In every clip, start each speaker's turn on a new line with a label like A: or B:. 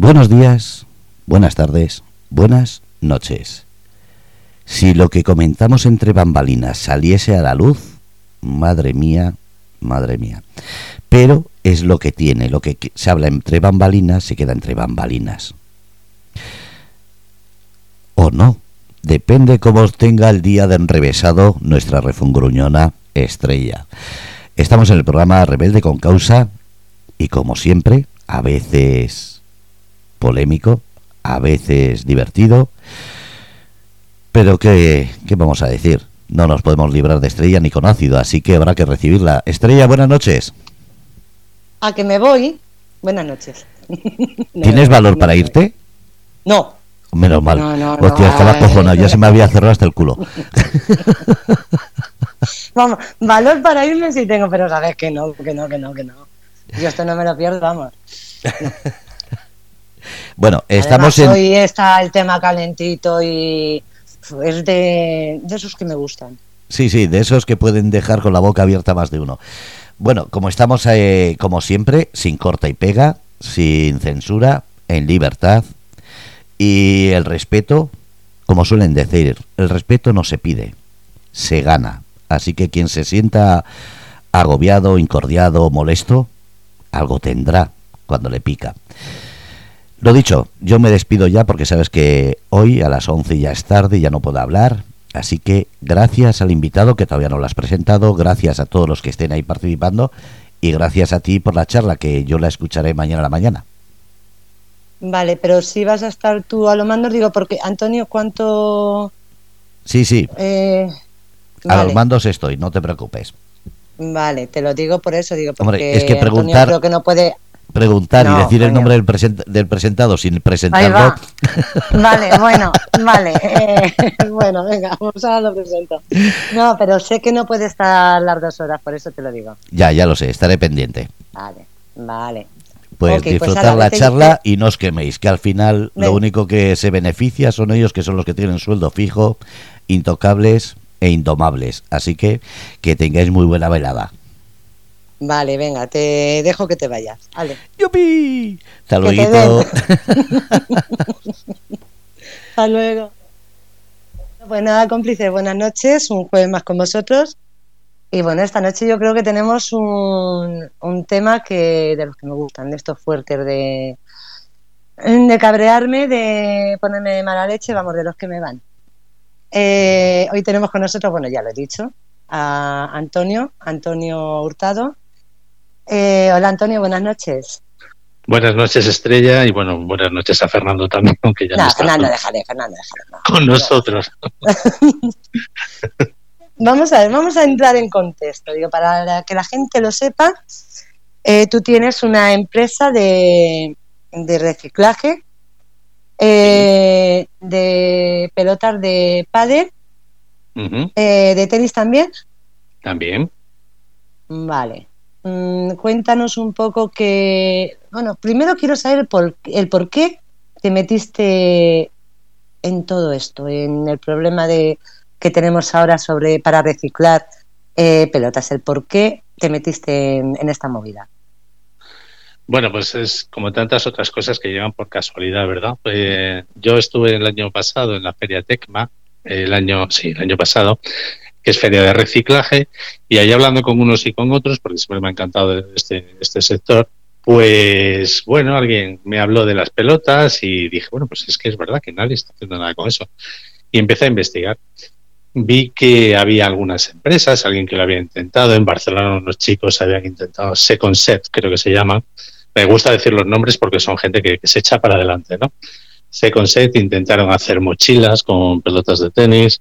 A: Buenos días, buenas tardes, buenas noches. Si lo que comentamos entre bambalinas saliese a la luz, madre mía, madre mía. Pero es lo que tiene, lo que se habla entre bambalinas se queda entre bambalinas. O no, depende cómo tenga el día de enrevesado nuestra refungruñona estrella. Estamos en el programa Rebelde con Causa y como siempre, a veces polémico, a veces divertido, pero ¿qué, ¿qué vamos a decir? No nos podemos librar de Estrella ni con ácido, así que habrá que recibirla. Estrella, buenas noches.
B: A que me voy. Buenas noches.
A: ¿Tienes valor para irte?
B: No.
A: Menos mal.
B: No, no,
A: Hostia, estaba cojonado, ya se me había cerrado hasta el culo.
B: Vamos, valor para irme sí tengo, pero sabes que no, que no, que no, que no. Yo esto no me lo pierdo, vamos.
A: Bueno, estamos en...
B: Hoy está el tema calentito y es de, de esos que me gustan.
A: Sí, sí, de esos que pueden dejar con la boca abierta más de uno. Bueno, como estamos, eh, como siempre, sin corta y pega, sin censura, en libertad y el respeto, como suelen decir, el respeto no se pide, se gana. Así que quien se sienta agobiado, incordiado, molesto, algo tendrá cuando le pica. Lo dicho, yo me despido ya porque sabes que hoy a las 11 ya es tarde y ya no puedo hablar. Así que gracias al invitado que todavía no lo has presentado, gracias a todos los que estén ahí participando y gracias a ti por la charla que yo la escucharé mañana a la mañana.
B: Vale, pero si vas a estar tú a lo mando, digo, porque Antonio, ¿cuánto...?
A: Sí, sí,
B: Eh,
A: a
B: vale,
A: los mandos estoy, no te preocupes.
B: vale, te lo digo por eso, digo, porque
A: Hombre, es que
B: Antonio
A: preguntar-
B: creo que no puede...
A: Preguntar y decir el nombre del, present- del presentado sin presentarlo.
B: va. Vale, bueno, vale. eh, bueno, venga, vamos a lo presento. No, pero sé que no puede estar las dos horas, por eso te lo digo.
A: Ya, ya lo sé, estaré pendiente.
B: Vale, vale.
A: Pues
B: pues
A: disfrutar
B: ahora
A: la charla y no os queméis, que al final lo único que se beneficia son ellos que son los que tienen sueldo fijo, intocables e indomables. Así que que tengáis muy buena velada.
B: Vale, venga, te dejo que te vayas. Vale.
A: ¡Yupi! Hasta luego.
B: Hasta luego. Pues nada, cómplices, buenas noches. Un jueves más con vosotros. Y bueno, esta noche yo creo que tenemos un, un tema que de los que me gustan, de estos fuertes de, de cabrearme, de ponerme de mala leche, vamos, de los que me van. Eh, hoy tenemos con nosotros, bueno, ya lo he dicho, a Antonio, Antonio Hurtado. Eh, hola Antonio, buenas noches.
C: Buenas noches, Estrella, y bueno, buenas noches a Fernando también, aunque ya no,
B: No,
C: está
B: Fernando,
C: con,
B: déjale, Fernando, déjale. no.
C: con nosotros.
B: Vamos a ver, vamos a entrar en contexto. Digo, para que la gente lo sepa, eh, tú tienes una empresa de, de reciclaje eh, de pelotas de pádel, eh, de tenis también.
C: También.
B: Vale. Mm, cuéntanos un poco que, bueno, primero quiero saber por, el por qué te metiste en todo esto, en el problema de que tenemos ahora sobre para reciclar eh, pelotas, el por qué te metiste en, en esta movida.
C: Bueno, pues es como tantas otras cosas que llegan por casualidad, ¿verdad? Eh, yo estuve el año pasado en la Feria Tecma, el año, sí, el año pasado, que es feria de reciclaje, y ahí hablando con unos y con otros, porque siempre me ha encantado este, este sector, pues bueno, alguien me habló de las pelotas y dije, bueno, pues es que es verdad que nadie está haciendo nada con eso. Y empecé a investigar. Vi que había algunas empresas, alguien que lo había intentado, en Barcelona unos chicos habían intentado Second Set, creo que se llaman, me gusta decir los nombres porque son gente que, que se echa para adelante, ¿no? Second Set intentaron hacer mochilas con pelotas de tenis.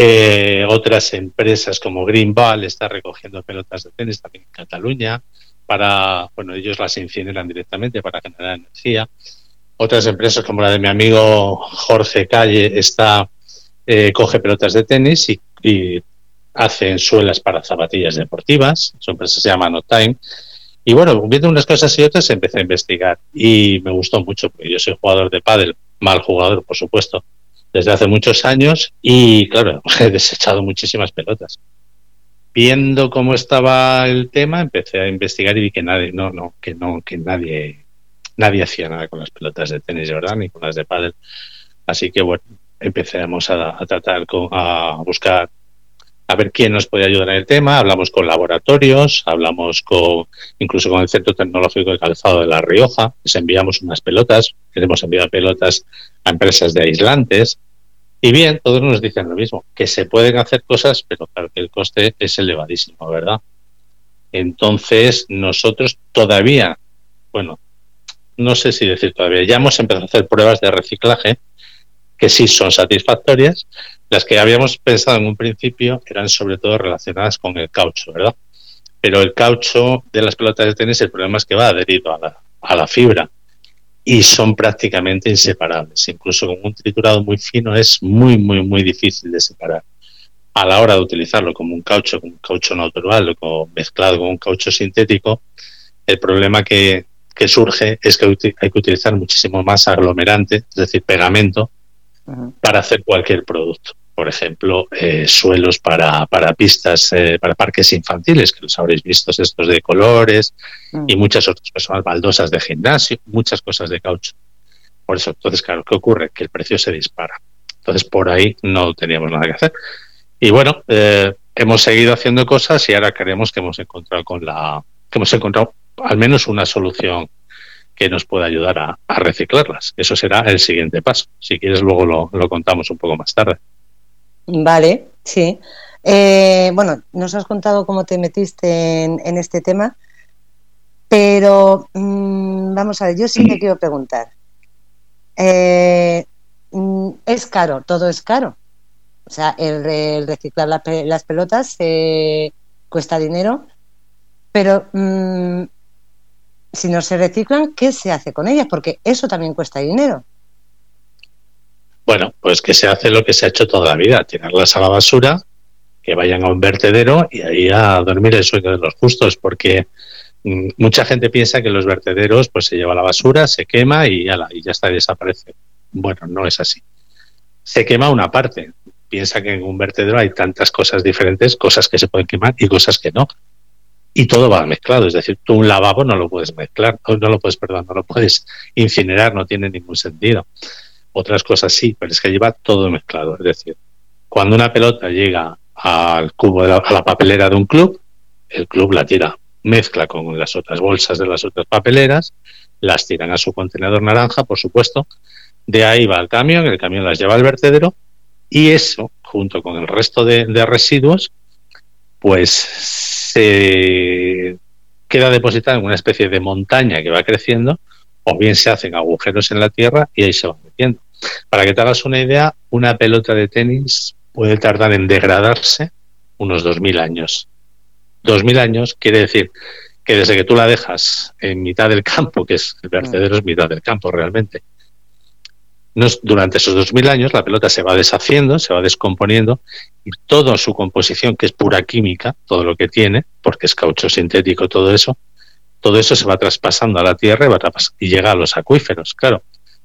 C: Eh, otras empresas como Green Ball está recogiendo pelotas de tenis también en Cataluña para, bueno, ellos las incineran directamente para generar energía. Otras empresas como la de mi amigo Jorge Calle está eh, coge pelotas de tenis y, y hacen suelas para zapatillas deportivas. Su empresa se llama No Time. Y bueno, viendo unas cosas y otras, empecé a investigar y me gustó mucho, porque yo soy jugador de pádel, mal jugador, por supuesto, desde hace muchos años y claro, he desechado muchísimas pelotas. Viendo cómo estaba el tema, empecé a investigar y vi que nadie, no, no, que no, que nadie nadie hacía nada con las pelotas de tenis, ¿verdad? Ni con las de pádel. Así que bueno, empecemos a, tratar con, a buscar a ver quién nos puede ayudar en el tema. Hablamos con laboratorios, hablamos con incluso con el Centro Tecnológico de Calzado de La Rioja, les enviamos unas pelotas, hemos enviado pelotas a empresas de aislantes. Y bien, todos nos dicen lo mismo, que se pueden hacer cosas, pero claro que el coste es elevadísimo, ¿verdad? Entonces, nosotros todavía, bueno, no sé si decir todavía, ya hemos empezado a hacer pruebas de reciclaje que sí son satisfactorias. Las que habíamos pensado en un principio eran sobre todo relacionadas con el caucho, ¿verdad? Pero el caucho de las pelotas de tenis, el problema es que va adherido a la, a la fibra y son prácticamente inseparables. Incluso con un triturado muy fino es muy, muy, muy difícil de separar. A la hora de utilizarlo como un caucho, como un caucho natural o mezclado con un caucho sintético, el problema que, que surge es que hay que utilizar muchísimo más aglomerante, es decir, pegamento, para hacer cualquier producto. Por ejemplo, eh, suelos para, para pistas, eh, para parques infantiles, que los habréis visto, estos de colores y muchas otras cosas, baldosas de gimnasio, muchas cosas de caucho. Por eso, entonces, claro, ¿qué ocurre? Que el precio se dispara. Entonces, por ahí no teníamos nada que hacer. Y bueno, eh, hemos seguido haciendo cosas y ahora creemos que hemos encontrado con la, que hemos encontrado al menos una solución que nos pueda ayudar a, reciclarlas. Eso será el siguiente paso. Si quieres, luego lo, contamos un poco más tarde.
B: Vale, sí. Eh, bueno, nos has contado cómo te metiste en, este tema, pero mm, vamos a ver, yo sí te quiero preguntar. Eh, mm, es caro, todo es caro. O sea, el, reciclar las pelotas eh, cuesta dinero, pero mm, si no se reciclan, ¿qué se hace con ellas? Porque eso también cuesta dinero.
C: Bueno, pues que se hace lo que se ha hecho toda la vida, tirarlas a la basura, que vayan a un vertedero y ahí a dormir el sueño de los justos, porque mm, mucha gente piensa que los vertederos pues se lleva la basura, se quema y ya, y ya está, desaparece. Bueno, no es así. Se quema una parte. Piensa que en un vertedero hay tantas cosas diferentes, cosas que se pueden quemar y cosas que no y todo va mezclado. Es decir, tú un lavabo no lo puedes mezclar, no lo puedes, perdón, no lo puedes incinerar, no tiene ningún sentido. Otras cosas sí, pero es que lleva todo mezclado. Es decir, cuando una pelota llega al cubo, de la, a la papelera de un club, el club la tira, mezcla con las otras bolsas de las otras papeleras, las tiran a su contenedor naranja, por supuesto, de ahí va al camión, el camión las lleva al vertedero y eso, junto con el resto de, de residuos, pues queda depositada en una especie de montaña que va creciendo, o bien se hacen agujeros en la tierra y ahí se va metiendo. Para que te hagas una idea, una pelota de tenis puede tardar en degradarse unos 2.000 años. 2.000 años quiere decir que desde que tú la dejas en mitad del campo, que es el vertedero es mitad del campo realmente, durante esos 2.000 años la pelota se va deshaciendo, se va descomponiendo y toda su composición, que es pura química, todo lo que tiene, porque es caucho sintético, todo eso, todo eso se va traspasando a la tierra y, va y llega a los acuíferos. Claro,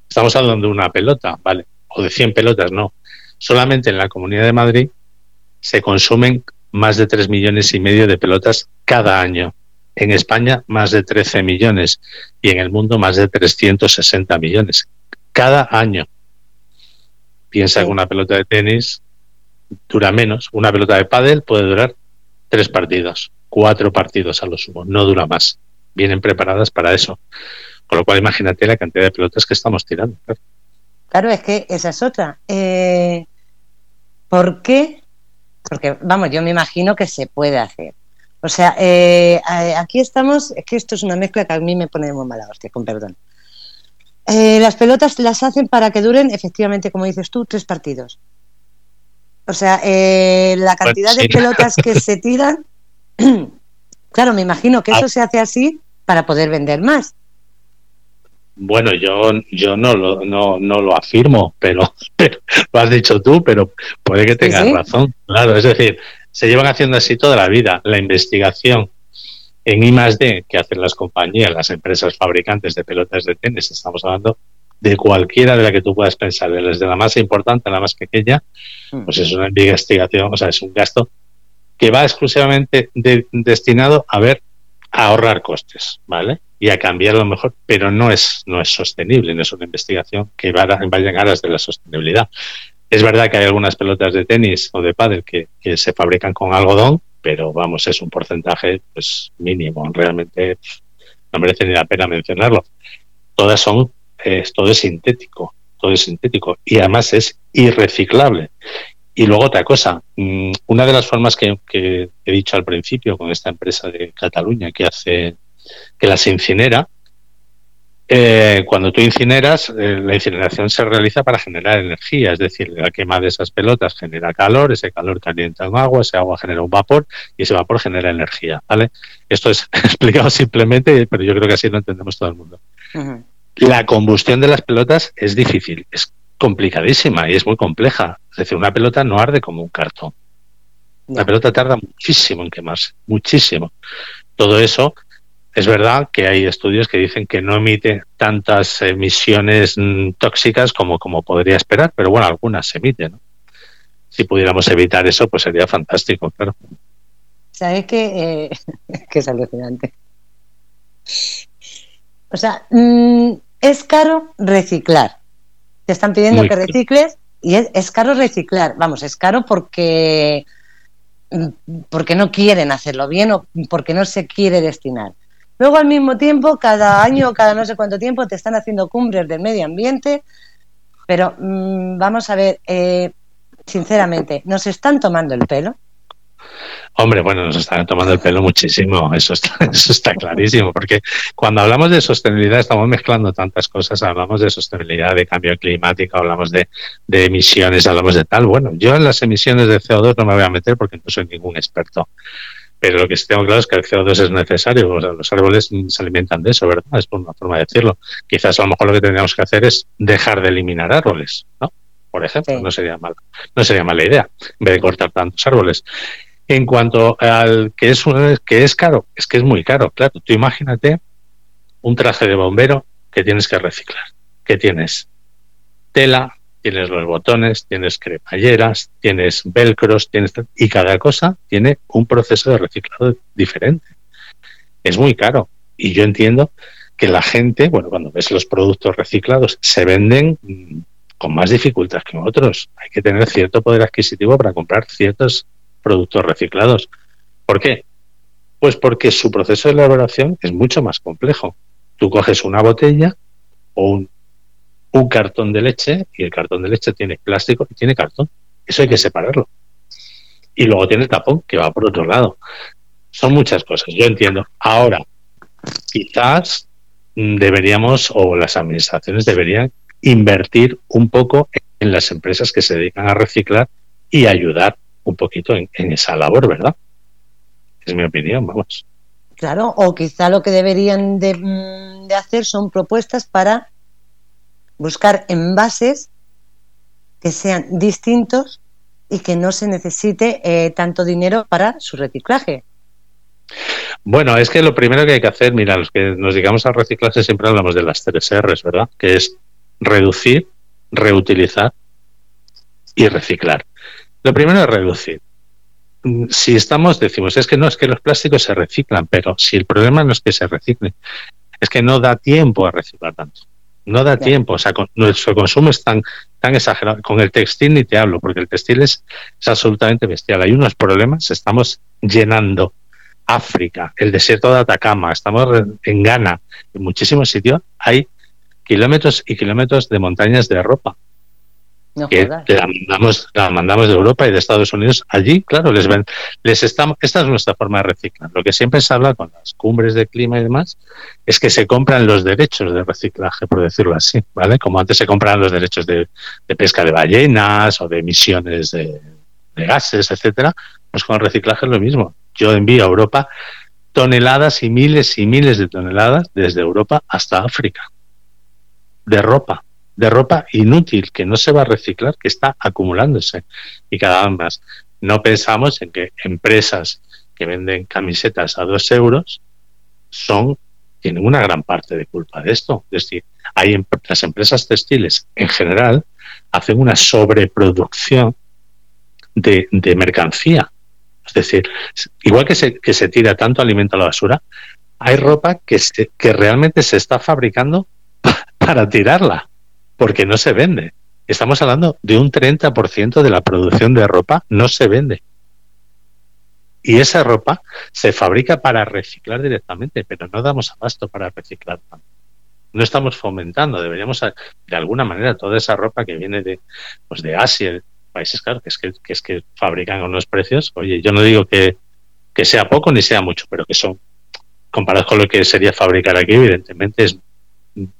C: estamos hablando de una pelota, ¿vale? O de 100 pelotas, no. Solamente en la Comunidad de Madrid se consumen más de 3 millones y medio de pelotas cada año. En España más de 13 millones y en el mundo más de 360 millones cada año. Piensa que una pelota de tenis dura menos. Una pelota de pádel puede durar tres partidos, cuatro partidos a lo sumo, no dura más. Vienen preparadas para eso. Con lo cual, imagínate la cantidad de pelotas que estamos tirando.
B: Claro, es que esa es otra. Eh, ¿Por qué? Porque, vamos, yo me imagino que se puede hacer. O sea, eh, aquí estamos, es que esto es una mezcla que a mí me pone muy mala hostia, con perdón. Eh, las pelotas las hacen para que duren, efectivamente, como dices tú, tres partidos. O sea, eh, la cantidad de pelotas que se tiran, claro, me imagino que eso ah. se hace así para poder vender más.
C: Bueno, yo, yo no, lo, no, no lo afirmo, pero, lo has dicho tú, pero puede que tengas razón. Claro, es decir, se llevan haciendo así toda la vida. La investigación en I D que hacen las compañías, las empresas fabricantes de pelotas de tenis, estamos hablando de cualquiera de la que tú puedas pensar, desde la más importante a la más pequeña, hmm. pues es una investigación, o sea, es un gasto que va exclusivamente destinado a ver a ahorrar costes, ¿vale? y a cambiar a lo mejor, pero no es, no es sostenible, no es una investigación que vaya, vaya en aras de la sostenibilidad. Es verdad que hay algunas pelotas de tenis o de pádel que, que se fabrican con algodón, pero vamos, es un porcentaje pues mínimo, realmente no merece ni la pena mencionarlo. Todas son, todo es sintético, todo es sintético y además es irreciclable. Y luego otra cosa, mm, una de las formas que, he dicho al principio con esta empresa de Cataluña que hace, que las incinera, eh, cuando tú incineras, eh, la incineración se realiza para generar energía, es decir, la quema de esas pelotas genera calor, ese calor calienta un agua, ese agua genera un vapor y ese vapor genera energía, ¿vale? Esto es explicado simplemente, pero yo creo que así lo entendemos todo el mundo. La combustión de las pelotas es difícil, es complicadísima y es muy compleja. Es decir, una pelota no arde como un cartón. La pelota tarda muchísimo en quemarse, muchísimo. Todo eso es verdad que hay estudios que dicen que no emite tantas emisiones mm, tóxicas como, como podría esperar, pero bueno, algunas se emiten. Si pudiéramos evitar eso, pues sería fantástico, claro.
B: ¿Sabes qué? Eh, que es alucinante. O sea, mm, es caro reciclar. Te están pidiendo que recicles y es, caro reciclar. Vamos, es caro porque, mm, porque no quieren hacerlo bien o porque no se quiere destinar. Luego, al mismo tiempo, cada año, cada no sé cuánto tiempo, te están haciendo cumbres del medio ambiente. Pero mm, vamos a ver, eh, sinceramente, ¿nos están tomando el pelo?
C: Hombre, bueno, nos están tomando el pelo muchísimo, eso está, eso está clarísimo, porque cuando hablamos de sostenibilidad estamos mezclando tantas cosas, hablamos de sostenibilidad, de cambio climático, hablamos de, emisiones, hablamos de tal. Bueno, yo en las emisiones de CO2 no me voy a meter porque no soy ningún experto, pero lo que sí tengo claro es que el CO2 es necesario, los árboles se alimentan de eso, ¿verdad? Es por una forma de decirlo. Quizás a lo mejor lo que tendríamos que hacer es dejar de eliminar árboles, ¿no? Por ejemplo, no sería mal, no sería mala idea, en vez de cortar tantos árboles. En cuanto al que es, que es caro, es que es muy caro, claro. Tú imagínate un traje de bombero que tienes que reciclar. que tienes? Tela, tienes los botones, tienes cremalleras, tienes velcros, tienes y cada cosa tiene un proceso de reciclado diferente. Es muy caro y yo entiendo que la gente, bueno, cuando ves los productos reciclados se venden mm, con más dificultad que otros. Hay que tener cierto poder adquisitivo para comprar ciertos productos reciclados. ¿Por qué? Pues porque su proceso de elaboración es mucho más complejo. Tú coges una botella o un, cartón de leche y el cartón de leche tiene plástico y tiene cartón. Eso hay que separarlo. Y luego tiene tapón que va por otro lado. Son muchas cosas, yo entiendo. Ahora, quizás deberíamos o las administraciones deberían invertir un poco en las empresas que se dedican a reciclar y ayudar un poquito en, esa labor, ¿verdad? Es mi opinión, vamos.
B: Claro, o quizá lo que deberían de, mm, hacer son propuestas para buscar envases que sean distintos y que no se necesite eh, tanto dinero para su reciclaje.
C: Bueno, es que lo primero que hay que hacer, mira, los que nos digamos al reciclaje siempre hablamos de las tres R's, ¿verdad? Que es reducir, reutilizar y reciclar. Lo primero es reducir. Mm, si estamos, decimos, es que no, es que los plásticos se reciclan, pero si el problema no es que se reciclen, es que no da tiempo a reciclar tanto. No da tiempo, o sea, nuestro consumo es tan, tan exagerado. Con el textil ni te hablo, porque el textil es, es absolutamente bestial. Hay unos problemas, estamos llenando África, el desierto de Atacama, estamos en Ghana, en muchísimos sitios hay kilómetros y kilómetros de montañas de ropa que la mandamos, la mandamos de Europa y de Estados Unidos allí, claro, les ven, les estamos, esta es nuestra forma de reciclar. Lo que siempre se habla con las cumbres de clima y demás es que se compran los derechos de reciclaje, por decirlo así, ¿vale? Como antes se compraban los derechos de, pesca de ballenas o de emisiones de, de gases, etcétera, pues con el reciclaje es lo mismo. Yo envío a Europa toneladas y miles y miles de toneladas desde Europa hasta África de ropa de ropa inútil que no se va a reciclar, que está acumulándose y cada vez más. No pensamos en que empresas que venden camisetas a dos euros son tienen una gran parte de culpa de esto. Es decir, hay em, las empresas textiles en general hacen una sobreproducción de, de mercancía. Es decir, igual que se, que se tira tanto alimento a la basura, hay ropa que, que realmente se está fabricando para tirarla, porque no se vende. Estamos hablando de un 30% de la producción de ropa no se vende. Y esa ropa se fabrica para reciclar directamente, pero no damos abasto para reciclar. No estamos fomentando, deberíamos de alguna manera toda esa ropa que viene de, pues de Asia, países claro, que es que, es que fabrican a unos precios. Oye, yo no digo que, que sea poco ni sea mucho, pero que son, comparados con lo que sería fabricar aquí, evidentemente es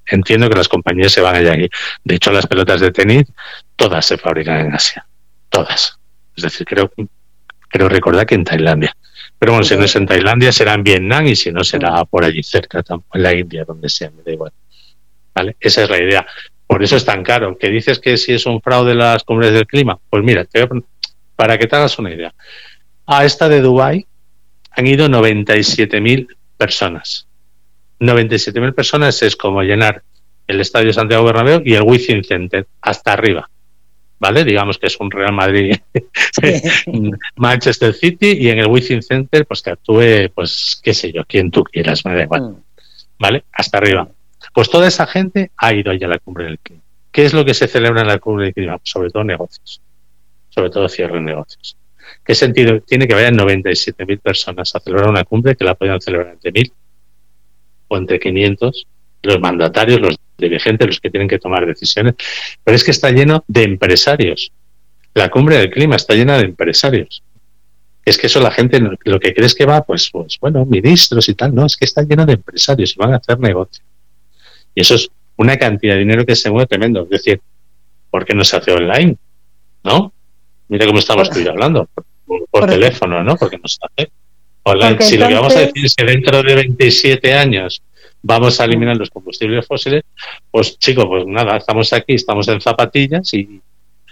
C: entiendo que las compañías se van allá aquí. De hecho, las pelotas de tenis, todas se fabrican en Asia. Todas. Es decir, creo, creo recordar que en Tailandia. Pero bueno, si no es en Tailandia, será en Vietnam y si no, será por allí cerca, en la India, donde sea, me da igual. ¿Vale? Esa es la idea. Por eso es tan caro. ¿Que dices que si es un fraude las cumbres del clima? Pues mira, para que te hagas una idea. A esta de Dubái han ido 97.000 personas. 97.000 personas es como llenar el Estadio Santiago Bernabéu y el Wizzing Center hasta arriba. ¿Vale? Digamos que es un Real Madrid Manchester City y en el Wizzing Center pues que actúe pues qué sé yo, quien tú quieras, me da igual. Mm. ¿Vale? Hasta arriba. Pues toda esa gente ha ido ya a la cumbre del clima. ¿Qué es lo que se celebra en la cumbre del clima? Pues sobre todo negocios. Sobre todo cierre de negocios. ¿Qué sentido tiene que vayan 97.000 personas a celebrar una cumbre que la podían celebrar entre 1.000 entre 500, los mandatarios, los dirigentes, los que tienen que tomar decisiones, pero es que está lleno de empresarios. La cumbre del clima está llena de empresarios. Es que eso la gente lo que crees que va, pues, pues bueno, ministros y tal, no, es que está lleno de empresarios y van a hacer negocio. Y eso es una cantidad de dinero que se mueve tremendo. Es decir, ¿por qué no se hace online? ¿No? Mira cómo estamos tú y hablando, por, teléfono, ¿no? Porque no se hace si lo que vamos a decir es que dentro de 27 años vamos a eliminar los combustibles fósiles, pues chicos, pues nada, estamos aquí, estamos en zapatillas y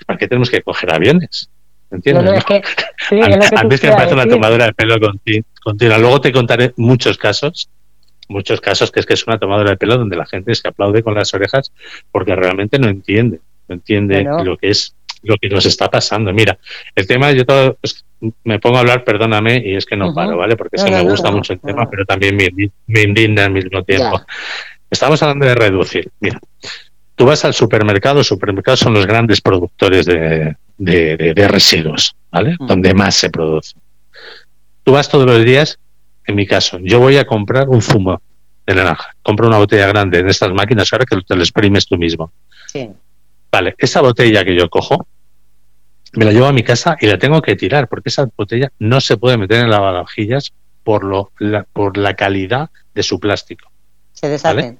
C: ¿para qué tenemos que coger aviones? ¿Entiendes? No, es que, a, mí me parece una tomadura de pelo continua. Luego te contaré muchos casos, muchos casos que es que es una tomadura de pelo donde la gente se aplaude con las orejas porque realmente no entiende, no entiende lo que es lo que nos está pasando. Mira, el tema, yo todo, pues, me pongo a hablar, perdóname, y es que no paro, ¿vale? Porque se me gusta mucho el tema, pero también me, me, indigna al mismo tiempo. Estamos hablando de reducir. Mira, tú vas al supermercado, los supermercados son los grandes productores de, de, residuos, ¿vale? Donde más se produce. Tú vas todos los días, en mi caso, yo voy a comprar un zumo de naranja. Compro una botella grande en estas máquinas ahora que te lo exprimes tú mismo. Sí. Vale, esa botella que yo cojo, me la llevo a mi casa y la tengo que tirar, porque esa botella no se puede meter en lavavajillas por, lo, la, por la calidad de su plástico.
B: Se deshace.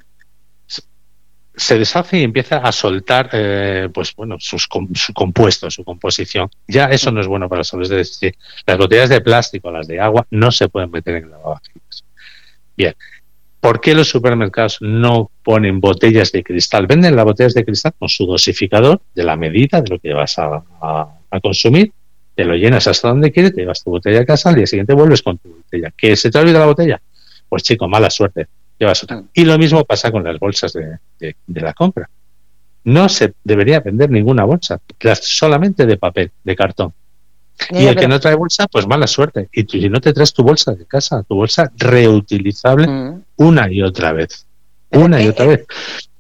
C: Se deshace y empieza a soltar, eh, pues bueno, sus, su compuesto, su composición. Ya eso no es bueno para la salud. Es decir, las botellas de plástico, las de agua, no se pueden meter en lavavajillas. Bien, ¿Por qué los supermercados no ponen botellas de cristal? Venden las botellas de cristal con su dosificador de la medida de lo que vas a, consumir, te lo llenas hasta donde quieres, te llevas tu botella a casa, al día siguiente vuelves con tu botella. ¿Que se te olvida la botella? Pues chico, mala suerte, llevas otra. Y lo mismo pasa con las bolsas de, la compra. No se debería vender ninguna bolsa, solamente de papel, de cartón. Y el que no trae bolsa, pues mala suerte. Y si no te traes tu bolsa de casa, tu bolsa reutilizable mm. una y otra vez. Una y otra vez.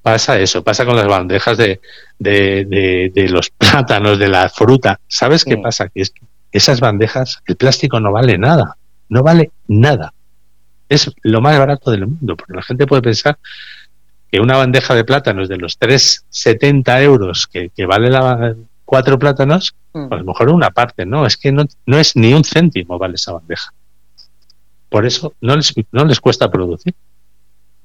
C: Pasa eso, pasa con las bandejas de, de, de, los plátanos, de la fruta. ¿Sabes qué pasa? Que es que esas bandejas, el plástico no vale nada. No vale nada. Es lo más barato del mundo, porque la gente puede pensar que una bandeja de plátanos de los 3,70 euros que, que vale la, cuatro plátanos, mm. pues a lo mejor una parte, no, es que no, no es ni un céntimo vale esa bandeja. Por eso no les, no les cuesta producir.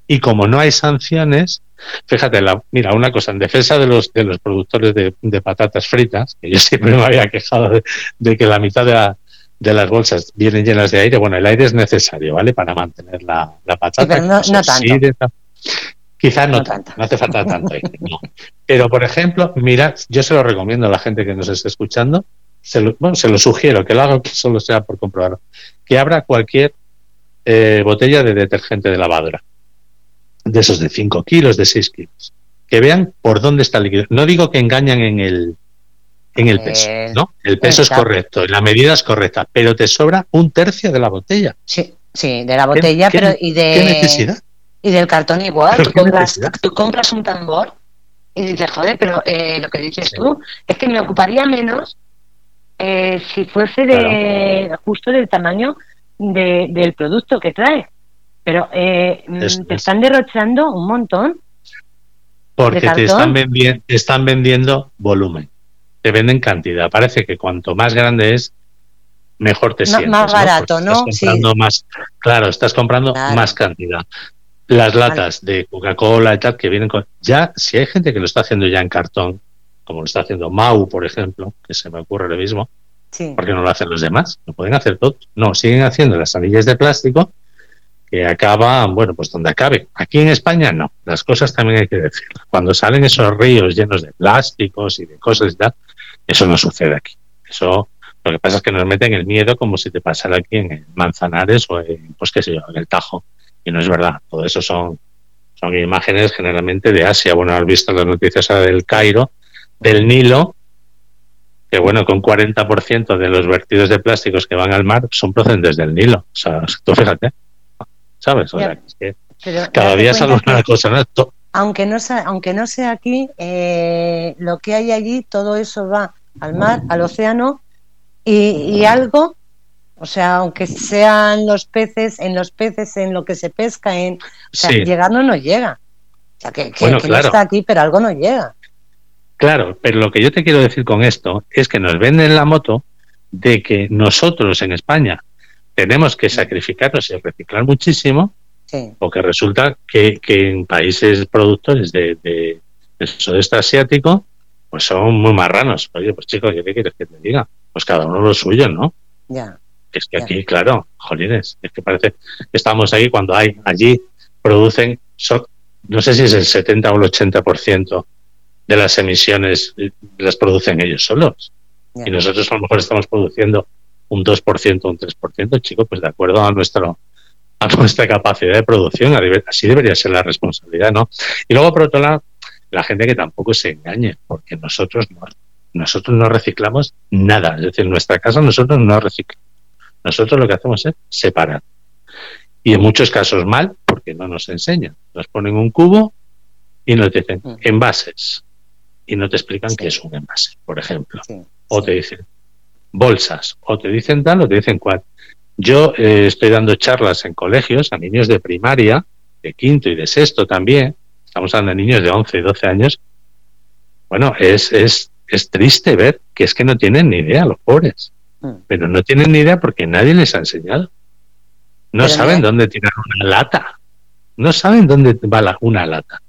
C: Y como no hay sanciones, fíjate, la, mira, una cosa, en defensa de los, de los productores de, patatas fritas, que yo siempre me había quejado de, que la mitad de, de, las bolsas vienen llenas de aire, bueno, el aire es necesario, ¿vale? Para mantener la, patata.
B: pero no, tanto.
C: Quizás no, tanto, no hace falta tanto. Pero, por ejemplo, mira, yo se lo recomiendo a la gente que nos esté escuchando, se lo, bueno, se lo sugiero, que lo haga que solo sea por comprobarlo, que abra cualquier eh, botella de detergente de lavadora, de esos de 5 kilos, de 6 kilos, que vean por dónde está el líquido. No digo que engañan en el, en el peso, ¿no? El peso es correcto, la medida es correcta, pero te sobra un tercio de la botella.
B: Sí Sí, de la botella, pero y de...
C: ¿Qué necesidad?
B: Y del cartón igual.
C: ¿Pero
B: Tú compras,
C: necesidad?
B: tú compras un tambor y dices, joder, pero eh, lo que dices tú es que me ocuparía menos eh, si fuese de justo del tamaño de- del producto que trae. Pero eh, mm, te
C: es.
B: están derrochando un montón.
C: Porque
B: ¿De
C: te están, vendi- te están vendiendo volumen. Te venden cantidad. Parece que cuanto más grande es, mejor te
B: No,
C: sientes.
B: más barato, ¿no?
C: Estás comprando más, claro, estás comprando
B: Claro.
C: más cantidad. Las latas de Coca-Cola y tal que vienen con. Ya, si hay gente que lo está haciendo ya en cartón, como lo está haciendo Mau, por ejemplo, que se me ocurre lo mismo,
B: Sí.
C: ¿por qué no lo hacen los demás? Lo pueden hacer todos. No, siguen haciendo las anillas de plástico que acaban, bueno, pues donde acabe. Aquí en España no. Las cosas también hay que decir. Cuando salen esos ríos llenos de plásticos y de cosas y tal, eso no sucede aquí. Eso, lo que pasa es que nos meten el miedo como si te pasara aquí en Manzanares o en, pues qué sé yo, en el Tajo. Y no es verdad. Todo eso son, son imágenes generalmente de Asia. Bueno, has visto las noticias ahora del Cairo, del Nilo, que bueno, con 40% de los vertidos de plásticos que van al mar son procedentes del Nilo. O sea, tú fíjate, ¿sabes? O sea, que
B: Pero
C: cada día sale una cosa, ¿no?
B: Aunque no sea, aunque no sea aquí, eh, lo que hay allí, todo eso va al mar, al océano y, y algo, o sea, aunque sean los peces, en los peces, en lo que se pesca, en, o sea,
C: Sí.
B: llegar no nos llega. O sea, que, que-
C: Bueno,
B: que
C: claro.
B: no está aquí, pero algo nos llega.
C: Claro, pero lo que yo te quiero decir con esto es que nos venden la moto de que nosotros en España tenemos que sacrificarnos y reciclar muchísimo,
B: Sí,
C: porque resulta que, que en países productores de, de, del sudeste asiático, pues son muy marranos. Oye, pues chicos, ¿qué quieres que te diga? Pues cada uno lo suyo, ¿no?
B: ya.
C: Es que aquí, claro, jolines, es que parece que estamos ahí cuando hay, allí producen, son- no sé si es el 70 o el 80% de las emisiones eh, las producen ellos solos. Y nosotros a lo mejor estamos produciendo un 2%, un 3%, chicos, pues de acuerdo a nuestro a nuestra capacidad de producción, así debería ser la responsabilidad, ¿no? Y luego, por otro lado, la gente que tampoco se engañe, porque nosotros no, nosotros no reciclamos nada, es decir, en nuestra casa nosotros no reciclamos. Nosotros lo que hacemos es separar. Y en muchos casos mal, porque no nos enseñan. Nos ponen un cubo y nos dicen
B: Mm.
C: envases. Y no te explican
B: Sí.
C: qué es un envase, por ejemplo.
B: Sí,
C: O te dicen bolsas, o te dicen tal, o te dicen cual. Yo eh, estoy dando charlas en colegios a niños de primaria, de quinto y de sexto también. Estamos hablando de niños de 11 y 12 años. Bueno, es, es, es triste ver que es que no tienen ni idea los pobres.
B: Mm.
C: Pero no tienen ni idea porque nadie les ha enseñado. No
B: Pero
C: saben
B: mira-
C: dónde tirar una lata. No saben dónde va la- una lata.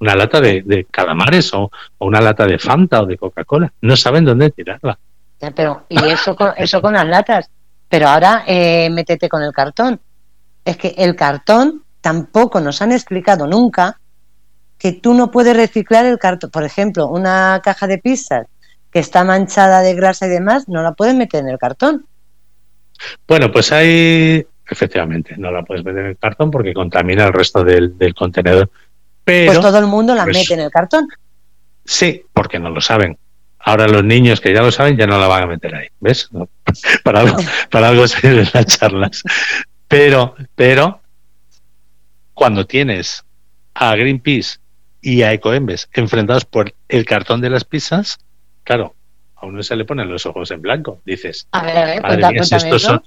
C: Una lata de, de calamares o, o una lata de Fanta o de Coca-Cola. No saben dónde tirarla.
B: Ya, pero, y eso con, eso con las latas. Pero ahora eh, métete con el cartón. Es que el cartón tampoco nos han explicado nunca que tú no puedes reciclar el cartón. Por ejemplo, una caja de pizzas que está manchada de grasa y demás, no la puedes meter en el cartón.
C: Bueno, pues hay, efectivamente, no la puedes meter en el cartón porque contamina el resto del, del contenedor. Pero
B: Pues todo el mundo la
C: pues-
B: mete en el cartón.
C: sí, porque no lo saben. Ahora los niños que ya lo saben ya no la van a meter ahí, ¿ves? No. Para algo, para algo sirven las charlas. Pero, pero, cuando tienes a Greenpeace y a Ecoembes enfrentados por el cartón de las pizzas, claro, a uno se le ponen los ojos en blanco. Dices,
B: A ver, a ver,
C: Madre
B: cuenta-
C: mía, si
B: cuéntame
C: estos son-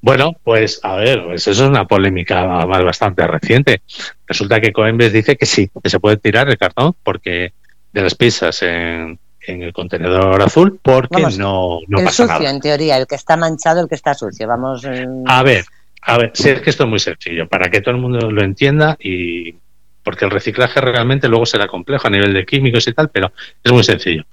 C: Bueno, pues a ver, pues eso es una polémica más bastante reciente. Resulta que Coembes dice que sí, que se puede tirar el cartón porque de las pizzas en, en el contenedor azul porque
B: Vamos,
C: no, no
B: el
C: pasa
B: sucio,
C: nada.
B: en teoría, el que está manchado, el que está sucio. Vamos. mm,
C: A ver, a ver, si es que esto es muy sencillo, para que todo el mundo lo entienda y porque el reciclaje realmente luego será complejo a nivel de químicos y tal, pero es muy sencillo.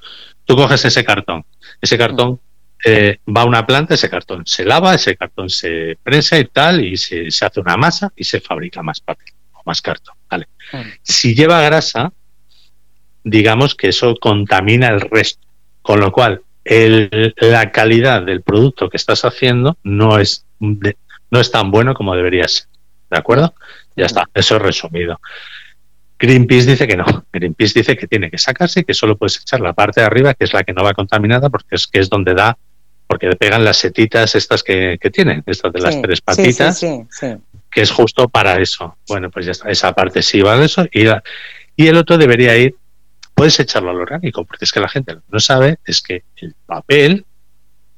C: Tú coges ese cartón, ese cartón eh, va a una planta, ese cartón se lava, ese cartón se prensa y tal, y se, se hace una masa y se fabrica más papel o más cartón. Vale.
B: Mm.
C: Si lleva grasa, digamos que eso contamina el resto, con lo cual el- la calidad del producto que estás haciendo no es, de- no es tan bueno como debería ser. ¿De acuerdo? Ya está, eso es resumido. Greenpeace dice que no. Greenpeace dice que tiene que sacarse y que solo puedes echar la parte de arriba, que es la que no va contaminada, porque es que es donde da porque le pegan las setitas estas que, que tienen, estas de las
B: Sí,
C: tres patitas,
B: Sí, sí, sí.
C: que es justo para eso. Bueno, pues ya está, esa parte sí va de eso. Y, la- y el otro debería ir, puedes echarlo al orgánico, porque es que la gente lo que no sabe es que el papel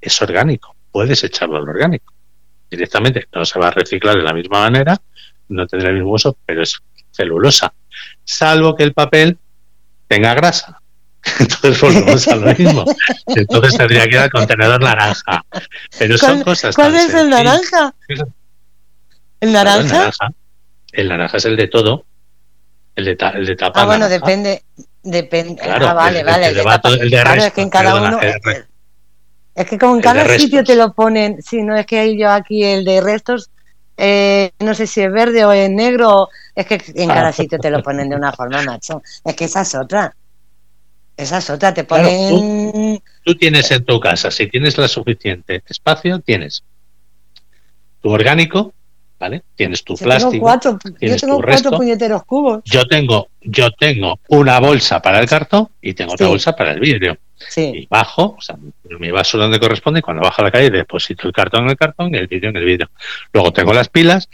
C: es orgánico, puedes echarlo al orgánico. Directamente no se va a reciclar de la misma manera, no tendrá el mismo uso, pero es celulosa. Salvo que el papel tenga grasa. Entonces volvemos a lo mismo. Entonces tendría que ir al contenedor naranja. Pero son
B: ¿Cuál,
C: cosas
B: cuál
C: tan
B: es el naranja? ¿El
C: Claro, El
B: naranja?
C: El naranja es el de todo. El de, ta- el de tapa.
B: Ah, bueno,
C: naranja.
B: depende. depende.
C: Claro,
B: ah, vale,
C: el-
B: vale.
C: el de
B: tapa.
C: el de
B: Claro, es que en cada
C: perdona,
B: uno. Es que como en cada sitio te lo ponen. Sí, no es que hay yo aquí el de restos. Eh, no sé si es verde o es negro. Es que en cada
C: Ah.
B: sitio te lo ponen de una forma, macho. Es que esa es otra. Esa es otra. Te
C: Claro,
B: ponen.
C: Tú tienes en tu casa, si tienes la suficiente espacio, tienes tu orgánico, ¿vale? Tienes tu
B: Yo tengo
C: plástico.
B: cuatro, yo
C: tienes
B: tengo
C: tu
B: cuatro
C: resto.
B: puñeteros cubos.
C: Yo tengo, yo tengo una bolsa para el cartón y tengo otra bolsa para el vidrio.
B: Sí.
C: Y bajo, o sea, mi vaso donde corresponde, y cuando bajo a la calle deposito el cartón en el cartón y el vidrio en el vidrio. Luego tengo las pilas,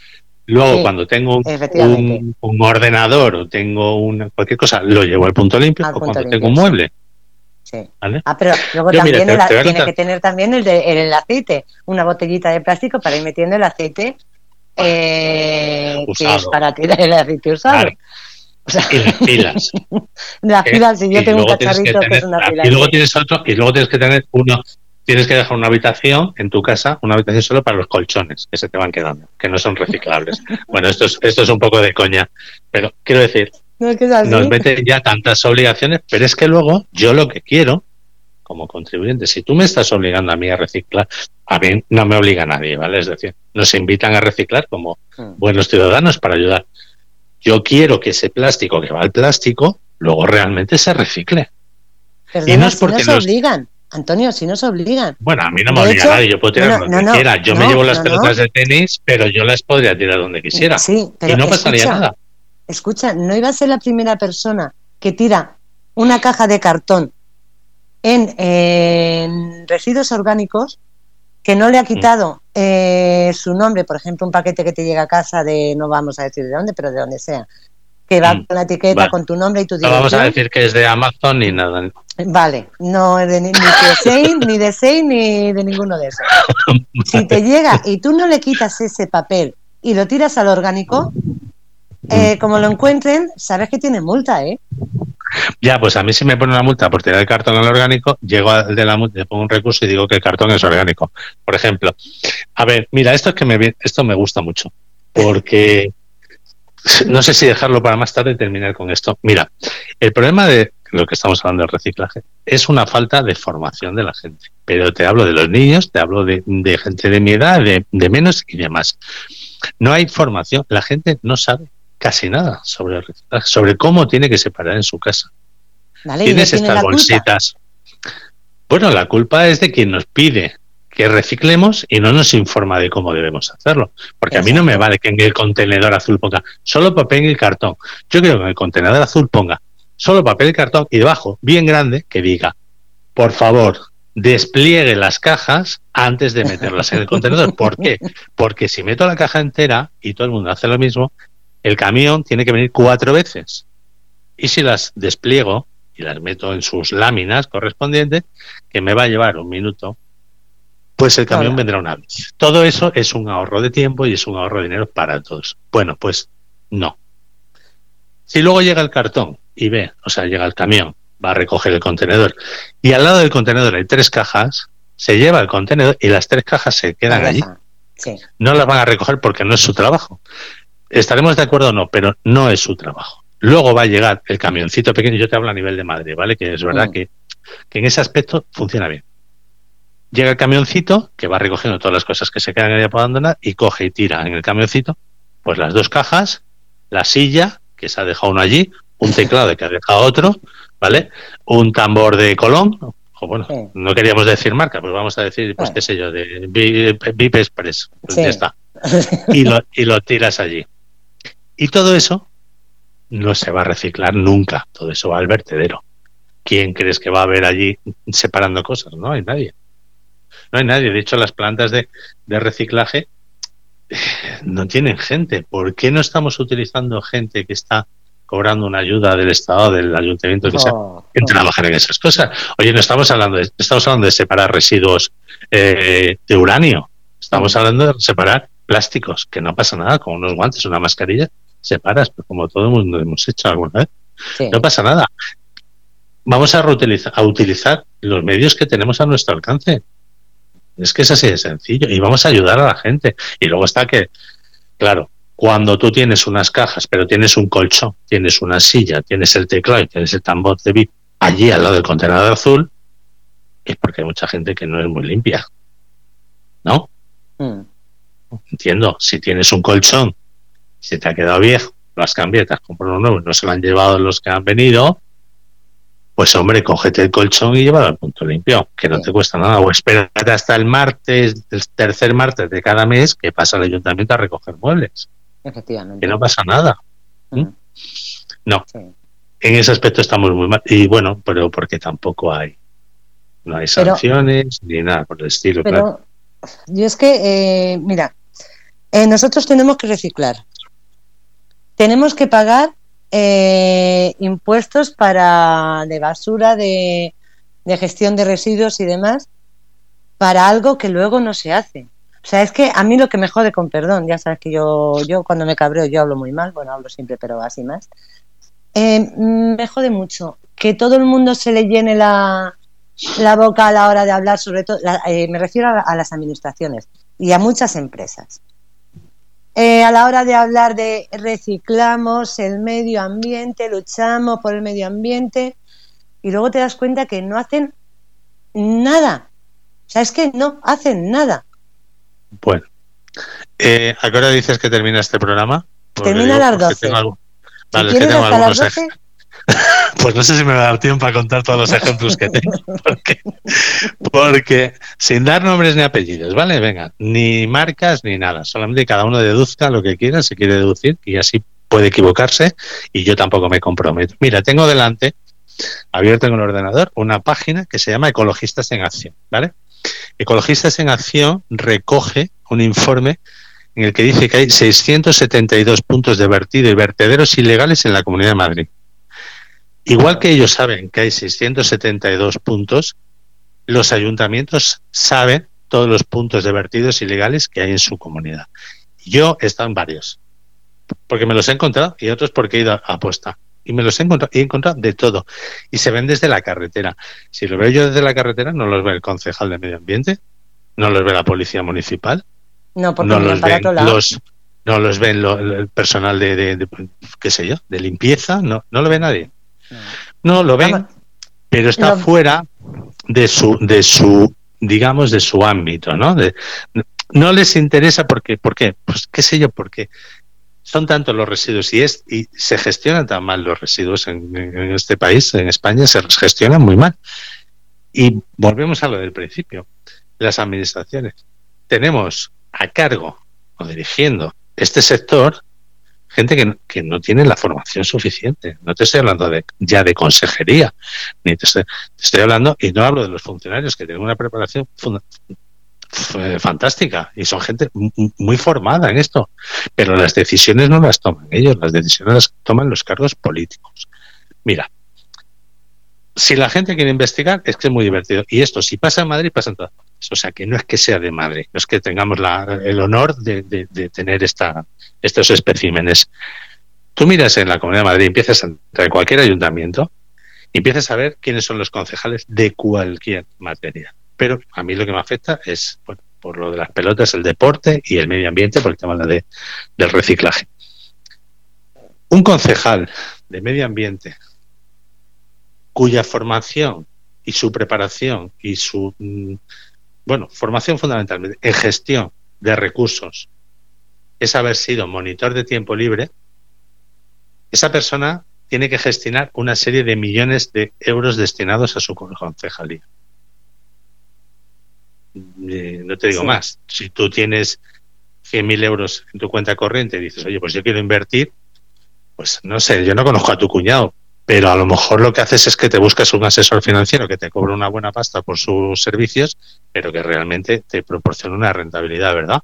C: luego
B: Sí,
C: cuando tengo un, ordenador o tengo una, cualquier cosa, lo llevo al punto limpio,
B: Al
C: o
B: punto
C: cuando
B: limpio,
C: tengo un mueble,
B: Sí.
C: ¿vale?
B: Ah, pero luego
C: Yo, mira,
B: también
C: te-
B: el-
C: te
B: tiene que tener también el, de, el, el aceite, una botellita de plástico para ir metiendo el aceite eh, que es para tirar el aceite usado. O sea,
C: Y las pilas.
B: las
C: ¿eh?
B: pilas, si yo
C: Y
B: tengo un cacharrito que,
C: tener-
B: es una pila.
C: Y luego tienes otro, y luego tienes que tener uno, tienes que dejar una habitación en tu casa, una habitación solo para los colchones que se te van quedando, que no son reciclables. bueno, esto es, esto es un poco de coña, pero quiero decir,
B: No, es que es así.
C: nos meten ya tantas obligaciones, pero es que luego yo lo que quiero, como contribuyente, si tú me estás obligando a mí a reciclar, a mí no me obliga a nadie, ¿vale? Es decir, nos invitan a reciclar como
B: Mm.
C: buenos ciudadanos para ayudar. Yo quiero que ese plástico que va al plástico luego realmente se recicle.
B: Perdona,
C: y no es
B: si
C: porque
B: nos
C: nos-
B: obligan, Antonio, si nos obligan.
C: Bueno, a mí no me obliga
B: hecho,
C: nadie, yo puedo tirar
B: no,
C: donde
B: no, no,
C: quiera. Yo me llevo las pelotas de tenis, pero yo las podría tirar donde quisiera.
B: Sí, pero
C: y no pasaría nada.
B: Escucha, no iba a ser la primera persona que tira una caja de cartón en, en residuos orgánicos que no le
C: Mm.
B: ha quitado eh, su nombre, por ejemplo, un paquete que te llega a casa de, no vamos a decir de dónde, pero de donde sea, que va
C: Mm.
B: con la etiqueta,
C: Vale.
B: con tu nombre y tu
C: No
B: dirección.
C: vamos a decir que es de Amazon ni nada.
B: Vale, no es de, ni de Sein, ni de Sein, ni de ninguno de esos. Si te llega y tú no le quitas ese papel y lo tiras al orgánico, eh, como lo encuentren, sabes que tiene multa, ¿eh?
C: Ya, pues a mí si me pone una multa por tirar el cartón al orgánico, llego al de la multa, le pongo un recurso y digo que el cartón es orgánico. Por ejemplo, a ver, mira, esto es que me esto me gusta mucho, porque no sé si dejarlo para más tarde y terminar con esto. Mira, el problema de lo que estamos hablando del reciclaje es una falta de formación de la gente. Pero te hablo de los niños, te hablo de, de gente de mi edad, de, de menos y demás. No hay formación, la gente no sabe casi nada sobre el reciclaje, sobre cómo tiene que separar en su casa. Tienes
B: tiene
C: estas
B: culpa.
C: bolsitas. Bueno, la culpa es de quien nos pide que reciclemos y no nos informa de cómo debemos hacerlo. Porque a mí no me vale que en el contenedor azul ponga solo papel y cartón. Yo quiero que en el contenedor azul ponga solo papel y cartón y debajo, bien grande, que diga, por favor, despliegue las cajas antes de meterlas en el contenedor. ¿Por qué? Porque si meto la caja entera y todo el mundo hace lo mismo, el camión tiene que venir cuatro veces. Y si las despliego y las meto en sus láminas correspondientes, que me va a llevar un minuto, pues el camión
B: Hola.
C: vendrá una vez. Todo eso es un ahorro de tiempo y es un ahorro de dinero para todos. Bueno, pues no. Si luego llega el cartón y ve, o sea, llega el camión, va a recoger el contenedor y al lado del contenedor hay tres cajas, se lleva el contenedor y las tres cajas se quedan allí.
B: Sí.
C: no las van a recoger porque no es su trabajo. Estaremos de acuerdo o no, pero no es su trabajo. Luego va a llegar el camioncito pequeño, yo te hablo a nivel de Madrid, ¿vale? Que es verdad
B: Mm.
C: que, que en ese aspecto funciona bien. Llega el camioncito que va recogiendo todas las cosas que se quedan ahí por abandonar y coge y tira en el camioncito pues las dos cajas, la silla que se ha dejado uno allí, un teclado de que ha dejado otro, ¿vale? Un tambor de Colón, o bueno,
B: Sí.
C: no queríamos decir marca, pues vamos a decir, pues
B: Bueno.
C: qué sé yo, de Vi- VIP Express, pues
B: Sí.
C: ya está y lo, y lo tiras allí. Y todo eso no se va a reciclar nunca, todo eso va al vertedero. ¿Quién crees que va a haber allí separando cosas? No hay nadie. no hay nadie. De hecho, las plantas de, de reciclaje eh, no tienen gente. ¿Por qué no estamos utilizando gente que está cobrando una ayuda del Estado, del ayuntamiento, que sea, en trabajar en esas cosas? Oye, no estamos hablando de, estamos hablando de separar residuos eh, de uranio. Estamos hablando de separar plásticos, que no pasa nada, con unos guantes, una mascarilla, separas, pero como todo el mundo hemos hecho alguna vez. No pasa nada. Vamos a, reutilizar, a utilizar los medios que tenemos a nuestro alcance. Es que es así de sencillo. Y vamos a ayudar a la gente. Y luego está que, claro, cuando tú tienes unas cajas, pero tienes un colchón, tienes una silla, tienes el teclado y tienes el tambor de VIP allí al lado del contenedor azul, es porque hay mucha gente que no es muy limpia. ¿No? Mm. Entiendo, si tienes un colchón, si te ha quedado viejo, las cambietas, compro uno nuevo, no se lo han llevado los que han venido, pues hombre, cógete el colchón y llévalo al punto limpio, que no te cuesta nada. O espérate hasta el martes, el tercer martes de cada mes, que pasa el ayuntamiento a recoger muebles.
B: Efectivamente.
C: Que no pasa nada. ¿Mm? No. En ese aspecto estamos muy mal. Y bueno, pero porque tampoco hay. No hay sanciones ni nada por el estilo.
B: Pero yo es que, eh, mira, eh, nosotros tenemos que reciclar tenemos que pagar eh, impuestos para de basura, de, gestión de residuos y demás, para algo que luego no se hace. O sea, es que a mí lo que me jode con perdón, ya sabes que yo, yo cuando me cabreo yo hablo muy mal, bueno, hablo siempre, pero así más. Eh, me jode mucho que todo el mundo se le llene la, boca a la hora de hablar, sobre todo, eh, me refiero a, las administraciones y a muchas empresas. Eh, a la hora de hablar de reciclamos el medio ambiente, luchamos por el medio ambiente, y luego te das cuenta que no hacen nada. O sea, es que no hacen nada.
C: Bueno, eh, ¿a qué hora dices que termina este programa?
B: termina a las 12.
C: Vale, que tengo algunos pues no sé si me va a dar tiempo para contar todos los ejemplos que tengo. Porque, sin dar nombres ni apellidos, ¿vale? Venga, ni marcas ni nada. Solamente cada uno deduzca lo que quiera, se quiere deducir, y así puede equivocarse, y yo tampoco me comprometo. Mira, tengo delante, abierto en el ordenador, una página que se llama Ecologistas en Acción, ¿vale? Ecologistas en Acción recoge un informe en el que dice que hay 672 puntos de vertido y vertederos ilegales en la Comunidad de Madrid. Igual que ellos saben que hay 672 puntos, los ayuntamientos saben todos los puntos de vertidos ilegales que hay en su comunidad. Yo he estado en varios, porque me los he encontrado y otros porque he ido a apuesta. Y me los he encontrado, y he encontrado de todo. Y se ven desde la carretera. Si lo veo yo desde la carretera, no los ve el concejal de medio ambiente, no los ve la policía municipal,
B: no, porque no los ven
C: los no los ven el personal de, de, qué sé yo, de limpieza, no, no lo ve nadie. No, lo ven, pero está fuera de su, de su, digamos, de su ámbito, ¿no? no les interesa porque, ¿por qué? Pues qué sé yo, porque son tantos los residuos y, es, y se gestionan tan mal los residuos en, en, este país, en España, se gestionan muy mal. Y volvemos a lo del principio. Las administraciones tenemos a cargo o dirigiendo este sector gente que, que, no tiene la formación suficiente. No te estoy hablando de, ya de consejería, ni te estoy, te estoy hablando, y no hablo de los funcionarios que tienen una preparación fantástica y son gente muy formada en esto, pero las decisiones no las toman ellos, las decisiones las toman los cargos políticos. Mira, si la gente quiere investigar, es que es muy divertido. Y esto, si pasa en Madrid, pasa en todas partes. O sea, que no es que sea de Madrid, no es que tengamos el honor de, tener estos especímenes. Tú miras en la Comunidad de Madrid, empiezas a entrar en cualquier ayuntamiento y empiezas a ver quiénes son los concejales de cualquier materia. Pero a mí lo que me afecta es, por lo de las pelotas, el deporte y el medio ambiente, por el tema de, del reciclaje. Un concejal de medio ambiente cuya formación y su preparación y su, mm, bueno, formación fundamentalmente en gestión de recursos es haber sido monitor de tiempo libre, esa persona tiene que gestionar una serie de millones de euros destinados a su concejalía. Eh, no te digo más. Si tú tienes 100.000 euros en tu cuenta corriente y dices, oye, pues yo quiero invertir, pues no sé, yo no conozco a tu cuñado, pero a lo mejor lo que haces es que te buscas un asesor financiero que te cobra una buena pasta por sus servicios, pero que realmente te proporciona una rentabilidad, ¿verdad?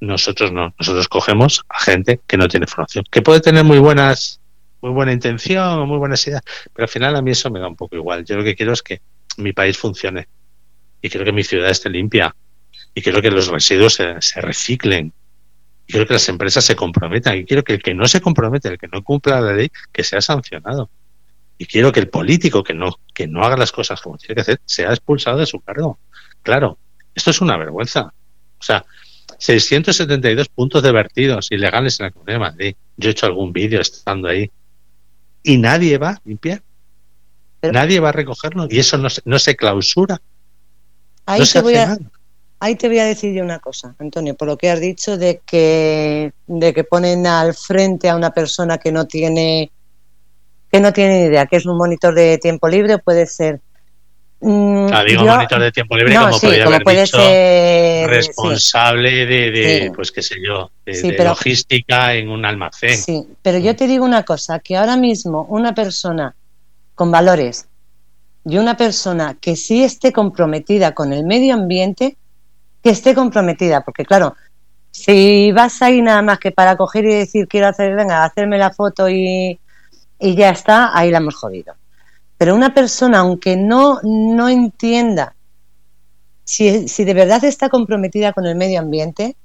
C: Nosotros no, nosotros cogemos a gente que no tiene formación, que puede tener muy buenas, muy buena intención, muy buenas ideas, pero al final a mí eso me da un poco igual. Yo lo que quiero es que mi país funcione y quiero que mi ciudad esté limpia y quiero que los residuos se, se reciclen quiero que las empresas se comprometan y quiero que el que no se compromete, el que no cumpla la ley, que sea sancionado. Y quiero que el político que no, que no haga las cosas como tiene que hacer, sea expulsado de su cargo. Claro, esto es una vergüenza. O sea, 672 puntos de vertidos ilegales en la Comunidad de Madrid. Yo he hecho algún vídeo estando ahí. Y nadie va a limpiar. nadie va a recogerlo. Y eso no se, no se clausura.
B: Ahí se voy a, Ahí te voy a decir yo una cosa, Antonio, por lo que has dicho de que, de que ponen al frente a una persona que no tiene que no tiene idea, que es un monitor de tiempo libre, puede ser.
C: Mm, ah, digo monitor de tiempo libre como, haber puede ser, responsable de, pues qué sé yo, de, logística en un almacén.
B: Sí, pero yo te digo una cosa, que ahora mismo una persona con valores y una persona que sí esté comprometida con el medio ambiente que esté comprometida, porque claro, si vas ahí nada más que para coger y decir quiero hacer, venga, hacerme la foto y, y ya está, ahí la hemos jodido. Pero una persona, aunque no, no entienda si, si de verdad está comprometida con el medio ambiente,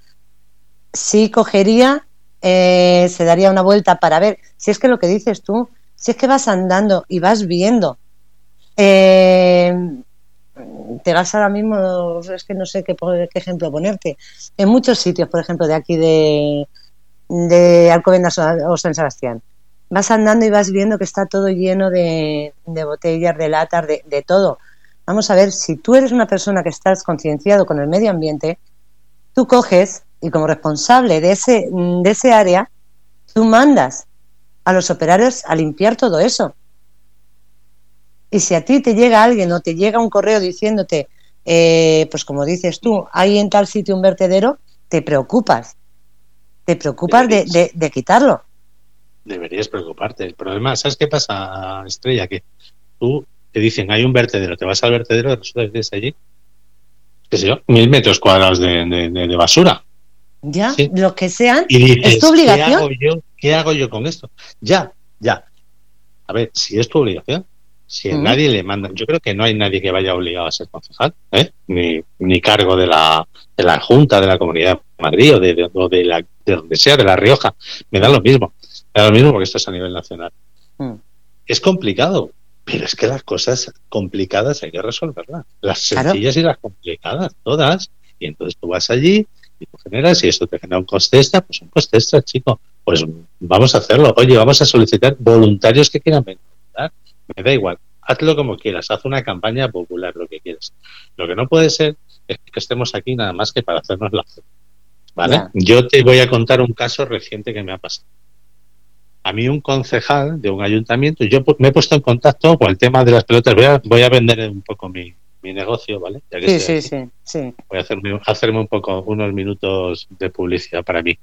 B: sí cogería, eh, se daría una vuelta para ver, si es que lo que dices tú, si es que vas andando y vas viendo eh, te vas ahora mismo, es que no sé qué, ejemplo ponerte. En muchos sitios, por ejemplo, de aquí de, de Alcobendas o San Sebastián, vas andando y vas viendo que está todo lleno de, botellas, de latas, de, de, todo. Vamos a ver, si tú eres una persona que estás concienciado con el medio ambiente, tú coges y como responsable de ese, de ese área, tú mandas a los operarios a limpiar todo eso. Y si a ti te llega alguien o te llega un correo diciéndote, eh, pues como dices tú, hay en tal sitio un vertedero, te preocupas. Te preocupas de, quitarlo.
C: Deberías preocuparte. El problema, ¿sabes qué pasa, Estrella? Que tú te dicen, hay un vertedero, te vas al vertedero y resulta que tienes allí, qué sé yo, mil metros cuadrados de, basura.
B: Ya, lo que sean, es tu obligación.
C: ¿qué hago, yo, ¿Qué hago yo con esto? Ya, ya. A ver, si es tu obligación, si nadie le manda, yo creo que no hay nadie que vaya obligado a ser concejal, ¿eh? ni, ni cargo de la, de la Junta de la Comunidad de Madrid o de, de, la, de donde sea, de La Rioja. Me da lo mismo. Me da lo mismo porque esto es a nivel nacional. Mm. Es complicado, pero es que las cosas complicadas hay que resolverlas. Las sencillas y las complicadas, todas. Y entonces tú vas allí y tú generas, y esto te genera un coste extra, pues un coste extra, chico. Pues vamos a hacerlo. Oye, vamos a solicitar voluntarios que quieran venir me da igual, hazlo como quieras, haz una campaña popular, lo que quieras. Lo que no puede ser es que estemos aquí nada más que para hacernos la ¿Vale? Yo te voy a contar un caso reciente que me ha pasado. A mí un concejal de un ayuntamiento, yo me he puesto en contacto con el tema de las pelotas, voy a, voy a vender un poco mi, negocio, ¿vale?
B: sí, sí, sí, sí,
C: Voy a hacerme, hacerme un poco, unos minutos de publicidad para mí.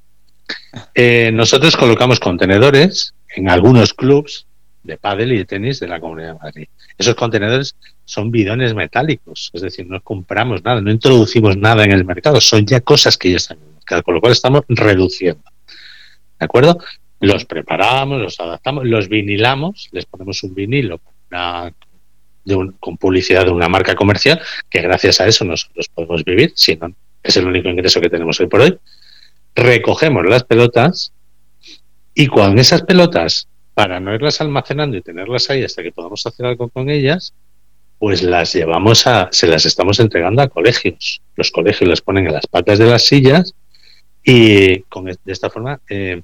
C: Eh, nosotros colocamos contenedores en algunos clubs de pádel y de tenis de la Comunidad de Madrid. Esos contenedores son bidones metálicos, es decir, no compramos nada, no introducimos nada en el mercado, son ya cosas que ya están en el mercado, con lo cual estamos reduciendo. ¿De acuerdo? Los preparamos, los adaptamos, los vinilamos, les ponemos un vinilo con publicidad de una marca comercial, que gracias a eso nosotros podemos vivir, si no, es el único ingreso que tenemos hoy por hoy. Recogemos las pelotas y con esas pelotas para no irlas almacenando y tenerlas ahí hasta que podamos hacer algo con ellas, pues las llevamos a, se las estamos entregando a colegios. Los colegios las ponen en las patas de las sillas y con, de esta forma eh,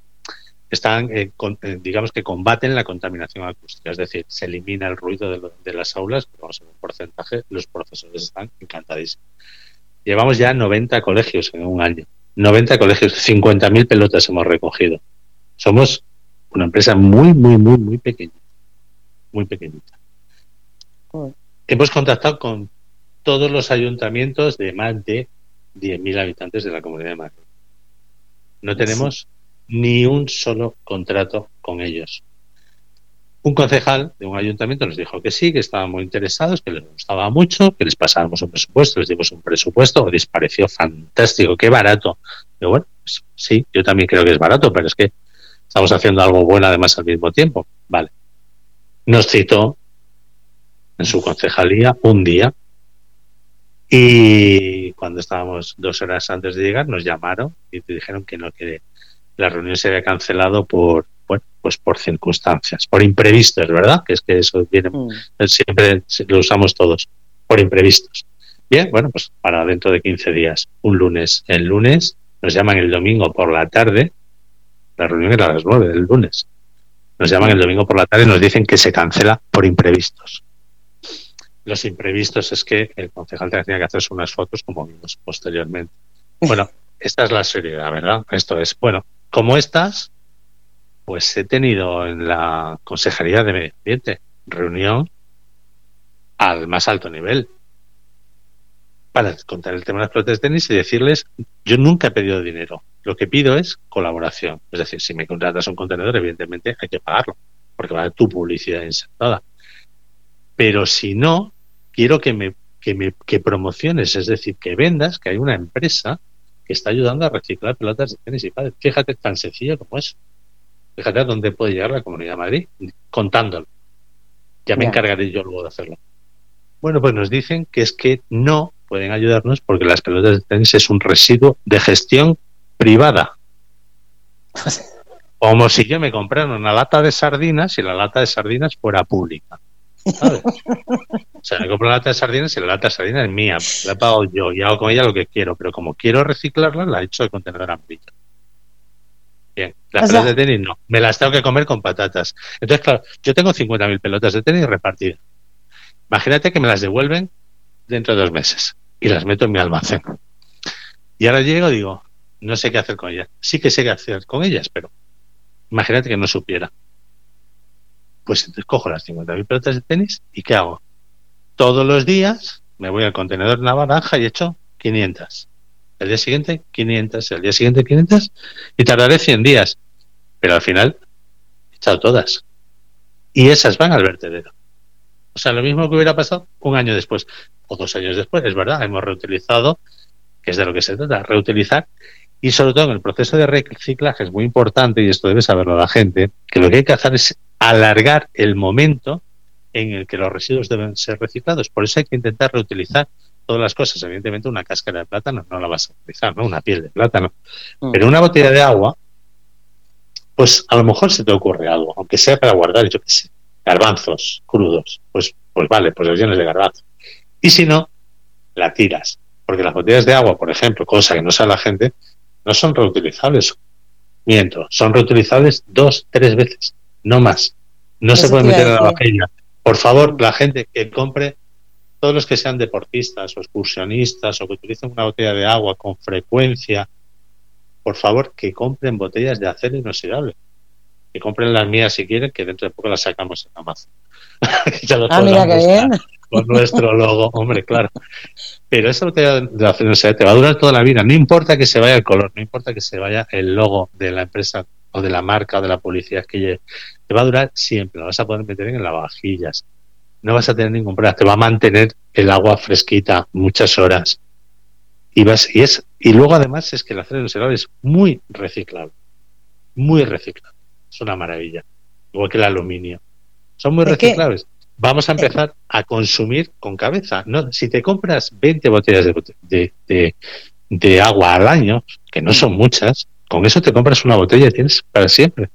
C: están, eh, eh, digamos que combaten la contaminación acústica, es decir, se elimina el ruido de, las aulas, vamos a un porcentaje, los profesores están encantadísimos. Llevamos ya 90 colegios en un año, 90 colegios, 50.000 pelotas hemos recogido. Somos una empresa muy, muy, muy, muy pequeña. Muy pequeñita. Hemos contactado con todos los ayuntamientos de más de 10.000 habitantes de la Comunidad de Madrid. No tenemos ni un solo contrato con ellos. un concejal de un ayuntamiento nos dijo que sí, que estaban muy interesados, que les gustaba mucho, que les pasáramos un presupuesto, les dimos un presupuesto, les pareció fantástico, qué barato. Pero bueno, pues sí, yo también creo que es barato, pero es que estamos haciendo algo bueno además al mismo tiempo. Vale. Nos citó en su concejalía un día y cuando estábamos dos horas antes de llegar nos llamaron y te dijeron que no, que la reunión se había cancelado por, bueno, pues por circunstancias, por imprevistos, ¿verdad? Que es que eso viene, mm. siempre lo usamos todos, por imprevistos. Bien, bueno, pues para dentro de 15 días, un lunes. El lunes nos llaman el domingo por la tarde, la reunión era a las 9 del lunes. Nos llaman el domingo por la tarde y nos dicen que se cancela por imprevistos. Los imprevistos es que el concejal tenía que hacerse unas fotos como vimos posteriormente. Bueno, esta es la seriedad, ¿verdad? Esto es, bueno, como estas, pues he tenido en la Consejería de Medio Ambiente reunión al más alto nivel para contar el tema de las pelotas de tenis y decirles, yo nunca he pedido dinero, lo que pido es colaboración. Es decir, si me contratas un contenedor, evidentemente hay que pagarlo, porque va a tu publicidad insertada. Pero si no, quiero que me, que me que promociones, es decir, que vendas que hay una empresa que está ayudando a reciclar pelotas de tenis y padres. Fíjate tan sencillo como es. Fíjate a dónde puede llegar la Comunidad de Madrid contándolo. Ya me encargaré yo luego de hacerlo. Bueno, pues nos dicen que es que no pueden ayudarnos porque las pelotas de tenis es un residuo de gestión privada. Como si yo me comprara una lata de sardinas y la lata de sardinas fuera pública. O sea, me compro una lata de sardinas y la lata de sardinas es mía, la he pagado yo y hago con ella lo que quiero, pero como quiero reciclarla, la he hecho de contenedor amarillo. Bien, las pelotas de tenis no, me las tengo que comer con patatas. Entonces, claro, yo tengo 50.000 pelotas de tenis repartidas. Imagínate que me las devuelven dentro de dos meses y las meto en mi almacén. Y ahora llego y digo, no sé qué hacer con ellas. Sí que sé qué hacer con ellas, pero imagínate que no supiera. Pues entonces cojo las 50.000 pelotas de tenis y ¿qué hago? Todos los días me voy al contenedor naranja y echo 500. El día siguiente 500, el día siguiente 500 y tardaré 100 días. Pero al final he echado todas. Y esas van al vertedero. O sea, lo mismo que hubiera pasado un año después o dos años después, es verdad, hemos reutilizado, que es de lo que se trata, reutilizar y sobre todo en el proceso de reciclaje es muy importante, y esto debe saberlo la gente, que lo que hay que hacer es alargar el momento en el que los residuos deben ser reciclados. Por eso hay que intentar reutilizar todas las cosas. Evidentemente, una cáscara de plátano no la vas a utilizar, ¿no? Una piel de plátano. Mm. Pero una botella de agua, pues a lo mejor se te ocurre algo, aunque sea para guardar, yo qué sé, garbanzos crudos. Pues, pues vale, pues llenes de garbanzos. Y si no, la tiras. Porque las botellas de agua, por ejemplo, cosa que no sabe la gente, no son reutilizables. Miento, son reutilizables dos, tres veces no más. No se puede meter en la vajilla. Por favor, la gente que compre, todos los que sean deportistas o excursionistas o que utilicen una botella de agua con frecuencia, por favor, que compren botellas de acero inoxidable. Que compren las mías si quieren, que dentro de poco las sacamos en Amazon.
B: ah, mira qué bien.
C: Con nuestro logo, hombre, claro. Pero esa botella de acero inoxidable te va a durar toda la vida. No importa que se vaya el color, no importa que se vaya el logo de la empresa o de la marca o de la policía que te va a durar siempre, lo vas a poder meter en lavavajillas, no vas a tener ningún problema, te va a mantener el agua fresquita muchas horas. Y, vas, y, es, y luego además es que el acero inoxidable es muy reciclable, muy reciclable, es una maravilla, igual que el aluminio. Son muy reciclables. Vamos a empezar a consumir con cabeza. No, si te compras 20 botellas de, de, de agua al año, que no son muchas, con eso te compras una botella y tienes para siempre.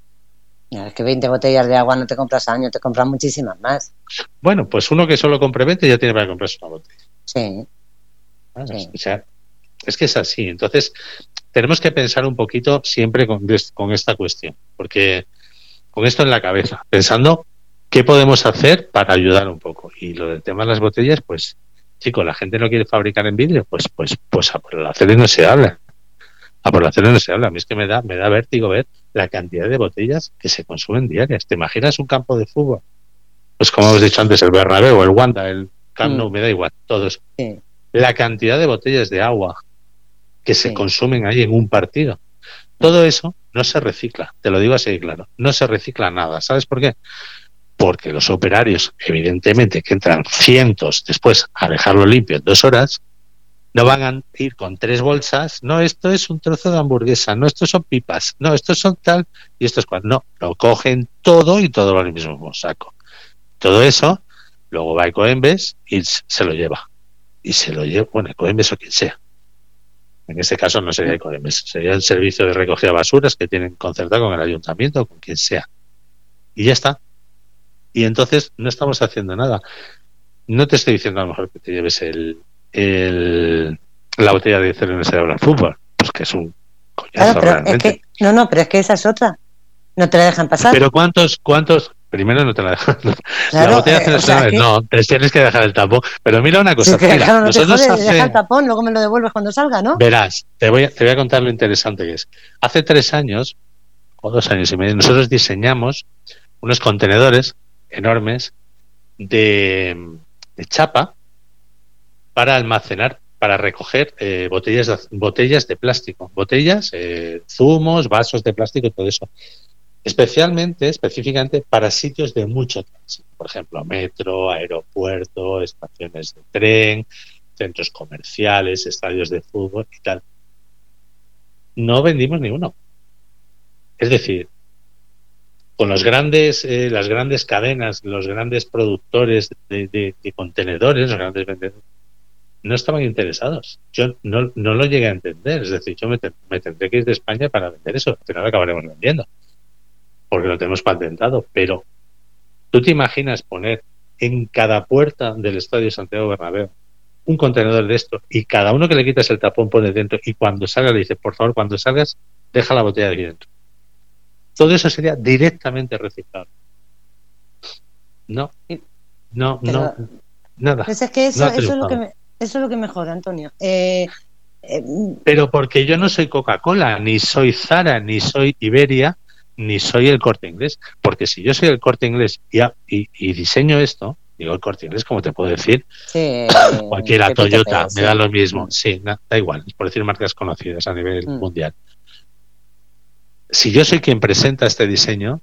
B: Es que 20 botellas de agua no te compras año, te compras muchísimas más.
C: Bueno, pues uno que solo compre 20 ya tiene para comprarse una botella.
B: Sí.
C: O sea, es que es así. Entonces, tenemos que pensar un poquito siempre con, con esta cuestión, porque con esto en la cabeza, pensando qué podemos hacer para ayudar un poco. Y lo del tema de las botellas, pues, chicos, la gente no quiere fabricar en vidrio, pues, pues, pues por el acero no se habla. A por el acero no se habla. A mí es que me da, me da vértigo ver la cantidad de botellas que se consumen diarias. ¿Te imaginas un campo de fútbol? Pues como hemos dicho antes, el Bernabéu, el Wanda, el Camp Nou, mm. me da igual, todos. La cantidad de botellas de agua que se consumen ahí en un partido. Todo eso no se recicla, te lo digo así claro, no se recicla nada. ¿Sabes por qué? porque los operarios, evidentemente, que entran cientos después a dejarlo limpio en dos horas, no van a ir con tres bolsas, no, esto es un trozo de hamburguesa, no, estos son pipas, no, estos son tal y esto es cual. No, lo cogen todo y todo lo mismo saco. Todo eso, luego va a Ecoembes y se lo lleva. Y se lo lleva, bueno, Ecoembes o quien sea. En este caso no sería Ecoembes, sería el servicio de recogida de basuras que tienen concertado con el ayuntamiento o con quien sea. Y ya está. Y entonces no estamos haciendo nada. No te estoy diciendo a lo mejor que te lleves el, el, la botella de en de fútbol, pues que es un
B: coñazo realmente. no, no, pero es que esa es otra. No te la dejan pasar.
C: Pero ¿cuántos, cuántos Primero no te la dejan. la botella eh, no, te tienes que dejar el tapón. Pero mira una cosa.
B: no nosotros te el tapón, luego me lo devuelves cuando salga, ¿no?
C: Verás, te voy, a, te voy a contar lo interesante que es. Hace tres años, o dos años y medio, nosotros diseñamos unos contenedores enormes de, de chapa para almacenar, para recoger eh, botellas, de, botellas de plástico, botellas, eh, zumos, vasos de plástico y todo eso. Especialmente, específicamente para sitios de mucho tránsito, por ejemplo, metro, aeropuerto, estaciones de tren, centros comerciales, estadios de fútbol y tal. No vendimos ni uno. Es decir, con los grandes, eh, las grandes cadenas, los grandes productores de, de, contenedores, los grandes vendedores, no estaban interesados. Yo no, no lo llegué a entender. Es decir, yo me, tendré que ir de España para vender eso. Al final acabaremos vendiendo. Porque lo tenemos patentado. Pero, ¿tú te imaginas poner en cada puerta del Estadio Santiago Bernabéu un contenedor de esto y cada uno que le quitas el tapón pone dentro y cuando salga le dice, por favor, cuando salgas, deja la botella de aquí dentro? Todo eso sería directamente reciclado. No, no, no, nada.
B: Pues es que eso, eso es lo que me, eso es lo que me jode, Antonio. Eh,
C: eh, Pero porque yo no soy Coca-Cola, ni soy Zara, ni soy Iberia, ni soy el corte inglés. Porque si yo soy el corte inglés y, y, diseño esto, digo el corte inglés, como te puedo decir, cualquiera Toyota, me da lo mismo. Sí, da igual, por decir marcas conocidas a nivel mm. mundial. Si yo soy quien presenta este diseño,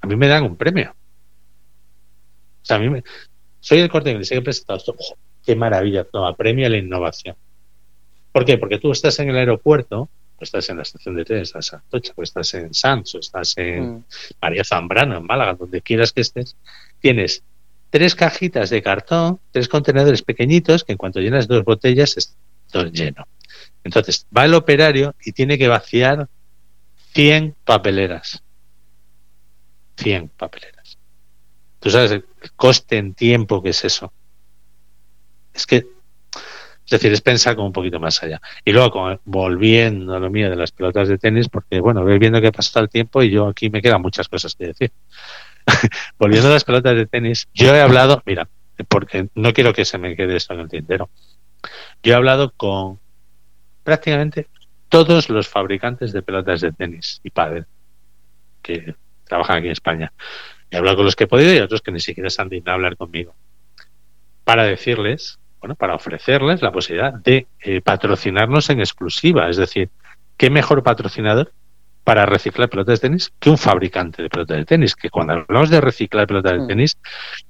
C: a mí me dan un premio. O sea, a mí me, soy el corte inglés, he presentado esto qué maravilla, toma premio a la innovación. ¿Por qué? Porque tú estás en el aeropuerto, o estás en la estación de tren, estás en Atocha, o estás en Sanz, o estás en mm. María Zambrano, en Málaga, donde quieras que estés, tienes tres cajitas de cartón, tres contenedores pequeñitos que en cuanto llenas dos botellas está todo lleno. Entonces va el operario y tiene que vaciar 100 papeleras. 100 papeleras. Tú sabes el coste en tiempo que es eso. Es que, es decir, es pensar como un poquito más allá. Y luego, volviendo a lo mío de las pelotas de tenis, porque, bueno, voy viendo que pasa el tiempo y yo aquí me quedan muchas cosas que decir. volviendo a las pelotas de tenis, yo he hablado, mira, porque no quiero que se me quede esto en el tintero. Yo he hablado con prácticamente todos los fabricantes de pelotas de tenis y pádel que trabajan aquí en España. He hablado con los que he podido y otros que ni siquiera se han dignado hablar conmigo. Para decirles bueno, para ofrecerles la posibilidad de eh, patrocinarnos en exclusiva. Es decir, ¿qué mejor patrocinador para reciclar pelotas de tenis que un fabricante de pelotas de tenis? Que cuando hablamos de reciclar pelotas de mm. tenis,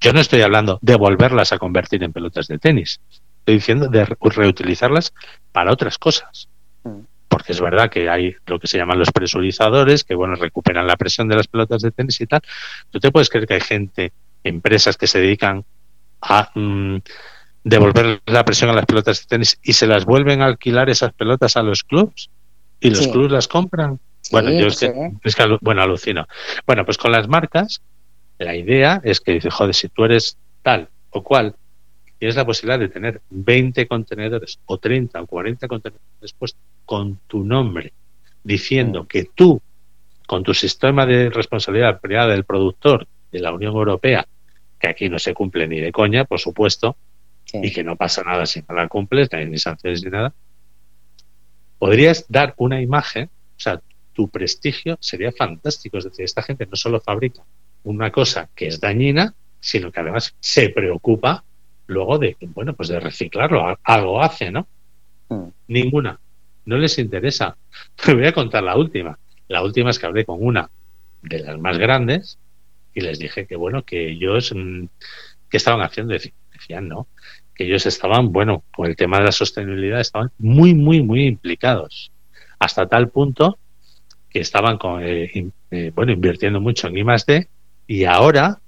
C: yo no estoy hablando de volverlas a convertir en pelotas de tenis. Estoy diciendo de reutilizarlas para otras cosas. Mm. Porque es verdad que hay lo que se llaman los presurizadores, que bueno, recuperan la presión de las pelotas de tenis y tal. Tú te puedes creer que hay gente, empresas que se dedican a mm, devolver la presión a las pelotas de tenis y se las vuelven a alquilar esas pelotas a los clubs y los clubs las compran. bueno, yo es que, es que, bueno, alucino. Bueno, pues con las marcas, la idea es que dice, joder, si tú eres tal o cual, tienes la posibilidad de tener 20 contenedores o 30 o 40 contenedores puestos con tu nombre, diciendo que tú, con tu sistema de responsabilidad privada del productor de la Unión Europea, que aquí no se cumple ni de coña, por supuesto, y que no pasa nada si no la cumples, ni sanciones ni nada, podrías dar una imagen, o sea, tu prestigio sería fantástico. Es decir, esta gente no solo fabrica una cosa que es dañina, sino que además se preocupa luego de, bueno, pues de reciclarlo, algo hace, ¿no? Mm. Ninguna. No les interesa. Te voy a contar la última. La última es que hablé con una de las más grandes y les dije que bueno, que ellos, mm, que estaban haciendo? Decían, no, ellos estaban, bueno, con el tema de la sostenibilidad estaban muy, muy, muy implicados, hasta tal punto que estaban con, eh, eh, bueno, invirtiendo mucho en I más D y ahora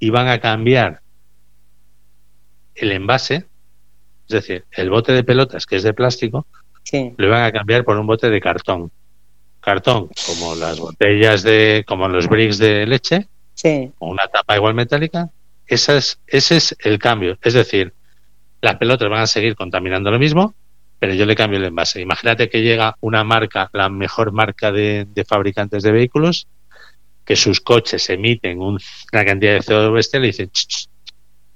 C: iban a cambiar el envase, es decir, el bote de pelotas que es de plástico, lo iban a cambiar por un bote de cartón. Cartón, como las botellas de, como los bricks de leche, o una tapa igual metálica, esa es, ese es el cambio. Es decir, las pelotas van a seguir contaminando lo mismo, pero yo le cambio el envase. Imagínate que llega una marca, la mejor marca de, fabricantes de vehículos, que sus coches emiten una cantidad de CO2 bestial y dicen,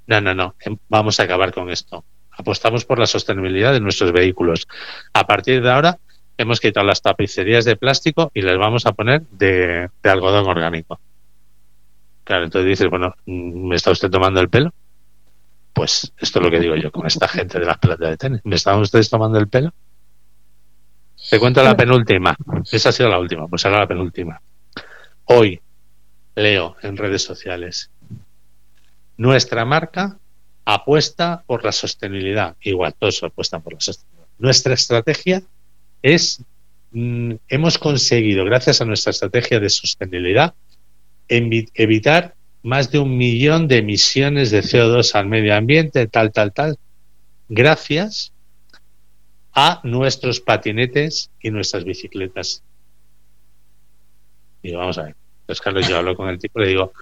C: no, no, no, em, vamos a acabar con esto. Apostamos por la sostenibilidad de nuestros vehículos. A partir de ahora hemos quitado las tapicerías de plástico y les vamos a poner de algodón orgánico. Claro, entonces dices, bueno, ¿me está usted tomando el pelo? Pues esto es lo que digo yo con esta gente de las pelotas de tenis. ¿Me estaban ustedes tomando el pelo? Te cuento la penúltima. Esa ha sido la última, pues ahora la penúltima. Hoy leo en redes sociales. Nuestra marca apuesta por la sostenibilidad. Igual, todos apuestan por la sostenibilidad. Nuestra estrategia es, mm, hemos conseguido, gracias a nuestra estrategia de sostenibilidad, evitar más de un millón de emisiones de CO2 al medio ambiente, tal, tal, tal, gracias a nuestros patinetes y nuestras bicicletas. Y vamos a ver. Entonces, Carlos, yo hablo con el tipo y le digo,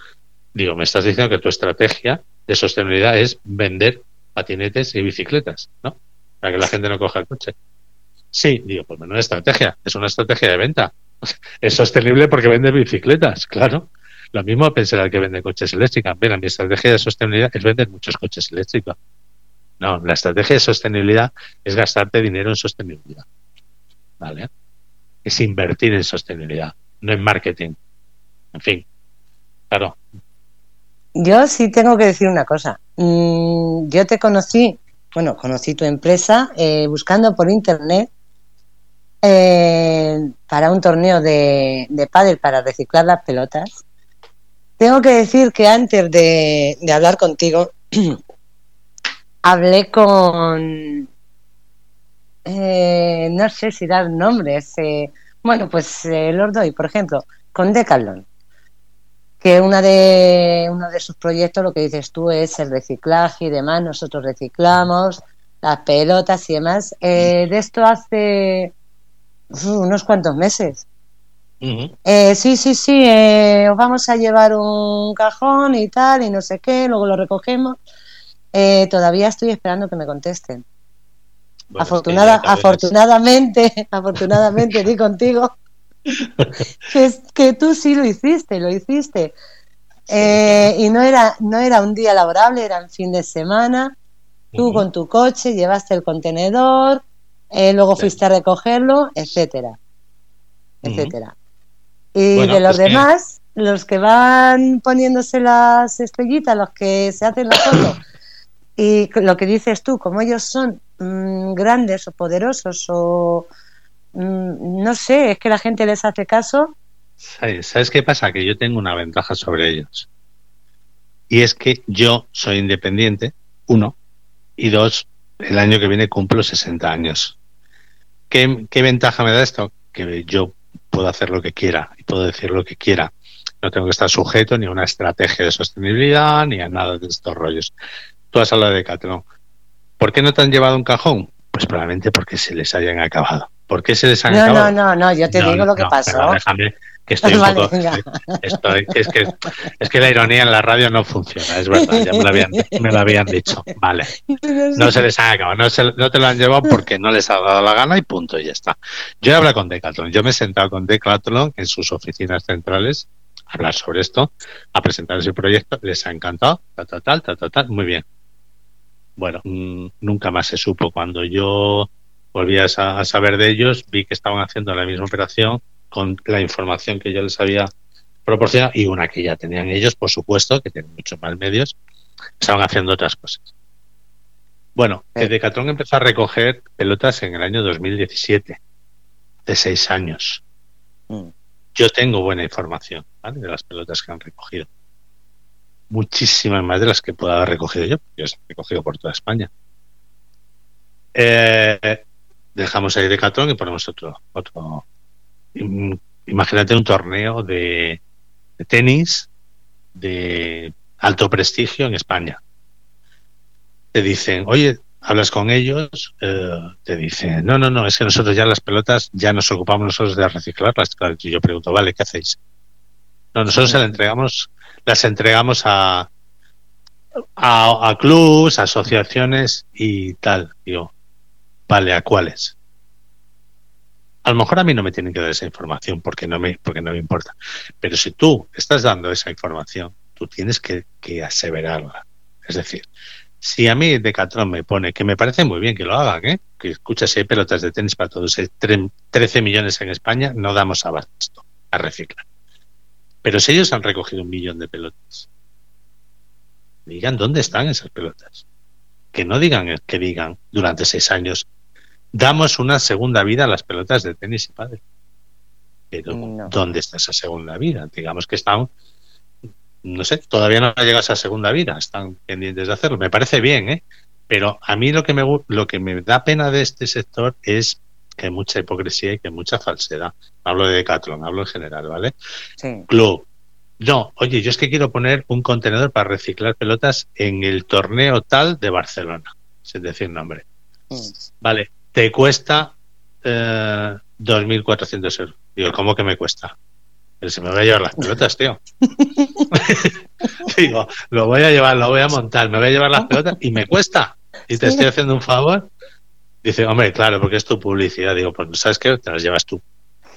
C: digo, me estás diciendo que tu estrategia de sostenibilidad es vender patinetes y bicicletas, ¿no? Para que la gente no coja el coche. Sí, digo, pues no es estrategia, es una estrategia de venta. Es sostenible porque vende bicicletas, claro. Lo mismo pensar al que vende coches eléctricos. Mira, mi estrategia de sostenibilidad es vender muchos coches eléctricos. No, la estrategia de sostenibilidad es gastarte dinero en sostenibilidad. ¿Vale? Es invertir en sostenibilidad, no en marketing. En fin, claro.
B: Yo sí tengo que decir una cosa. Mm, yo te conocí, bueno, conocí tu empresa eh, buscando por internet eh, para un torneo de, de pádel para reciclar las pelotas tengo que decir que antes de, hablar contigo, hablé con, eh, no sé si dar nombres, eh, bueno, pues eh, los doy, por ejemplo, con Decathlon, que una de, uno de sus proyectos, lo que dices tú, es el reciclaje y demás, nosotros reciclamos las pelotas y demás. de esto hace unos cuantos meses. Eh, sí, sí, sí, eh, os vamos a llevar un cajón y tal, y no sé qué, luego lo recogemos. Eh, todavía estoy esperando que me contesten. Afortunada, afortunadamente, afortunadamente di contigo que, que, tú sí lo hiciste, lo hiciste. y no era, no era un día laborable, era un fin de semana. Tú con tu coche llevaste el contenedor, luego fuiste a recogerlo, etcétera, etcétera. Y de los demás, los que van poniéndose las estrellitas, los que se hacen la foto, y lo que dices tú, como ellos son mm, grandes o poderosos o mm, no sé, es que la gente les hace caso.
C: ¿Sabes qué pasa? Que yo tengo una ventaja sobre ellos. Y es que yo soy independiente, uno, y dos, el año que viene cumplo 60 años. ¿Qué, qué ventaja me da esto? Que yo puedo hacer lo que quiera y puedo decir lo que quiera. No tengo que estar sujeto ni a una estrategia de sostenibilidad ni a nada de estos rollos. Tú has hablado de Decathlon. ¿Por qué no te han llevado un cajón? Pues probablemente porque se les hayan acabado. ¿Por qué se les han acabado?
B: No, no, no, yo te digo lo que pasó.
C: Déjame, que estoy un poco, estoy, es, que, es que la ironía en la radio no funciona, es verdad, ya me lo habían, me lo habían dicho. Vale. No se les ha acabado, no, se, no te lo han llevado porque no les ha dado la gana y punto, y ya está. Yo he hablado con Decathlon, yo me he sentado con Decathlon en sus oficinas centrales a hablar sobre esto, a presentar ese proyecto, les ha encantado, tal, tal, tal, tal, tal, muy bien. Bueno, mm, nunca más se supo. Cuando yo volví a saber de ellos, vi que estaban haciendo la misma operación con la información que yo les había proporcionado y una que ya tenían ellos, por supuesto, que tienen muchos más medios, estaban haciendo otras cosas. Bueno, el Decathlon empezó a recoger pelotas en el año 2017, de seis años. Mm. yo tengo buena información de las pelotas que han recogido. Muchísimas más de las que pueda haber recogido yo, porque yo he recogido por toda España. Eh, dejamos ahí Decathlon y ponemos otro. otro imagínate un torneo de, tenis de alto prestigio en España. Te dicen, oye, hablas con ellos, eh, te dicen, no, no, no, es que nosotros ya las pelotas ya nos ocupamos nosotros de reciclarlas. Y yo pregunto, vale, ¿qué hacéis? No, nosotros se las entregamos, las entregamos a, a, a clubs, asociaciones y tal. Digo, vale, ¿a cuáles? A lo mejor a mí no me tienen que dar esa información porque no me, porque no me importa. Pero si tú estás dando esa información, tú tienes que, aseverarla. Es decir, si a mí Decathlon me pone, que me parece muy bien que lo hagan, ¿eh? que escucha si hay pelotas de tenis para todos, hay 13 millones en España, no damos abasto a reciclar. Pero si ellos han recogido un millón de pelotas, digan dónde están esas pelotas. Que no digan que digan durante seis años damos una segunda vida a las pelotas de tenis y padre. Pero ¿dónde está esa segunda vida? Digamos que están, no sé, todavía no ha llegado a esa segunda vida, están pendientes de hacerlo. Me parece bien, ¿eh? Pero a mí lo que me lo que me da pena de este sector es que hay mucha hipocresía y que hay mucha falsedad. Hablo de Decathlon, hablo en general, ¿vale? Sí. Club. No, oye, yo es que quiero poner un contenedor para reciclar pelotas en el torneo tal de Barcelona, sin decir nombre. Mm. Vale, te cuesta eh, 2.400 euros. Digo, ¿cómo que me cuesta? Pero se me voy a llevar las pelotas, tío. Digo, lo voy a llevar, lo voy a montar, me voy a llevar las pelotas y me cuesta. Y te estoy haciendo un favor. Dice, hombre, claro, porque es tu publicidad. Digo, pues ¿sabes qué? Te las llevas tú.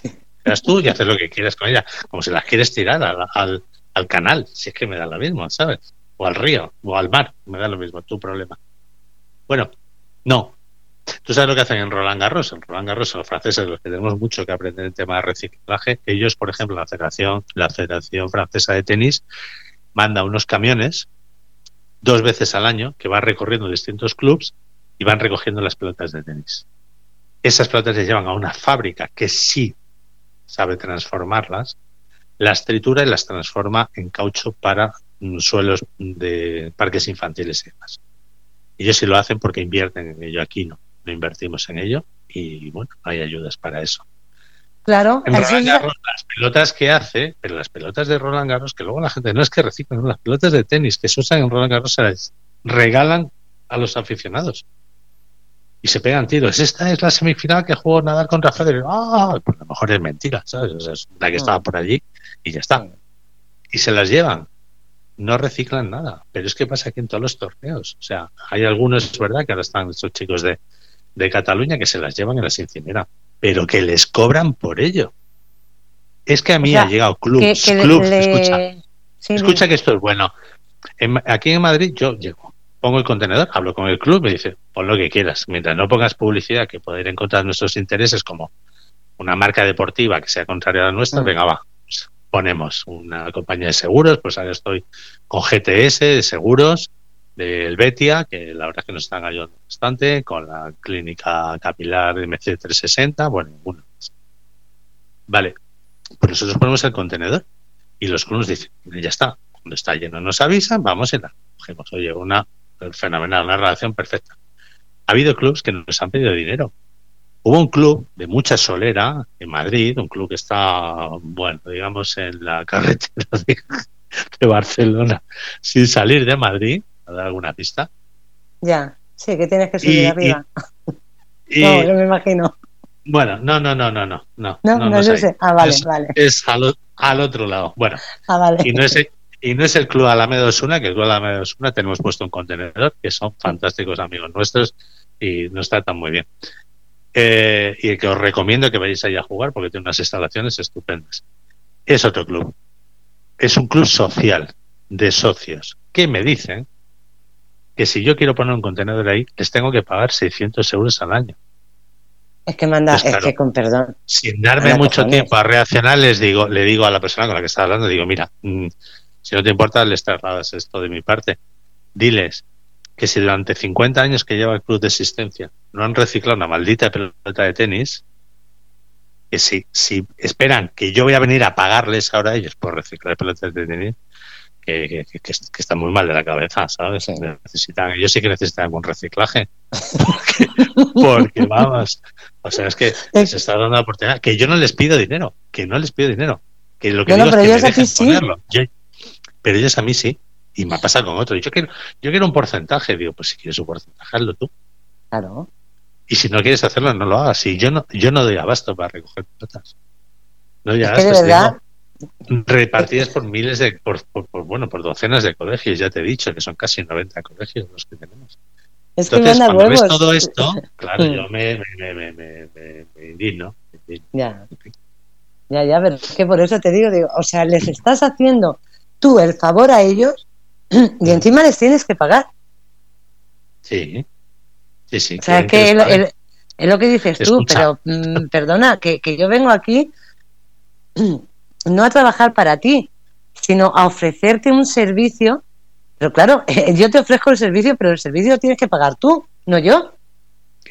C: Te las tú y haces lo que quieras con ella. Como si las quieres tirar al, al canal. Si es que me da lo mismo, ¿sabes? O al río, o al mar. Me da lo mismo, tu problema. Bueno, no, Tú sabes lo que hacen en Roland Garros. En Roland Garros, los franceses, los que tenemos mucho que aprender en tema de reciclaje, ellos, por ejemplo, la Federación, la Federación Francesa de Tenis, manda unos camiones dos veces al año que van recorriendo distintos clubs y van recogiendo las pelotas de tenis. Esas pelotas se llevan a una fábrica que sí sabe transformarlas, las tritura y las transforma en caucho para suelos de parques infantiles y demás. Ellos sí lo hacen porque invierten en ello, aquí no invertimos en ello y bueno, hay ayudas para eso.
B: Claro,
C: en Roland Garros, las pelotas que hace, pero las pelotas de Roland Garros, que luego la gente no es que reciclan, las pelotas de tenis que se usan en Roland Garros se las regalan a los aficionados y se pegan tiros. Esta es la semifinal que jugó Nadal contra Federer. Ah, pues a lo mejor es mentira, ¿sabes? es la que estaba por allí y ya está. Y se las llevan. No reciclan nada. Pero es que pasa aquí en todos los torneos. O sea, hay algunos, es verdad, que ahora están estos chicos de, de Cataluña que se las llevan y las incineran, pero que les cobran por ello. Es que a mí ha llegado clubs, clubs, escucha, escucha que esto es bueno. aquí en Madrid yo llego, pongo el contenedor, hablo con el club, me dice, pon lo que quieras, mientras no pongas publicidad que poder encontrar nuestros intereses como una marca deportiva que sea contraria a la nuestra, mm. venga, va, pues ponemos una compañía de seguros, pues ahora estoy con GTS de seguros, del Betia, que la verdad es que nos están ayudando bastante, con la clínica capilar MC360, bueno, ninguno Vale, pues nosotros ponemos el contenedor y los clubes dicen, ya está, cuando está lleno nos avisan, vamos y la cogemos. Oye, una fenomenal, una relación perfecta. Ha habido clubes que nos han pedido dinero. Hubo un club de mucha solera en Madrid, un club que está, bueno, digamos, en la carretera de Barcelona, sin salir de Madrid, dar alguna pista?
B: Ya, sí, que tienes que subir arriba. no, yo me imagino.
C: Bueno, no, no, no, no, no. No,
B: no, no, sé. Ah, vale,
C: es,
B: vale.
C: Es al, otro lado. Bueno,
B: ah, vale.
C: y, no es el, y no es el Club Alameda Osuna, que el Club Alameda Osuna tenemos puesto un contenedor, que son fantásticos amigos nuestros y nos tratan muy bien. Eh, y que os recomiendo que vayáis allá a jugar porque tiene unas instalaciones estupendas. Es otro club. Es un club social de socios que me dicen que si yo quiero poner un contenedor ahí, les tengo que pagar 600 euros al año.
B: Es que manda, es que con perdón.
C: Sin darme mucho tiempo a reaccionar, les digo, le digo a la persona con la que está hablando, digo, mira, mm, si no te importa, les trasladas esto de mi parte. Diles que si durante 50 años que lleva el club de existencia no han reciclado una maldita pelota de tenis, que si, si esperan que yo voy a venir a pagarles ahora a ellos por reciclar pelotas de tenis, que, que, que, están muy mal de la cabeza, ¿sabes? Necesitan, ellos sí que necesitan algún reciclaje. Porque, vamos, o sea, es que se está dando la oportunidad. Que yo no les pido dinero, que no les pido dinero. Que lo que digo es que me dejen ponerlo. pero ellos a mí sí. Y me ha pasado con otro. Yo quiero, yo quiero un porcentaje. Digo, pues si quieres un porcentaje, hazlo tú.
B: Claro.
C: Y si no quieres hacerlo, no lo hagas. Y yo no, yo no doy abasto para recoger pelotas. No doy
B: abasto. Es verdad,
C: repartidas por miles de, por, bueno, por docenas de colegios, ya te he dicho, que son casi 90 colegios los que tenemos. Entonces, cuando ves todo esto, claro, yo me, me, me, me, indigno.
B: Ya. Ya, ya, pero es que por eso te digo, digo, o sea, les estás haciendo tú el favor a ellos y encima les tienes que pagar.
C: Sí, sí, sí.
B: O sea, que, es lo que dices tú, pero mm, perdona, que, que yo vengo aquí no a trabajar para ti, sino a ofrecerte un servicio. Pero claro, yo te ofrezco el servicio, pero el servicio lo tienes que pagar tú, no yo.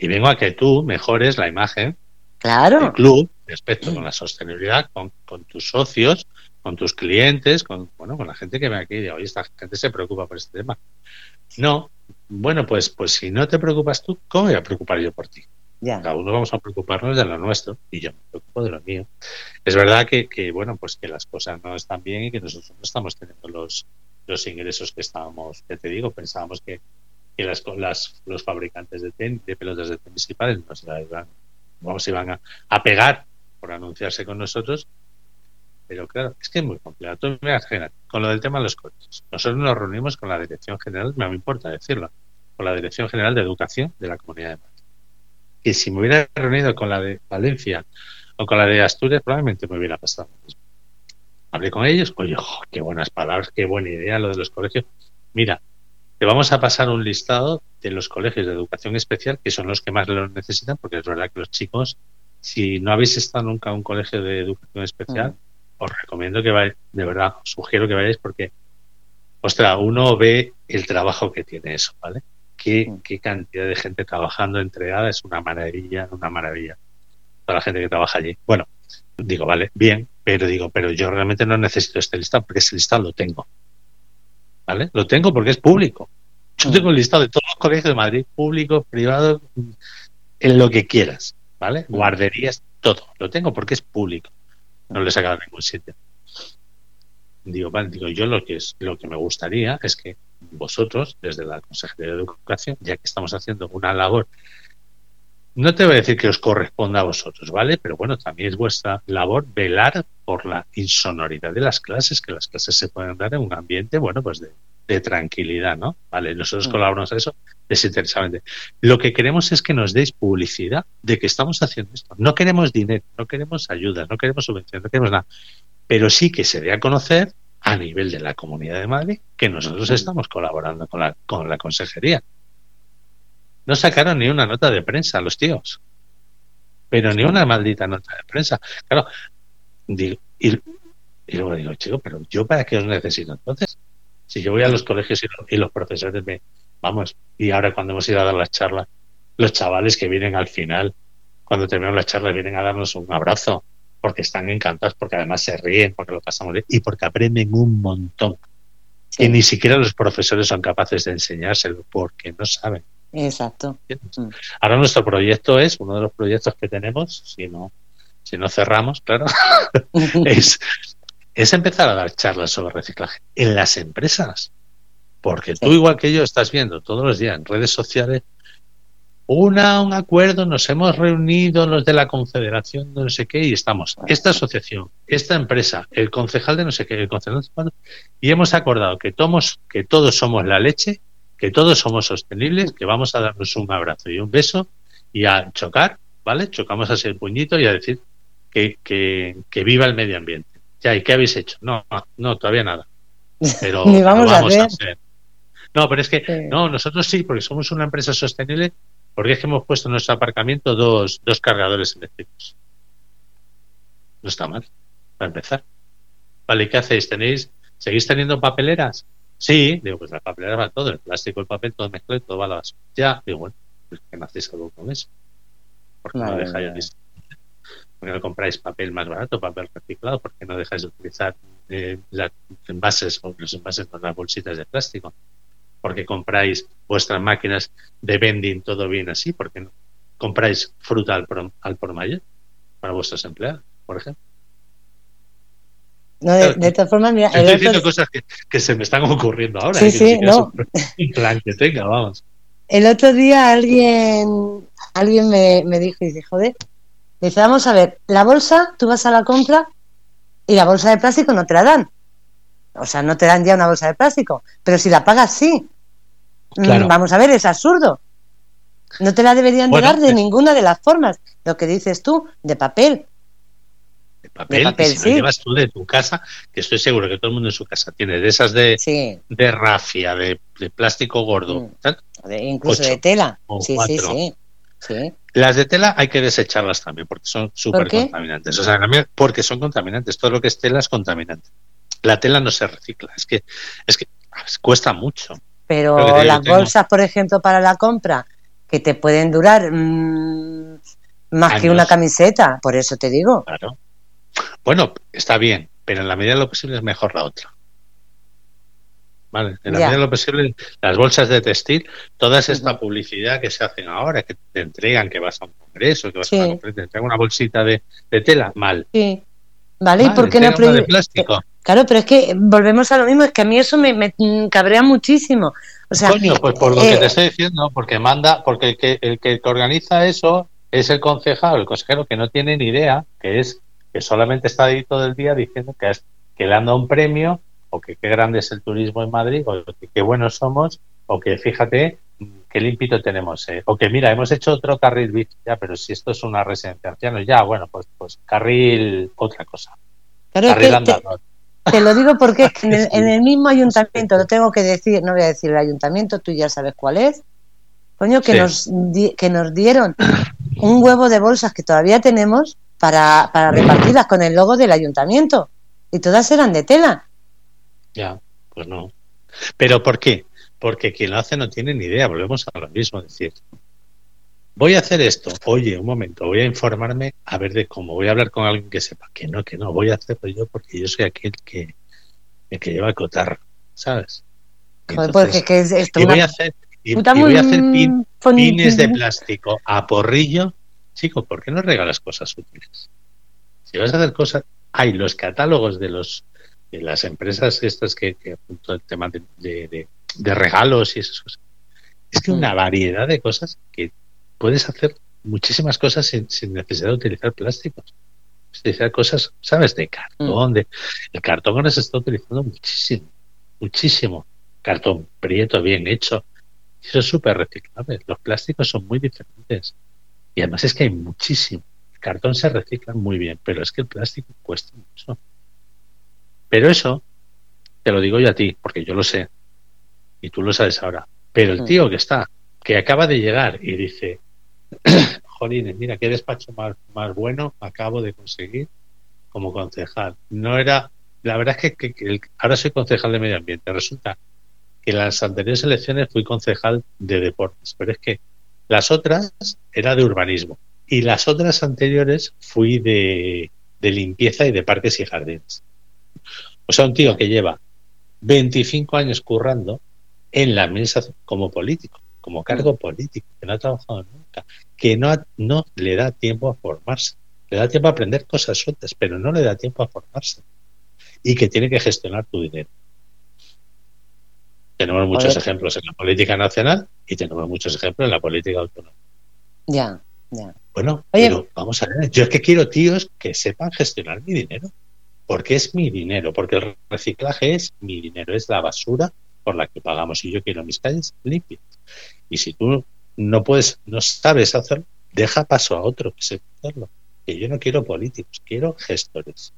C: Y vengo a que tú mejores la imagen
B: claro.
C: del club respecto con la sostenibilidad, con, tus socios, con tus clientes, con bueno, con la gente que ve aquí y oye, esta gente se preocupa por este tema. No, bueno, pues, pues si no te preocupas tú, ¿cómo voy a preocupar yo por ti? Cada uno vamos a preocuparnos de lo nuestro y yo me preocupo de lo mío. Es verdad que, bueno, pues que las cosas no están bien y que nosotros no estamos teniendo los, los ingresos que estábamos, que te digo, pensábamos que, que las, las, los fabricantes de, de pelotas de tenis nos iban, vamos, iban a, pegar por anunciarse con nosotros. Pero claro, es que es muy complicado. con lo del tema de los coches, nosotros nos reunimos con la Dirección General, me importa decirlo, con la Dirección General de Educación de la Comunidad de Madrid que si me hubiera reunido con la de Valencia o con la de Asturias, probablemente me hubiera pasado. Hablé con ellos, oye, qué buenas palabras, qué buena idea lo de los colegios. Mira, te vamos a pasar un listado de los colegios de educación especial, que son los que más lo necesitan, porque es verdad que los chicos, si no habéis estado nunca en un colegio de educación especial, mm. os recomiendo que vayáis, de verdad, os sugiero que vayáis porque, ostras, uno ve el trabajo que tiene eso, ¿vale? Qué, cantidad de gente trabajando entregada, es una maravilla, una maravilla. Toda la gente que trabaja allí. Bueno, digo, vale, bien, pero digo, pero yo realmente no necesito este listado porque ese listado lo tengo. ¿Vale? Lo tengo porque es público. Yo tengo el listado de todos los colegios de Madrid, público, privado, en lo que quieras, ¿vale? Guarderías, todo. Lo tengo porque es público. No le he sacado a ningún sitio. Digo, vale, digo, yo lo que es, lo que me gustaría es que vosotros, desde la Consejería de Educación, ya que estamos haciendo una labor, no te voy a decir que os corresponda a vosotros, ¿vale? Pero bueno, también es vuestra labor velar por la insonoridad de las clases, que las clases se pueden dar en un ambiente, bueno, pues de, tranquilidad, ¿no? Vale, nosotros mm. colaboramos a eso desinteresadamente. Lo que queremos es que nos deis publicidad de que estamos haciendo esto. No queremos dinero, no queremos ayuda, no queremos subvención, no queremos nada. Pero sí que se dé a conocer a nivel de la Comunidad de Madrid que nosotros estamos colaborando con la, con la consejería. No sacaron ni una nota de prensa los tíos, pero ni una maldita nota de prensa. Claro, y, luego digo, chico, pero yo para qué os necesito entonces? Si yo voy a los colegios y, los profesores me, vamos, y ahora cuando hemos ido a dar las charlas, los chavales que vienen al final, cuando terminamos la charla, vienen a darnos un abrazo, porque están encantados, porque además se ríen, porque lo pasamos bien y porque aprenden un montón. Y ni siquiera los profesores son capaces de enseñárselo porque no saben.
B: Exacto. Mm.
C: Ahora nuestro proyecto es, uno de los proyectos que tenemos, si no, si no cerramos, claro, es, es empezar a dar charlas sobre reciclaje en las empresas. Porque tú, igual que yo, estás viendo todos los días en redes sociales una, un acuerdo, nos hemos reunido los de la Confederación de no sé qué y estamos, esta asociación, esta empresa, el concejal de no sé qué, el concejal de no sé y hemos acordado que, tomos, que todos somos la leche, que todos somos sostenibles, que vamos a darnos un abrazo y un beso y a chocar, ¿vale? Chocamos así el puñito y a decir que, que, que viva el medio ambiente. Ya, ¿y qué habéis hecho? No, no, todavía nada. Pero
B: vamos, a, hacer.
C: No, pero es que, no, nosotros sí, porque somos una empresa sostenible porque es que hemos puesto en nuestro aparcamiento dos, dos cargadores eléctricos. No está mal, para empezar. Vale, ¿qué hacéis? ¿Tenéis, ¿Seguís teniendo papeleras? Sí, digo, pues las papeleras van todo, el plástico, el papel, todo mezclado, todo va a la basura. Ya, digo, bueno, pues que no hacéis algo con eso. Porque no dejáis ¿Por qué no compráis papel más barato, papel reciclado? ¿Por qué no dejáis de utilizar eh, envases o los envases con las bolsitas de plástico? ¿Por qué compráis vuestras máquinas de vending todo bien así? ¿Por qué no compráis fruta al por, al por mayor para vuestros empleados, por ejemplo?
B: No, de, de todas formas, mira.
C: Estoy
B: el
C: diciendo
B: otro,
C: cosas que, que se me están ocurriendo ahora.
B: Sí,
C: ¿eh? que
B: sí, no.
C: un plan que tenga, vamos.
B: el otro día alguien, alguien me, me dijo, y dice, joder, dice, vamos a ver, la bolsa, tú vas a la compra y la bolsa de plástico no te la dan. O sea, no te dan ya una bolsa de plástico, pero si la pagas, sí. Mm,
C: Claro.
B: Vamos a ver, es absurdo. No te la deberían de
C: Bueno,
B: dar de
C: es-
B: ninguna de las formas. Lo que dices tú, de papel.
C: De papel,
B: De papel,
C: y si
B: sí.
C: lo llevas tú de tu casa, que estoy seguro que todo el mundo en su casa tiene de esas de,
B: Sí,
C: de rafia, de, de plástico gordo.
B: Mm. de- incluso
C: Ocho
B: de tela. Sí, sí, sí. Sí,
C: Las de tela hay que desecharlas también porque son súper contaminantes. O sea, también porque son contaminantes. Todo lo que es tela es contaminante. La tela no se recicla. Es que, es que cuesta mucho.
B: Pero
C: digo,
B: las
C: tengo-
B: bolsas, por ejemplo, para la compra, que te pueden durar mm, más que una camiseta, por eso te digo.
C: Claro. Bueno, está bien, pero en la medida de lo posible es mejor la otra. Vale, en la
B: Ya.
C: medida de lo posible, las bolsas de textil, toda esta publicidad que se hacen ahora, que te entregan, que vas a un congreso, que vas
B: Sí.
C: a una conferencia, te entregan una bolsita de, de tela, mal.
B: Sí. ¿Vale? ¿Y por qué no
C: una de
B: prohíbe-
C: plástico?
B: Claro, pero es que volvemos a lo mismo, es que a mí eso me, me, cabrea muchísimo. O sea,
C: Coño, pues por lo
B: eh,
C: que te estoy diciendo, porque manda, porque el que, el que organiza eso es el concejal, el consejero que no tiene ni idea, que es que solamente está ahí todo el día diciendo que, es, que le han dado un premio, o que qué grande es el turismo en Madrid, o que qué buenos somos, o que fíjate qué limpito tenemos, eh, o que mira, hemos hecho otro carril bici, ya, pero si esto es una residencia de ancianos, ya, bueno, pues, pues carril otra cosa,
B: claro,
C: carril
B: que te,
C: andador.
B: te lo digo porque es que en el,
C: Sí.
B: en el mismo ayuntamiento, lo tengo que decir, no voy a decir el ayuntamiento, tú ya sabes cuál es, coño, que,
C: Sí.
B: nos, di- que nos dieron un huevo de bolsas que todavía tenemos para, para repartirlas con el logo del ayuntamiento. Y todas eran de tela.
C: Ya, pues no. ¿Pero por qué? Porque quien lo hace no tiene ni idea, volvemos a lo mismo, es decir, voy a hacer esto, oye, un momento, voy a informarme a ver de cómo, voy a hablar con alguien que sepa, que no, que no, voy a hacerlo yo porque yo soy aquel que, el que lleva el cotarro, ¿sabes?
B: Joder,
C: entonces-
B: porque es esto
C: y voy a hacer, y, voy a hacer pin- pines de plástico a porrillo. Chico, ¿por qué no regalas cosas útiles? Si vas a hacer cosas, hay los catálogos de los de las empresas estas que, que el tema de, de- de- de regalos y esas cosas. Es que
B: Mm.
C: una variedad de cosas que puedes hacer muchísimas cosas sin, sin necesidad de utilizar plásticos. Utilizar cosas, ¿sabes? De cartón. De, el cartón ahora se está utilizando muchísimo, muchísimo. Cartón prieto, bien hecho. Eso es súper reciclable. Los plásticos son muy diferentes. Y además es que hay muchísimo. El cartón se recicla muy bien, pero es que el plástico cuesta mucho. Pero eso, te lo digo yo a ti, porque yo lo sé. Y tú lo sabes ahora. Pero el
B: Mm.
C: tío que está, que acaba de llegar y dice, jolines, mira qué despacho más, más bueno acabo de conseguir como concejal. No era, la verdad es que, que- que el- ahora soy concejal de medio ambiente. Resulta que en las anteriores elecciones fui concejal de deportes, pero es que las otras era de urbanismo y las otras anteriores fui de, de limpieza y de parques y jardines. O sea, un tío que lleva 25 años currando en la administración como político, como cargo político, que no ha trabajado nunca, que no, ha- no le da tiempo a formarse, le da tiempo a aprender cosas sueltas, pero no le da tiempo a formarse y que tiene que gestionar tu dinero. Tenemos muchos ejemplos en la política nacional y tenemos muchos ejemplos en la política autónoma.
B: Ya, ya.
C: Bueno,
B: Oye.
C: pero vamos a ver, yo es que quiero tíos que sepan gestionar mi dinero, porque es mi dinero, porque el reciclaje es mi dinero, es la basura por la que pagamos y yo quiero mis calles limpias. Y si tú no puedes, no sabes hacerlo, deja paso a otro que sepa hacerlo. Que yo no quiero políticos, quiero gestores.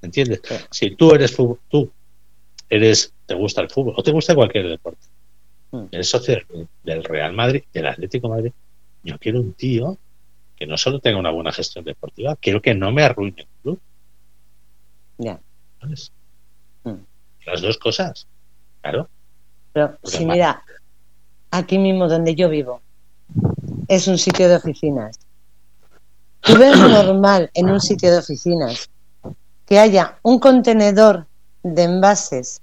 C: ¿Entiendes? Si tú eres fútbol, tú eres, te gusta el fútbol o te gusta cualquier deporte,
B: Mm.
C: eres socio del- Real Madrid, del Atlético de Madrid, yo quiero un tío que no solo tenga una buena gestión deportiva, quiero que no me arruine el club.
B: Ya.
C: ¿sabes?
B: Mm.
C: Las dos cosas. Claro.
B: Pero
C: Porque
B: si mira, aquí mismo donde yo vivo, es un sitio de oficinas. tú ves normal en un sitio de oficinas que haya un contenedor de envases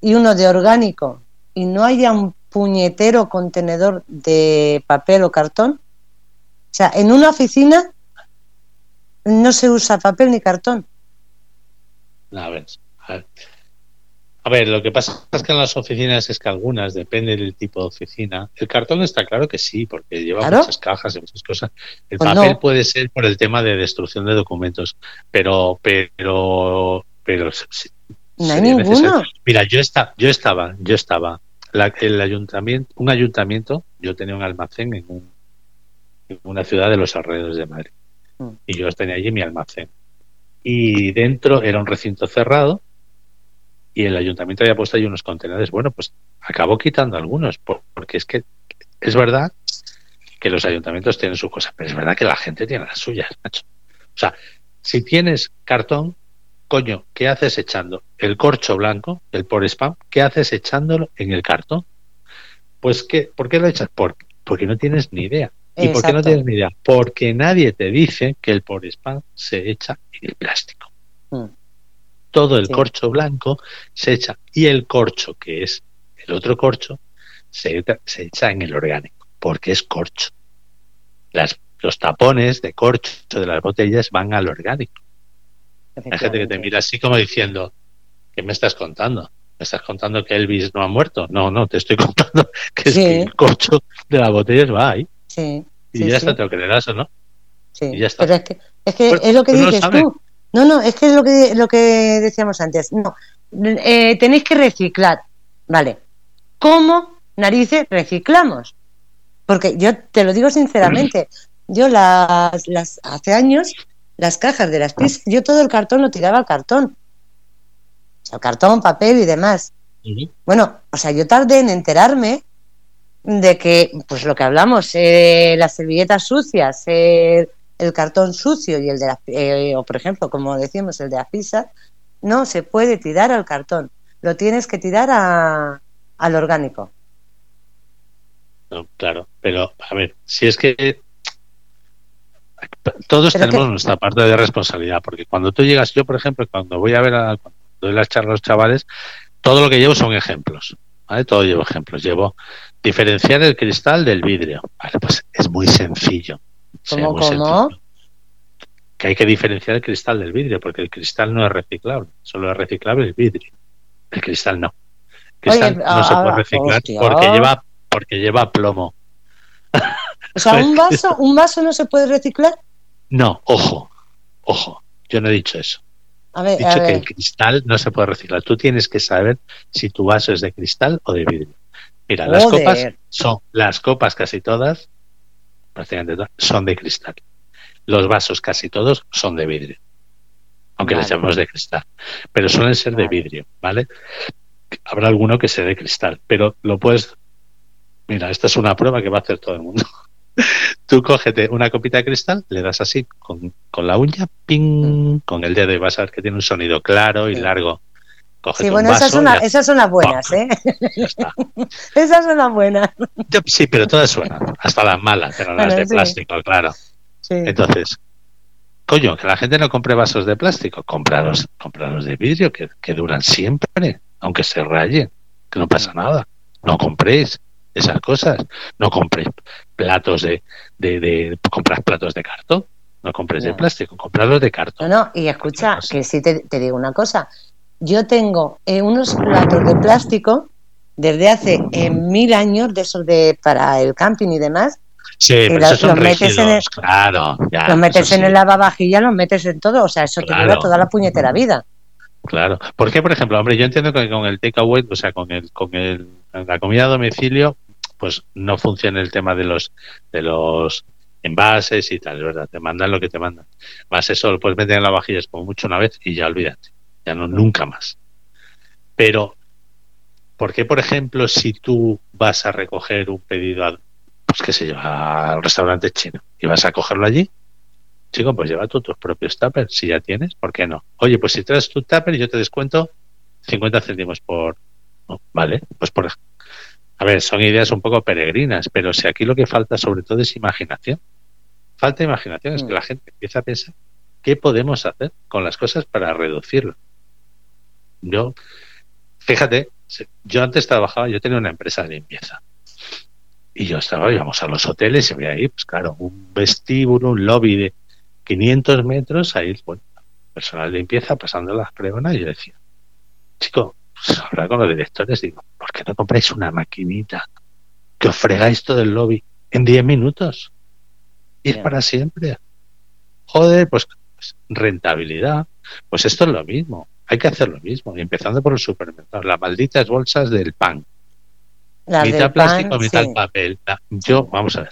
B: y uno de orgánico y no haya un puñetero contenedor de papel o cartón? O sea, en una oficina no se usa papel ni cartón.
C: A ver, a ver. Lo que pasa es que en las oficinas es que algunas, depende del tipo de oficina. El cartón está claro que sí, porque lleva muchas cajas y muchas cosas. El pues papel puede ser por el tema de destrucción de documentos, pero, pero, pero
B: no hay ninguno.
C: Mira, yo estaba, yo estaba, yo estaba. el ayuntamiento, un ayuntamiento, yo tenía un almacén en, una ciudad de los alrededores de Madrid. Mm. Y yo tenía allí mi almacén. Y dentro era un recinto cerrado y el ayuntamiento había puesto ahí unos contenedores. Bueno, pues acabó quitando algunos, porque es que es verdad que los ayuntamientos tienen su cosa, pero es verdad que la gente tiene las suyas, macho. O sea, si tienes cartón, coño, ¿qué haces echando el corcho blanco, el por spam? ¿Qué haces echándolo en el cartón? Pues, que, ¿por qué lo echas? Porque, porque no tienes ni idea. ¿Y por qué no tienes ni idea? Porque nadie te dice que el por spam se echa en el plástico. Mm. Todo el corcho blanco se echa y el corcho, que es el otro corcho, se, se echa en el orgánico, porque es corcho. Las, los tapones de corcho de las botellas van al orgánico. Hay gente que te mira así como diciendo, ¿qué me estás contando? ¿Me estás contando que Elvis no ha muerto? No, no, te estoy contando que, es que el corcho de las botellas va ahí.
B: Sí.
C: Y ya está, te lo creerás o no.
B: Sí. Y ya está. Pero es que es, que pues, es lo que pues dices tú. No, no, es que es lo que, lo que decíamos antes. No, eh, tenéis que reciclar. Vale. ¿Cómo narices reciclamos? Porque yo te lo digo sinceramente, yo las, las hace años las cajas de las piezas, yo todo el cartón lo tiraba al cartón. O sea, cartón, papel y demás. Bueno, o sea, yo tardé en enterarme de que, pues lo que hablamos, eh, las servilletas sucias, el cartón sucio y el de la, eh, o por ejemplo, como decíamos, el de la pizza, no se puede tirar al cartón, lo tienes que tirar a, al orgánico.
C: No, claro, pero a ver, si es que todos tenemos nuestra parte de responsabilidad, porque cuando tú llegas, yo por ejemplo, cuando voy a ver a, cuando doy las charlas a los chavales, todo lo que llevo son ejemplos, ¿vale? Todo llevo ejemplos. Llevo diferenciar el cristal del vidrio. Vale, pues es muy sencillo.
B: ¿Cómo, cómo?
C: Que hay que diferenciar el cristal del vidrio, porque el cristal no es reciclable, solo es reciclable el vidrio. El cristal no. El cristal no se puede reciclar porque lleva porque lleva plomo.
B: O sea, un vaso, un vaso no se puede reciclar.
C: No, ojo, ojo, yo no he dicho eso. he dicho que el cristal no se puede reciclar. Tú tienes que saber si tu vaso es de cristal o de vidrio. Mira, las copas son las copas casi todas, prácticamente todas, son de cristal. Los vasos casi todos son de vidrio, aunque les llamemos de cristal, pero suelen ser de vidrio, ¿vale? Habrá alguno que sea de cristal, pero lo puedes. Mira, esta es una prueba que va a hacer todo el mundo. Tú cógete una copita de cristal, le das así con, la uña, ping, mm. con el dedo y vas a ver que tiene un sonido claro y largo.
B: Sí, bueno, esas, son esas son las buenas, ¿eh? esas son las buenas.
C: Sí, pero todas suenan, hasta las malas, pero las de plástico, claro. Entonces, coño, que la gente no compre vasos de plástico, compraros, compraros de vidrio que, que duran siempre, aunque se rayen, que no pasa nada. No compréis esas cosas. No compres platos de, de, de compras platos de cartón, no compres de plástico, compradlos de cartón.
B: No, no, y escucha, que si te, digo una cosa, yo tengo eh, unos platos de plástico desde hace eh, mil años, de esos de para el camping y demás.
C: Sí, pero los, son metes en el, claro,
B: los metes en el lavavajillas, los metes en todo, o sea, eso te dura toda la puñetera vida.
C: Claro. ¿Por qué, por ejemplo? Hombre, yo entiendo que con el takeaway, o sea, con el, con el, la comida a domicilio, pues no funciona el tema de los, de los envases y tal, es verdad, te mandan lo que te mandan. Más eso lo puedes meter en la vajilla como mucho una vez y ya olvídate, ya no, nunca más. Pero, ¿por qué, por ejemplo, si tú vas a recoger un pedido, pues qué sé yo, al restaurante chino y vas a cogerlo allí, Chico, pues lleva tú tus propios tuppers, si ya tienes, ¿por qué no? Oye, pues si traes tu tupper yo te descuento 50 céntimos por... vale, pues por... A ver, son ideas un poco peregrinas, pero si aquí lo que falta sobre todo es imaginación. falta imaginación, es que
B: Mm.
C: la gente empieza a pensar qué podemos hacer con las cosas para reducirlo. Yo, fíjate, yo antes trabajaba, yo tenía una empresa de limpieza. Y yo estaba, íbamos a los hoteles y veía ahí, pues claro, un vestíbulo, un lobby de 500 metros, ahí, bueno, personal de limpieza pasando las pregonas, y yo decía, chico, pues, hablar con los directores, digo, ¿por qué no compráis una maquinita que os fregáis todo el lobby en 10 minutos? Y es para siempre. Joder, pues, pues, rentabilidad. Pues esto es lo mismo. Hay que hacer lo mismo. Y empezando por el supermercado. Las malditas bolsas del pan.
B: Las
C: mitad plástico,
B: pan,
C: mitad
B: sí.
C: papel. La- Yo, vamos a ver.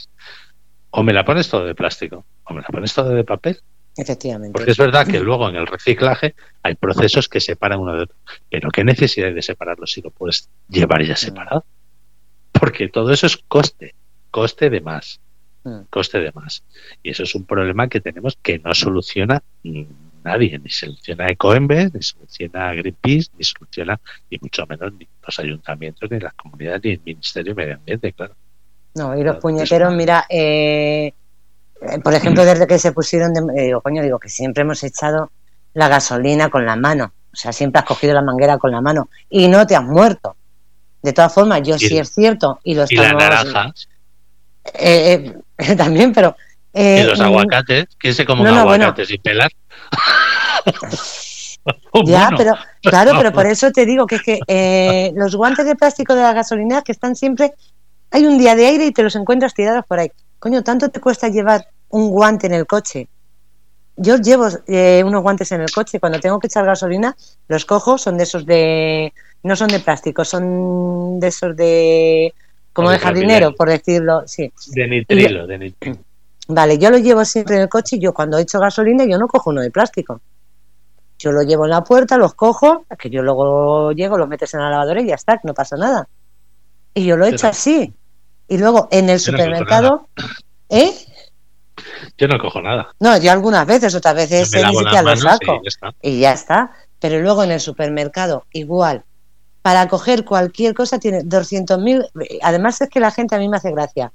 C: O me la pones todo de plástico, o me la pones todo de papel.
B: Efectivamente.
C: Porque es verdad que luego en el reciclaje hay procesos que separan uno de otro. Pero ¿qué necesidad hay de separarlo si lo puedes llevar ya separado? Porque todo eso es coste, coste de más,
B: Mm.
C: Coste de más. Y eso es un problema que tenemos que no soluciona mm, nadie, ni soluciona Ecoembes, ni soluciona Greenpeace, ni soluciona, y mucho menos ni los ayuntamientos, ni las comunidades, ni el Ministerio de Medio Ambiente, claro.
B: No, y los puñeteros, mira, eh, eh, por ejemplo, desde que se pusieron, de, eh, digo, coño, digo que siempre hemos echado la gasolina con la mano. O sea, siempre has cogido la manguera con la mano y no te has muerto. De todas formas, yo
C: Y-
B: sí es cierto y lo
C: Y la naranja,
B: eh, eh, también, pero eh,
C: y los
B: mm,
C: aguacates, ¿quién se come
B: No,
C: un
B: no,
C: aguacate sin pelar? Un
B: Ya, pero claro, pero por eso te digo que es que eh, los guantes de plástico de la gasolinera que están siempre, hay un día de aire y te los encuentras tirados por ahí. Coño, ¿tanto te cuesta llevar un guante en el coche? Yo llevo eh, unos guantes en el coche. Cuando tengo que echar gasolina, los cojo, son de esos de. No son de plástico, son de esos de. Como de jardinero, por decirlo. Sí.
C: De nitrilo, de nitrilo.
B: Vale, yo lo llevo siempre en el coche y yo cuando echo gasolina yo no cojo uno de plástico. Yo lo llevo en la puerta, los cojo, que yo luego llego, los metes en la lavadora y ya está, no pasa nada. Y yo lo hecho
C: no.
B: así. Y luego en el
C: Yo no cojo
B: supermercado, ¿eh?
C: Yo no cojo nada.
B: No, yo algunas veces, otras veces ni siquiera lo saco.
C: y ya está.
B: Y ya está. Pero luego en el supermercado, igual. Para coger cualquier cosa tiene 200.000. Además es que la gente a mí me hace gracia.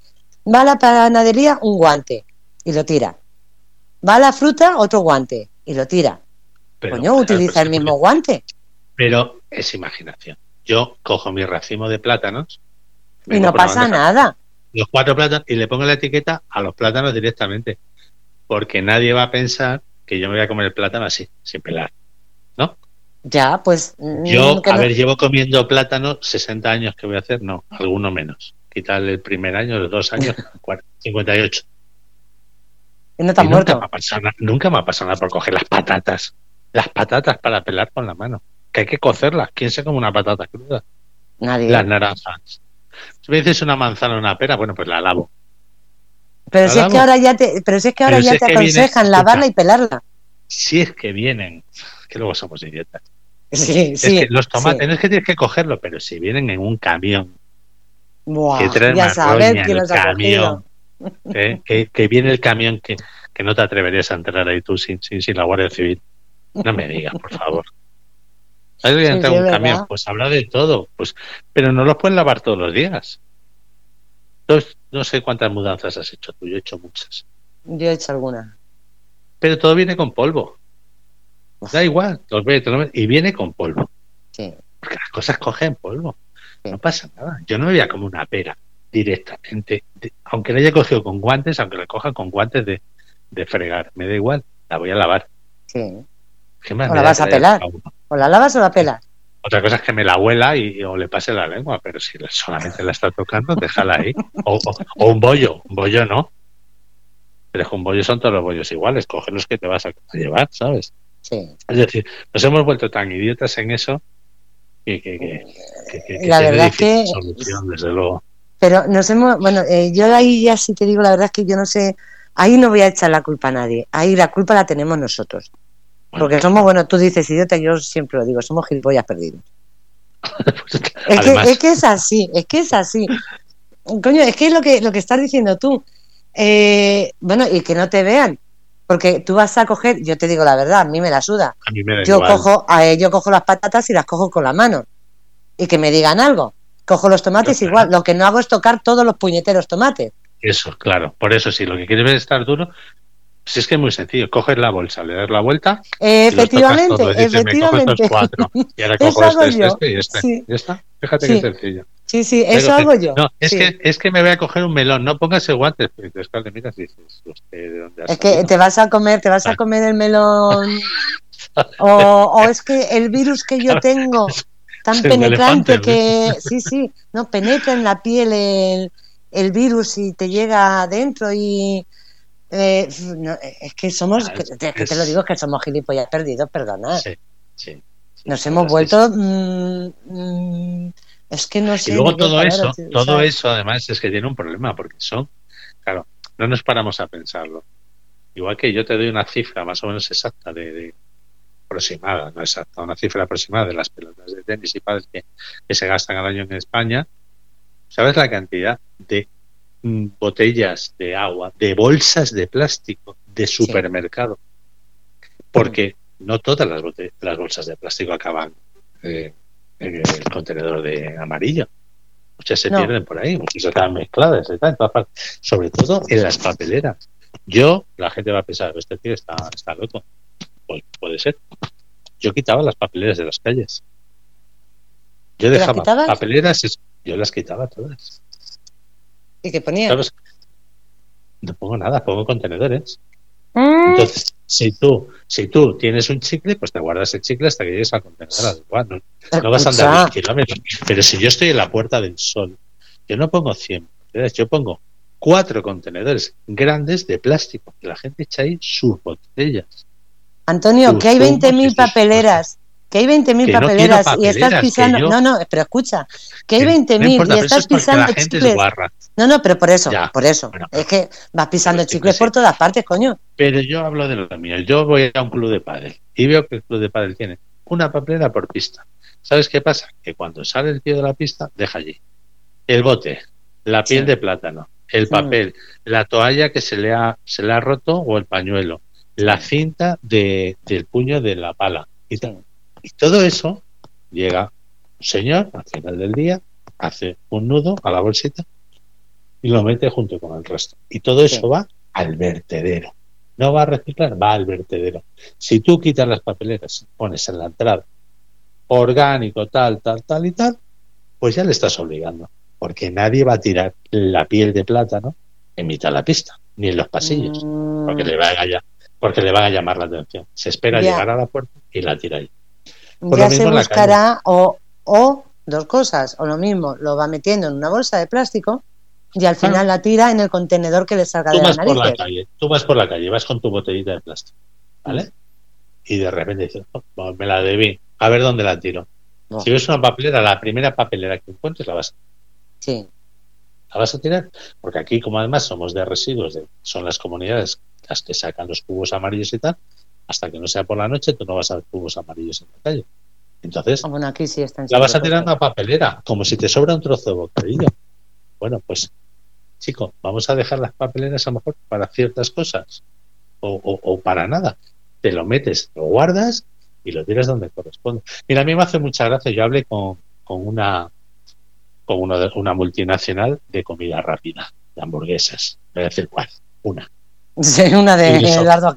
B: Va a la panadería, un guante y lo tira. Va a la fruta, otro guante y lo tira.
C: Pero,
B: Coño,
C: claro,
B: utiliza
C: pues,
B: el mismo guante.
C: Pero es imaginación. Yo cojo mi racimo de plátanos.
B: Y no pasa nada.
C: Los cuatro plátanos y le pongo la etiqueta a los plátanos directamente. Porque nadie va a pensar que yo me voy a comer el plátano así, sin pelar.
B: Ya, pues. mm,
C: Yo, a
B: no-
C: ver, llevo comiendo plátano 60 años que voy a hacer, no, alguno menos. Quitarle el primer año, los dos años, 40, 58.
B: y no te has
C: Y nunca,
B: muerto.
C: me ha pasado nada, nunca me ha pasado nada por coger las patatas. Las patatas para pelar con la mano. Que hay que cocerlas. ¿Quién se come una patata cruda?
B: Nadie.
C: Las naranjas. Si me dices una manzana o una pera, bueno, pues la lavo.
B: pero
C: ¿la
B: si es que ahora ya te, pero si es que ahora
C: Pero
B: ya
C: si
B: te
C: viene-
B: aconsejan lavarla y pelarla.
C: Si es que vienen, que luego somos idiotas.
B: Sí, sí.
C: es que los tomates,
B: sí.
C: no es que tienes que cogerlo, pero si vienen en un camión,
B: Buah,
C: que trae
B: ya sabes quién los ha
C: camión, ¿eh? que, que viene el camión que, que no te atreverías a entrar ahí tú sin, sin, sin la Guardia Civil. No me digas, por favor. Hay que entrar un camión, pues habrá de todo, pues, pero no los pueden lavar todos los días. Entonces, no sé cuántas mudanzas has hecho tú, yo he hecho muchas.
B: Yo he hecho alguna.
C: Pero todo viene con polvo. Da igual, y viene con polvo.
B: Sí.
C: Porque las cosas cogen polvo.
B: Sí.
C: No pasa nada. Yo no me voy a comer una pera directamente. aunque la haya cogido con guantes, aunque la coja con guantes de, de fregar, me da igual. La voy a lavar.
B: Sí.
C: ¿Qué más
B: O la vas a pelar. ¿O la lavas o la pelas?
C: Otra cosa es que me la huela y, o le pase la lengua, pero si la- solamente la está tocando, déjala ahí. O, o- o un bollo. Un bollo no. Pero es que un bollo son todos los bollos iguales. Coge los que te vas a llevar, ¿sabes?
B: Sí.
C: Es decir, nos hemos vuelto tan idiotas en eso que, que, que,
B: La verdad
C: difícil
B: que-
C: solución, desde luego.
B: Pero nos hemos, bueno, eh, yo ahí ya sí te digo la verdad es que yo no sé, ahí no voy a echar la culpa a nadie, ahí la culpa la tenemos nosotros.
C: Bueno,
B: Porque somos, bueno, tú dices idiota, yo siempre lo digo, somos gilipollas perdidos.
C: pues,
B: Es
C: además,
B: que, es que es así, es que es así. Coño, es que es lo que, lo que estás diciendo tú. Eh, bueno, y que no te vean. Porque tú vas a coger, yo te digo la verdad, a mí me la suda.
C: a mí me da
B: Yo
C: igual.
B: cojo, eh, yo cojo las patatas y las cojo con la mano. Y que me digan algo. Cojo los tomates igual. Lo que no hago es tocar todos los puñeteros tomates.
C: Eso, claro. Por eso, si lo que quieres ver es estar duro, si es que es muy sencillo, coges la bolsa, le das la vuelta.
B: efectivamente, y efectivamente.
C: cuatro, y ahora cojo este, este, este, y este. Ya está. Fíjate qué sencillo.
B: Sí, sí, eso hago yo.
C: No, es, que, es que me voy a coger un melón, no pongas guantes. Entonces, claro, miras y dices,
B: ¿de dónde has Es que te vas a comer, te vas a comer el melón. o, o es que el virus que yo tengo tan penetrante que sí, sí, no penetra en la piel el, el virus y te llega adentro y eh, es que somos, ah, que, te lo digo, que somos gilipollas perdidos, perdona. Sí, sí, Nos hemos vuelto... Mm, mm, es que no sé...
C: Y luego todo eso, todo eso además es que tiene un problema, porque son, claro, no nos paramos a pensarlo. Igual que yo te doy una cifra más o menos exacta de, aproximada, no exacta, una cifra aproximada de las pelotas de tenis y padres que, que se gastan al año en España, ¿sabes la cantidad de Mm, botellas de agua, de bolsas de plástico de supermercado. Porque no todas las, las bolsas de plástico acaban eh, en el contenedor de amarillo. Muchas se pierden por ahí, muchas están mezcladas, sobre todo en las papeleras. Yo, la gente va a pensar, este tío está, está loco. Pues puede ser. Yo quitaba las papeleras de las calles. Yo dejaba papeleras, yo las quitaba todas.
B: ¿Y qué ponía?
C: No pongo nada, pongo contenedores. Mm. Entonces, si tú, si tú tienes un chicle, pues te guardas el chicle hasta que llegues al contenedor adecuado. No, vas a andar 10 kilómetros. Pero si yo estoy en la puerta del sol, yo no pongo 100 yo pongo cuatro contenedores grandes de plástico. Que la gente echa ahí sus botellas.
B: Antonio, que hay 20.000 papeleras que hay 20.000 papeleras, y estás pisando. No, no, pero escucha, que hay 20.000 y estás pisando chicles. No, no, pero por eso, por eso. es que vas pisando chicles por todas partes, coño.
C: Pero yo hablo de lo mío. Yo voy a un club de pádel y veo que el club de pádel tiene una papelera por pista. ¿Sabes qué pasa? Que cuando sale el tío de la pista, deja allí el bote, la piel de plátano, el papel, la toalla que se le ha, se le ha roto o el pañuelo, la cinta de, del puño de la pala y tal y todo eso llega un señor al final del día, hace un nudo a la bolsita y lo mete junto con el resto. Y todo eso va al vertedero. No va a reciclar, va al vertedero. Si tú quitas las papeleras, pones en la entrada orgánico, tal, tal, tal y tal, pues ya le estás obligando. Porque nadie va a tirar la piel de plátano en mitad de la pista, ni en los pasillos, porque, mm. le va a, porque le van a llamar la atención. Se espera llegar a la puerta y la tira ahí
B: ya se buscará o, o dos cosas, o lo mismo, lo va metiendo en una bolsa de plástico y al final la tira en el contenedor que le salga de la
C: nariz. tú vas por la calle, vas con tu botellita de plástico, ¿vale? Y de repente dices, oh, me la debí, a ver dónde la tiro. Si ves una papelera, la primera papelera que encuentres la vas a
B: Sí.
C: La vas a tirar, porque aquí, como además somos de residuos, son las comunidades las que sacan los cubos amarillos y tal, hasta que no sea por la noche, tú no vas a ver cubos amarillos en la calle. Entonces,
B: ah, aquí sí
C: la vas a tirar una papelera, como si te sobra un trozo de bocadillo. Bueno, pues, chico, vamos a dejar las papeleras a lo mejor para ciertas cosas o, para nada. Te lo metes, lo guardas y lo tiras donde corresponde. Mira, a mí me hace mucha gracia. Yo hablé con, con una con una multinacional de comida rápida, de hamburguesas. Voy a decir cuál, una.
B: Una de Eduardo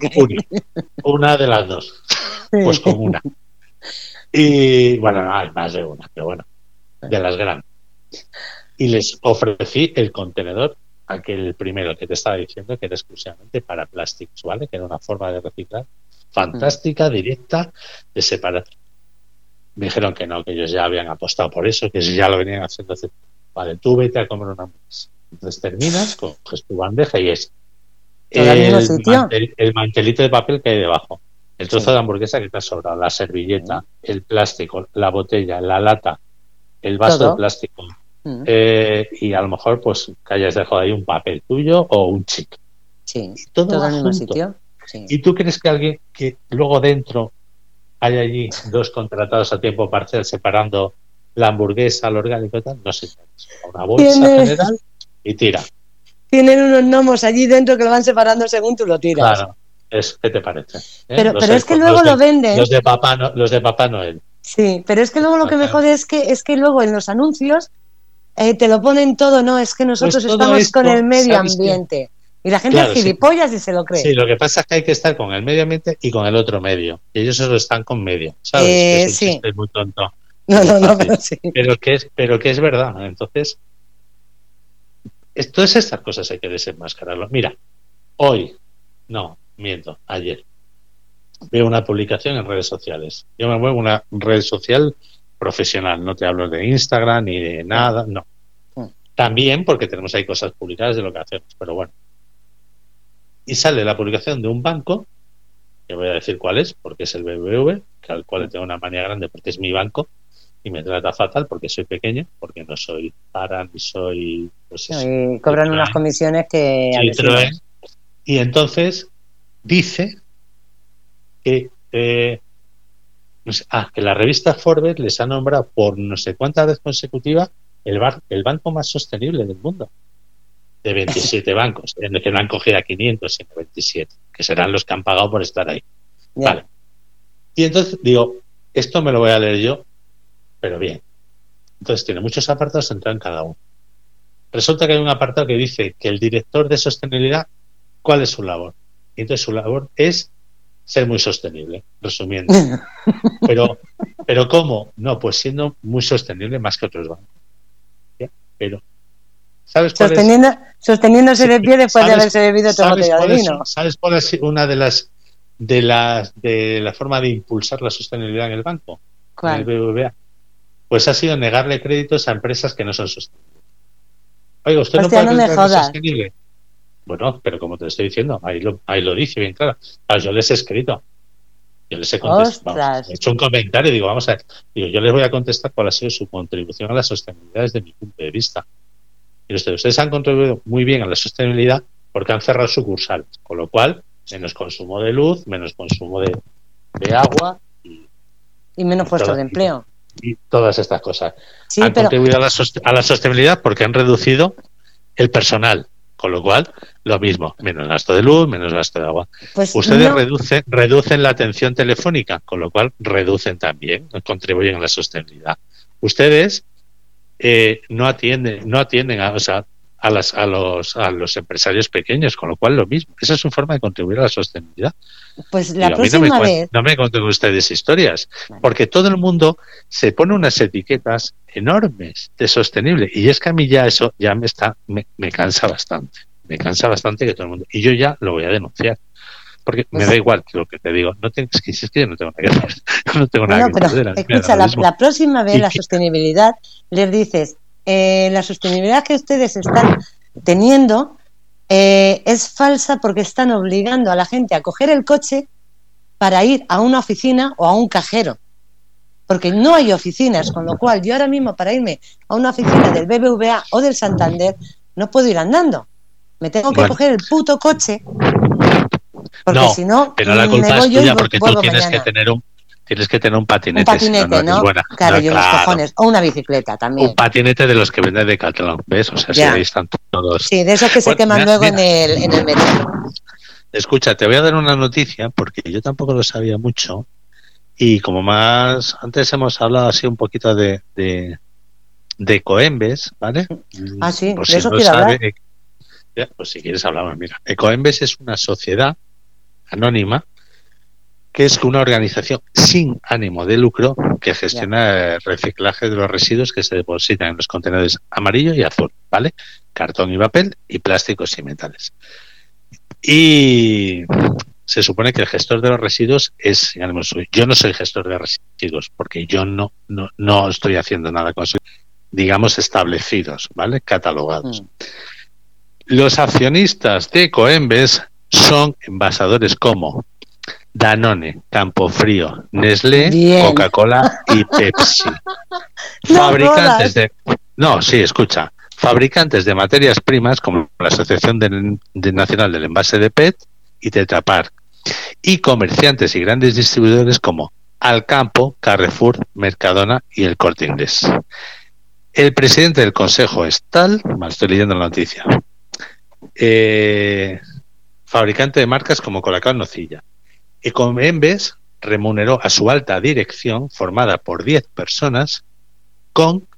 C: Una, de las dos. Pues con una. Y bueno, hay más de una, pero bueno, de las grandes. Y les ofrecí el contenedor, aquel primero que te estaba diciendo, que era exclusivamente para plásticos, ¿vale? Que era una forma de reciclar fantástica, directa, de separar. Me dijeron que no, que ellos ya habían apostado por eso, que ya lo venían haciendo. Vale, tú vete a comer una hamburguesa. Entonces terminas, coges tu bandeja y es el, mantelito de papel que hay debajo, el trozo de hamburguesa que te ha sobrado, la servilleta, el plástico, la botella, la lata, el vaso de plástico. Mm. Eh, y a lo mejor pues que hayas dejado ahí un papel tuyo o un chic.
B: Sí, todo, en el mismo sitio.
C: ¿Y tú crees que alguien que luego dentro hay allí dos contratados a tiempo parcial separando la hamburguesa, lo orgánico y tal? No sé. Una bolsa general y tira
B: tienen unos gnomos allí dentro que lo van separando según tú lo tiras.
C: Claro, es, ¿qué te parece?
B: ¿Eh? Pero, pero es que luego lo venden.
C: Los de, Papá los de Papá Noel.
B: Sí, pero es que luego lo que me jode es que, es que luego en los anuncios eh, te lo ponen todo, no, es que nosotros
C: Pues todo
B: estamos
C: esto,
B: con el medio ambiente. Y la gente
C: Claro,
B: es
C: sí.
B: gilipollas y se lo cree.
C: Sí, lo que pasa es que hay que estar con el medio ambiente y con el otro medio. Y ellos solo están con medio, ¿sabes?
B: Eh,
C: es
B: sí.
C: muy tonto.
B: No, no, no, pero sí.
C: Pero que es, pero que es verdad. Entonces, es- todas estas cosas hay que desenmascararlo. Mira, hoy, no, miento, ayer, veo una publicación en redes sociales. Yo me muevo una red social profesional, no te hablo de Instagram ni de nada, no.
B: Mm.
C: También porque tenemos ahí cosas publicadas de lo que hacemos, pero bueno. Y sale la publicación de un banco, que voy a decir cuál es, porque es el BBV, que al cual le tengo una manía grande porque es mi banco y me trata fatal porque soy pequeño, porque no soy para ni soy pues
B: Y cobran unas comisiones que...
C: Y entonces dice que, eh, no sé, ah, que la revista Forbes les ha nombrado por no sé cuántas veces consecutiva el, bar- el banco más sostenible del mundo. De 27 bancos, en el que no han cogido a 500, sino 27, que serán los que han pagado por estar ahí. Vale. Y entonces digo, esto me lo voy a leer yo, pero bien. Entonces tiene muchos apartados, entra en cada uno. Resulta que hay un apartado que dice que el director de sostenibilidad, ¿cuál es su labor? Y entonces su labor es ser muy sostenible, resumiendo. Pero, pero ¿cómo? No, pues siendo muy sostenible más que otros bancos. ¿Ya? Pero, ¿sabes cuál es?
B: Sosteniendo, sosteniéndose
C: Sí,
B: de pie después de
C: ¿sabes-
B: haberse bebido otra
C: ¿Sabes
B: botella
C: cuál
B: de
C: es-
B: vino.
C: ¿Sabes cuál es una de las de las de la forma de impulsar la sostenibilidad en el banco? En el
B: ¿Cuál?
C: BBVA. Pues ha sido negarle créditos a empresas que no son sostenibles. Oiga, usted
B: Hostia,
C: no
B: no
C: puede
B: me
C: sostenible. Bueno, pero como te estoy diciendo, ahí lo, ahí lo dice bien claro. Claro, yo les he escrito. Yo les he contestado. Vamos, he hecho un comentario y digo, vamos a ver. Digo, yo les voy a contestar cuál ha sido su contribución a la sostenibilidad desde mi punto de vista. Y ustedes, ustedes han contribuido muy bien a la sostenibilidad porque han cerrado sucursales, con lo cual menos consumo de luz, menos consumo de, de agua y,
B: Y menos puestos de empleo.
C: Y todas estas cosas.
B: Sí,
C: han
B: pero
C: contribuido a la, sost- a la sostenibilidad porque han reducido el personal, con lo cual lo mismo, menos gasto de luz, menos gasto de agua.
B: pues
C: Ustedes
B: no,
C: reducen, reducen la atención telefónica, con lo cual reducen también, contribuyen a la sostenibilidad. Ustedes eh, no atienden, no atienden a, o sea, a, las, a, los, a los empresarios pequeños, con lo cual lo mismo. Esa es su forma de contribuir a la sostenibilidad.
B: pues la
C: Digo, a mí no me,
B: próxima vez...
C: no me cuenten ustedes historias, porque todo el mundo se pone unas etiquetas enormes de sostenible y es que a mí ya eso ya me está me, me cansa bastante, me cansa bastante que todo el mundo y yo ya lo voy a denunciar. Porque me
B: Pues-
C: da igual lo que te digo. No tengo, es, que, si es que yo no tengo nada que hacer. No tengo nada
B: No,
C: que
B: pero escucha, la, próxima vez la sostenibilidad les dices, eh, la sostenibilidad que ustedes están teniendo eh, es falsa porque están obligando a la gente a coger el coche para ir a una oficina o a un cajero. Porque no hay oficinas, con lo cual yo ahora mismo para irme a una oficina del BBVA o del Santander no puedo ir andando. Me tengo que
C: Bueno.
B: coger el puto coche porque
C: No,
B: si no
C: Pero la culpa es tuya porque tú tienes
B: mañana.
C: que tener un tienes que tener un patinete.
B: un
C: si
B: patinete,
C: no, no
B: ¿no?
C: eres buena.
B: Claro,
C: No,
B: yo los
C: claro.
B: cojones. O una bicicleta también.
C: Un patinete de los que venden de Catalón, ¿ves? O sea, si
B: Ya.
C: ahí están todos.
B: Sí, de esos que se queman
C: mira,
B: luego
C: mira.
B: en el, en el metro.
C: Escucha, te voy a dar una noticia porque yo tampoco lo sabía mucho y como más antes hemos hablado así un poquito de de, de Coembes, ¿vale?
B: Ah, sí,
C: Por
B: de
C: si
B: eso
C: no
B: quiero
C: sabe,
B: hablar.
C: eh, pues si quieres hablamos, mira. Ecoembes es una sociedad anónima que es una organización sin ánimo de lucro que gestiona el reciclaje de los residuos que se depositan en los contenedores amarillo y azul, ¿vale? Cartón y papel y plásticos y metales. Y se supone que el gestor de los residuos es sin ánimo. Yo no soy gestor de residuos porque yo no, no, no estoy haciendo nada con eso, digamos, establecidos, ¿vale? Catalogados.
B: Mm.
C: Los accionistas de Coembes son envasadores como Danone, Campofrío, Nestlé. Coca-Cola y Pepsi.
B: No
C: Fabricantes de No, sí, escucha. Fabricantes de materias primas como la Asociación de Nacional del Envase de PET y Tetra Pak. Y comerciantes y grandes distribuidores como Alcampo, Carrefour, Mercadona y el Corte Inglés. El presidente del consejo es tal, mal estoy leyendo la noticia, eh, fabricante de marcas como Colacao Nocilla. Ecoembes remuneró a su alta dirección, formada por 10 personas, con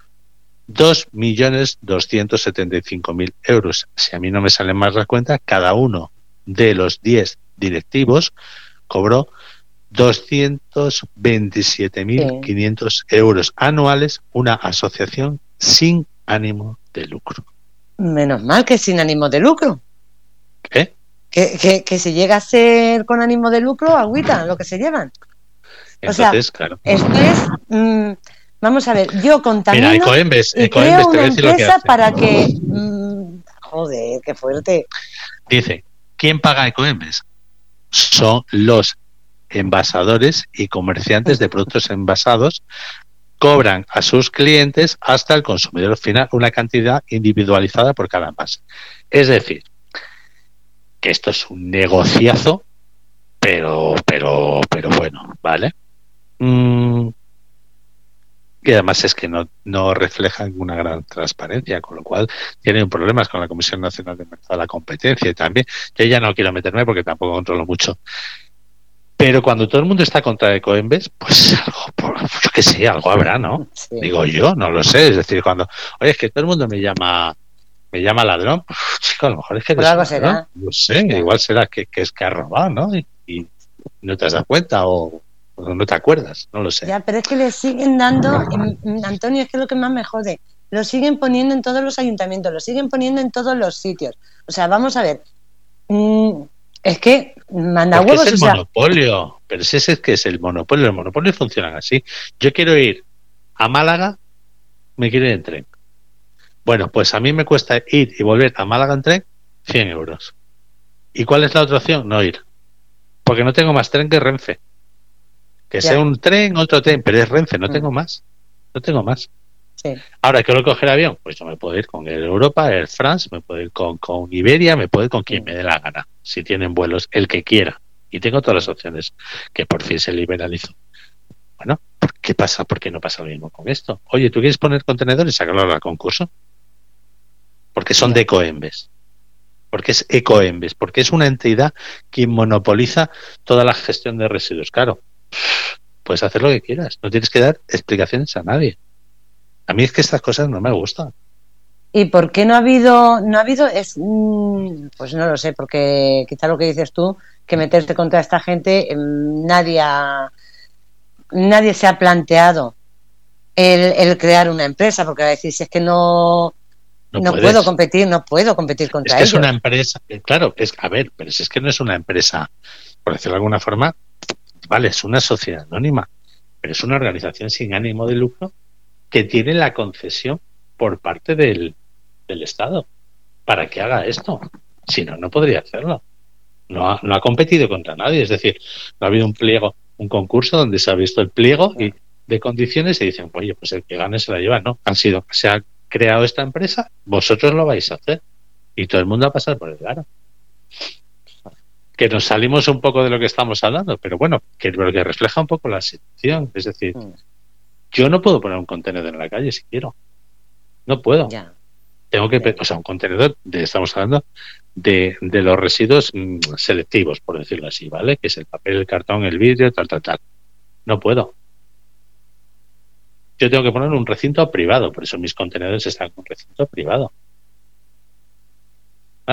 C: 2.275.000 euros. Si a mí no me sale más la cuenta, cada uno de los 10 directivos cobró 227.500 euros anuales una asociación sin ánimo de lucro.
B: Menos mal que sin ánimo de lucro.
C: ¿Qué?
B: Que, que, si llega a ser con ánimo de lucro, agüita, lo que se llevan.
C: Entonces, claro.
B: Esto es. Mm, vamos a ver, yo contamino
C: Mira, Ecoembes,
B: y
C: Ecoembes
B: creo una
C: que
B: empresa para que. mm, joder, qué fuerte.
C: Dice, ¿quién paga Ecoembes? Son los envasadores y comerciantes de productos envasados cobran a sus clientes hasta el consumidor final una cantidad individualizada por cada envase. Es decir, que esto es un negociazo, pero, pero, pero bueno, ¿vale? Mm, y además es que no, no reflejan una gran transparencia, con lo cual tienen problemas con la Comisión Nacional de Mercado de la Competencia y también. Yo ya no quiero meterme porque tampoco controlo mucho. Pero cuando todo el mundo está contra Ecoembes, pues algo, yo que sé, algo habrá, ¿no?
B: Sí.
C: Digo yo, no lo sé. Es decir, cuando, oye, es que todo el mundo me llama me llama ladrón, pues, chico, a lo mejor es que
B: algo será.
C: No sé, igual será que, que es que ha robado, ¿no? Y, y no te has dado cuenta o, o no te acuerdas, no lo sé.
B: Ya, pero es que le siguen dando, mm, Antonio, es que es lo que más me jode, lo siguen poniendo en todos los ayuntamientos, lo siguen poniendo en todos los sitios. O sea, vamos a ver, mm, es que manda huevos,
C: es el
B: o sea,
C: monopolio, pero si ese es que es el monopolio, el monopolio funciona así. Yo quiero ir a Málaga, me quiero ir en tren. Bueno, pues a mí me cuesta ir y volver a Málaga en tren 100 euros. ¿Y cuál es la otra opción? No ir. Porque no tengo más tren que Renfe. Que
B: Ya.
C: sea un tren, otro tren, pero es Renfe, no
B: Mm.
C: tengo más. No tengo más.
B: sí.
C: Ahora, ¿quiero coger avión? Pues yo me puedo ir con Air Europa, Air France, me puedo ir con, con Iberia, me puedo ir con quien me dé la gana, si tienen vuelos, el que quiera. Y tengo todas las opciones, que por fin se liberalizó. Bueno, ¿por ¿qué pasa? ¿Por qué no pasa lo mismo con esto? Oye, ¿tú quieres poner contenedores? Sácalo al concurso. Porque son de Ecoembes. Porque es Ecoembes. Porque es una entidad que monopoliza toda la gestión de residuos. Claro, puedes hacer lo que quieras. No tienes que dar explicaciones a nadie. A mí es que estas cosas no me gustan.
B: ¿Y por qué no ha habido, no ha habido, es, mm, pues no lo sé, porque quizá lo que dices tú, que meterte contra esta gente, mm, nadie nadie se ha planteado el, el crear una empresa, porque a decir, si es que no,
C: No,
B: puedo competir, no puedo competir
C: Es
B: contra
C: que es
B: ellos.
C: una empresa, eh, claro, es a ver, pero si es que no es una empresa, por decirlo de alguna forma, vale, es una sociedad anónima, pero es una organización sin ánimo de lucro que tiene la concesión por parte del, del Estado para que haga esto. Si no, no podría hacerlo. No ha, no ha competido contra nadie, es decir, no ha habido un pliego, un concurso donde se ha visto el pliego y de condiciones y dicen, oye, pues el que gane se la lleva. No, han sido, se ha creado esta empresa, vosotros lo vais a hacer y todo el mundo va a pasar por el aro. Que nos salimos un poco de lo que estamos hablando, pero bueno, que lo que refleja un poco la situación. Es decir,
B: Mm,
C: yo no puedo poner un contenedor en la calle si quiero. No puedo. Tengo que, o sea, un contenedor, de, estamos hablando de, de los residuos mm, selectivos, por decirlo así, ¿vale? Que es el papel, el cartón, el vidrio, tal, tal, tal. No puedo. Yo tengo que poner un recinto privado, por eso mis contenedores están un recinto privado.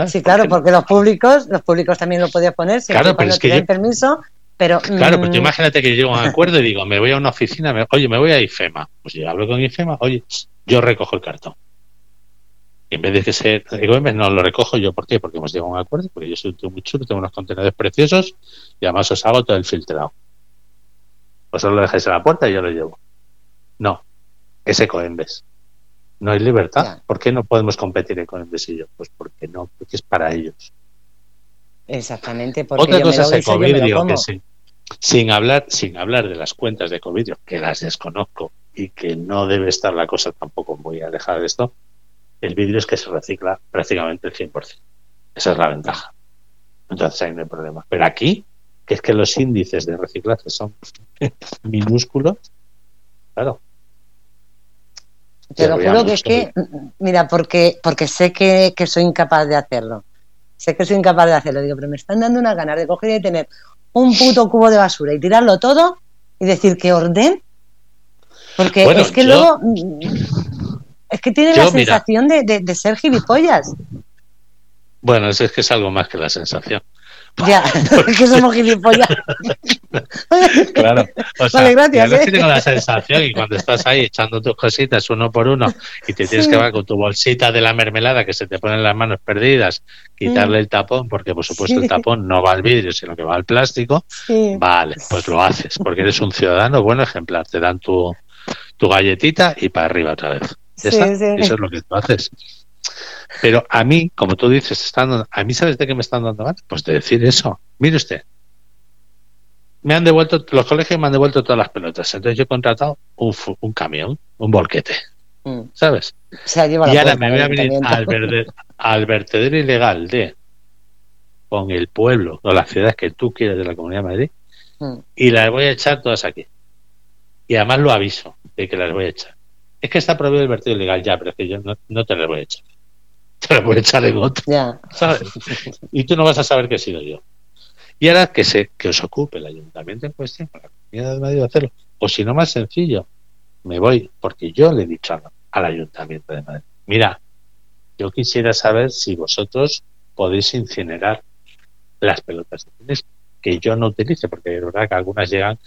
B: Sí, claro,
C: Porque-
B: los públicos, los públicos también lo podías poner, siempre
C: Claro, pero es que yo-
B: permiso, pero
C: Claro, pues tú
B: mm,
C: imagínate que yo llego a un acuerdo y digo, me voy a una oficina, me- oye, me voy a IFEMA. Pues yo hablo con IFEMA, oye, yo recojo el cartón. Y en vez de que ser Ecoembes, no lo recojo yo. ¿Por qué? Porque hemos llegado a un acuerdo, porque yo soy muy chulo, tengo unos contenedores preciosos y además os hago todo el filtrado. Vosotros lo dejáis a la puerta y yo lo llevo. No, es Ecoembes. No hay libertad. ¿Por qué no podemos competir Ecoembes y yo? Pues porque no, porque es para ellos.
B: exactamente, porque
C: Otra
B: yo
C: cosa es Ecovidrio, que sí. Sin hablar, sin hablar de las cuentas de Ecovidrio, que las desconozco y que no debe estar la cosa tampoco muy alejada de esto, el vidrio es que se recicla prácticamente el 100%. Esa es la ventaja. Entonces ahí no hay problema. Pero aquí, que es que los índices de reciclaje son minúsculos, claro.
B: Te lo juro que es que, mira, porque, porque sé que, que soy incapaz de hacerlo. Sé que soy incapaz de hacerlo, digo, pero me están dando unas ganas de coger y tener un puto cubo de basura y tirarlo todo y decir que orden. Porque
C: Bueno,
B: es que
C: yo-
B: luego. Es que tiene la sensación de, de, ser gilipollas.
C: Bueno, es, es que es algo más que la sensación.
B: Ya, es que somos gilipollas.
C: claro.
B: O sea, vale, gracias.
C: Yo ¿eh? tengo la sensación y cuando estás ahí echando tus cositas uno por uno y te tienes que va con tu bolsita de la mermelada que se te ponen las manos perdidas, quitarle el tapón, porque por supuesto el tapón no va al vidrio, sino que va al plástico, vale, pues lo haces, porque eres un ciudadano bueno ejemplar. Te dan tu, tu galletita y para arriba otra vez. Eso es lo que tú haces. Pero a mí, como tú dices, están, a mí sabes de qué me están dando ganas? Pues de decir eso. Mire usted, me han devuelto, los colegios me han devuelto todas las pelotas. Entonces yo he contratado un, un camión, un volquete. Mm. ¿Sabes? y ahora me voy a venir al, vertedero ilegal de con el pueblo o las ciudades que tú quieres de la Comunidad de Madrid mm. y las voy a echar todas aquí. Y además lo aviso de que las voy a echar. Es que está prohibido el vertedero ilegal ya, pero es que yo no, te las voy a echar. Te las voy a echar en otro. ¿Sabes? Y tú no vas a saber que he sido yo. Y ahora que se que os ocupe el ayuntamiento en cuestión para la comunidad de Madrid hacerlo. O si no, más sencillo, me voy, porque yo le he dicho al, ayuntamiento de Madrid, mira, yo quisiera saber si vosotros podéis incinerar las pelotas de tenis que yo no utilice, porque es verdad que algunas llegan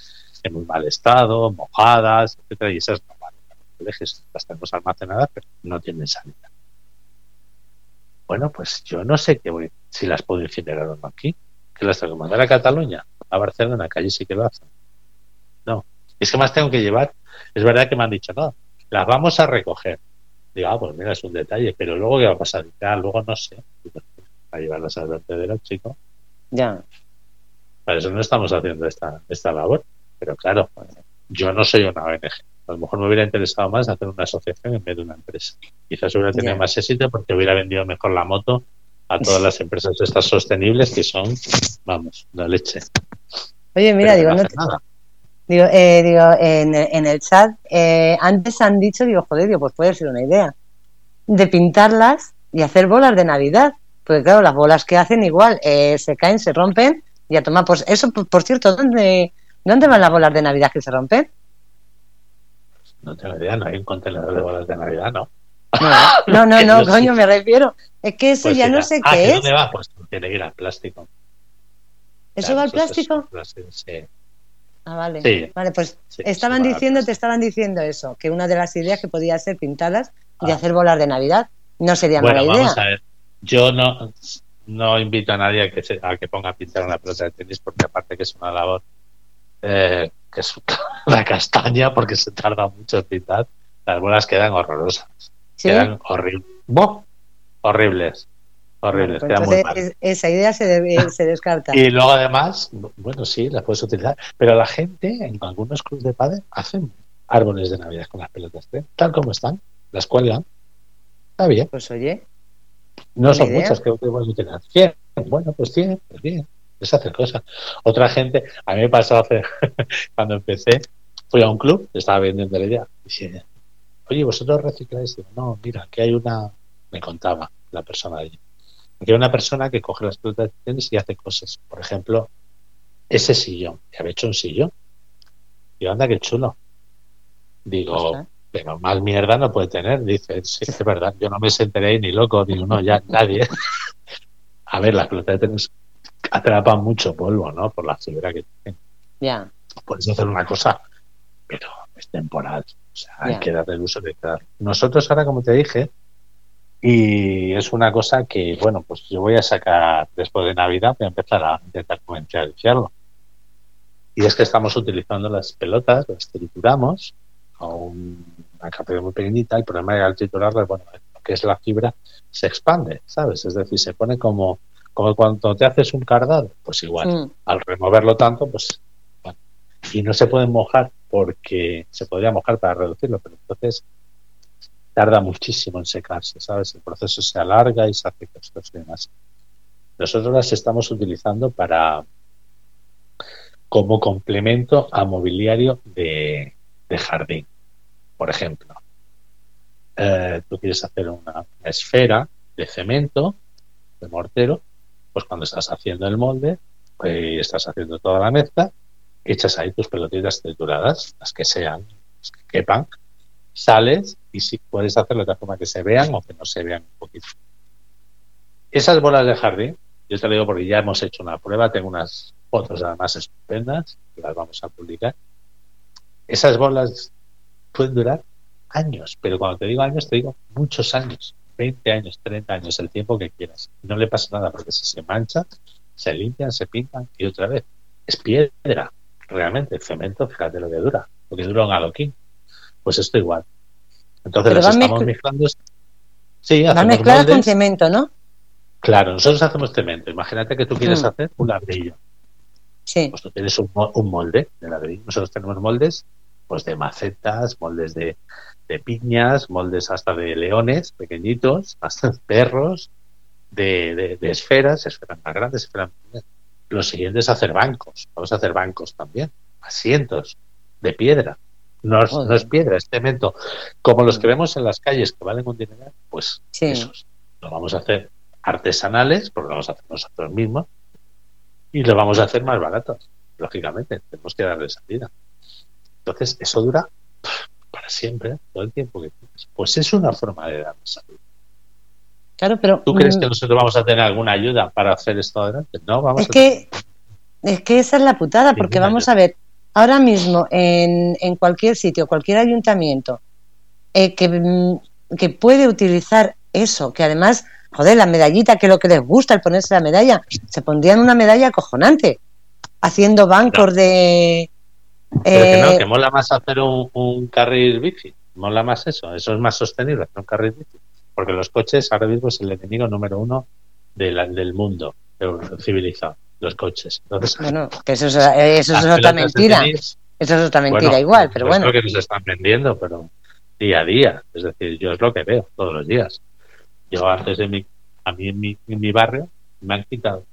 C: en muy mal estado, mojadas, etcétera, y esas no van las tenemos almacenadas, pero no tienen salida. Bueno, pues yo no sé qué voy, si las puedo incinerar o no aquí que las tengo que mandar a Cataluña, a Barcelona, que allí sí que lo hacen. No, es que más tengo que llevar. Es verdad que me han dicho, no, las vamos a recoger. Digo, ah, pues mira, es un detalle, pero luego, ¿qué va a pasar? Ah, luego no sé. A llevarlas al vertedero, chico.
B: Ya.
C: Para eso no estamos haciendo esta, esta labor. Pero claro, yo no soy una ONG. A lo mejor me hubiera interesado más hacer una asociación en vez de una empresa. Quizás hubiera tenido más éxito porque hubiera vendido mejor la moto a todas las empresas estas sostenibles que son, vamos, la leche.
B: Oye, mira, digo, no, digo, eh, digo en, en, el chat, eh, antes han dicho, digo, joder, digo, pues puede ser una idea, de pintarlas y hacer bolas de Navidad. Porque claro, las bolas que hacen igual, eh, se caen, se rompen, y a tomar, pues eso, por, cierto, ¿dónde, ¿dónde van las bolas de Navidad que se rompen?
C: No tengo idea, no hay un contenedor de bolas de Navidad, ¿no.
B: No, no, no, coño, me refiero. Es que eso pues ya no sé ah, qué es.
C: ¿Dónde va? Pues tiene que ir al plástico.
B: ¿Eso va al plástico?
C: sí.
B: Ah, vale. Vale, pues estaban diciendo, te estaban diciendo eso, que una de las ideas que podía ser pintadas y ah. hacer bolas de Navidad. No sería
C: bueno,
B: mala idea.
C: Vamos a ver. Yo no, no invito a nadie a que, se, a que ponga a pintar una pelota de tenis porque aparte que es una labor eh, que es la castaña porque se tarda mucho en pintar, las bolas quedan horrorosas. Quedan horribles. Horribles. Horribles.
B: Pues esa idea se, se descarta.
C: y luego además, bueno, sí, las puedes utilizar, pero la gente en algunos clubes de padre hacen árboles de Navidad con las pelotas, ¿eh? tal como están, las cuelgan. Está bien.
B: Pues oye.
C: No son muchas que pueden utilizar. 100. Bueno, pues 100, pues bien. Es hacer cosas. Otra gente, a mí me pasó hace, cuando empecé, fui a un club, estaba vendiendo la idea. Y oye, ¿vosotros recicláis? no, mira, que hay una, me contaba la persona de allí, que hay una persona que coge las pelotas de tenis y hace cosas. Por ejemplo, ese sillón, que había hecho un sillón. Y anda, qué chulo. Digo, pero más mierda no puede tener. Dice, sí, es verdad, yo no me sentiré ni loco, ni uno, ya nadie. A ver, las pelotas de tenis atrapan mucho polvo, ¿no? Por la fibra que tienen.
B: Ya.
C: Puedes hacer una cosa, pero es temporal hay que darle el uso de cada. Nosotros ahora, como te dije, y es una cosa que, bueno, pues yo voy a sacar después de Navidad, voy a empezar a intentar comercializarlo. Y es que estamos utilizando las pelotas, las trituramos a una cantidad muy pequeñita. El problema de al triturarlas, bueno, lo que es la fibra se expande, ¿sabes? Es decir, se pone como, como cuando te haces un cardado, pues igual. Mm. Al removerlo tanto, pues. Y no se pueden mojar porque se podría mojar para reducirlo, pero entonces tarda muchísimo en secarse, ¿sabes? El proceso se alarga y se hace cosas y demás. Nosotros las estamos utilizando para como complemento a mobiliario de, jardín. Por ejemplo, eh, tú quieres hacer una, esfera de cemento, de mortero, pues cuando estás haciendo el molde, pues estás haciendo toda la mezcla, echas ahí tus pelotitas trituradas, las que sean, que quepan, sales y si puedes hacerlo de forma que se vean o que no se vean un poquito. Esas bolas de jardín, yo te lo digo porque ya hemos hecho una prueba, tengo unas fotos además estupendas, las vamos a publicar. Esas bolas pueden durar años, pero cuando te digo años, te digo muchos años, 20 años, 30 años, el tiempo que quieras. No le pasa nada porque si se mancha, se limpian, se pintan y otra vez. Es piedra, realmente, el cemento, fíjate lo que dura, lo que dura un adoquín. Pues esto igual. Entonces las estamos mezclando. Sí,
B: van mezcladas con cemento, ¿no?
C: Claro, nosotros hacemos cemento. Imagínate que tú quieres mm. hacer un ladrillo.
B: Sí.
C: Pues tú tienes un, molde de ladrillo. Nosotros tenemos moldes pues de macetas, moldes de, piñas, moldes hasta de leones pequeñitos, hasta de perros, de, esferas, esferas más grandes, esferas más Lo siguiente es hacer bancos. Vamos a hacer bancos también, asientos de piedra. No es, piedra, es cemento. Como los que vemos en las calles que valen un dinero, pues esos. Lo vamos a hacer artesanales, porque lo vamos a hacer nosotros mismos, y lo vamos a hacer más baratos. Lógicamente, tenemos que darle salida. Entonces, eso dura para siempre, todo el tiempo que tienes. Pues es una forma de darle salida.
B: Claro, pero.
C: ¿Tú crees mm, que nosotros vamos a tener alguna ayuda para hacer esto adelante? No, vamos
B: es que, Es que esa es la putada, porque vamos a ver, ahora mismo en, en cualquier sitio, cualquier ayuntamiento eh, que, mm, que puede utilizar eso, que además, joder, la medallita, que es lo que les gusta, el ponerse la medalla, se pondrían una medalla acojonante, haciendo bancos de...
C: Pero que no, eh, que mola más hacer un, carril bici, mola más eso, eso es más sostenible, un carril bici, porque los coches ahora mismo es el enemigo número uno del mundo civilizado los coches. Entonces,
B: bueno, que eso es, eso es otra mentira. eso es otra mentira igual, pero bueno.
C: Es lo que nos están vendiendo, pero día a día. Es decir, yo es lo que veo todos los días. Yo antes de mi, a mí en mi, en mi barrio me han quitado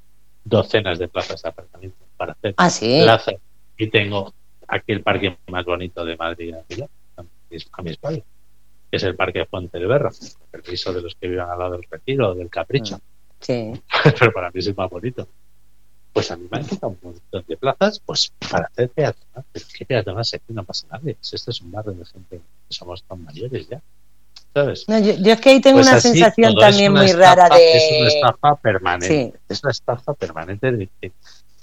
C: docenas de plazas de apartamento para hacer
B: ¿Ah, sí?
C: plazas y tengo aquí el parque más bonito de Madrid a mi espalda, que es el parque de Fuente de Berra, el piso de los que vivan al lado del Retiro o del Capricho.
B: Sí.
C: Pero para mí es el más bonito pues a mí me han quitado un montón de plazas pues para hacer. Pero ¿qué peatonal si aquí no pasa nada? Si este es un barrio de gente que somos tan mayores ya. ¿Sabes?
B: yo, es que ahí tengo pues una sensación también muy rara de.
C: Es una estafa permanente. Es una estafa permanente de que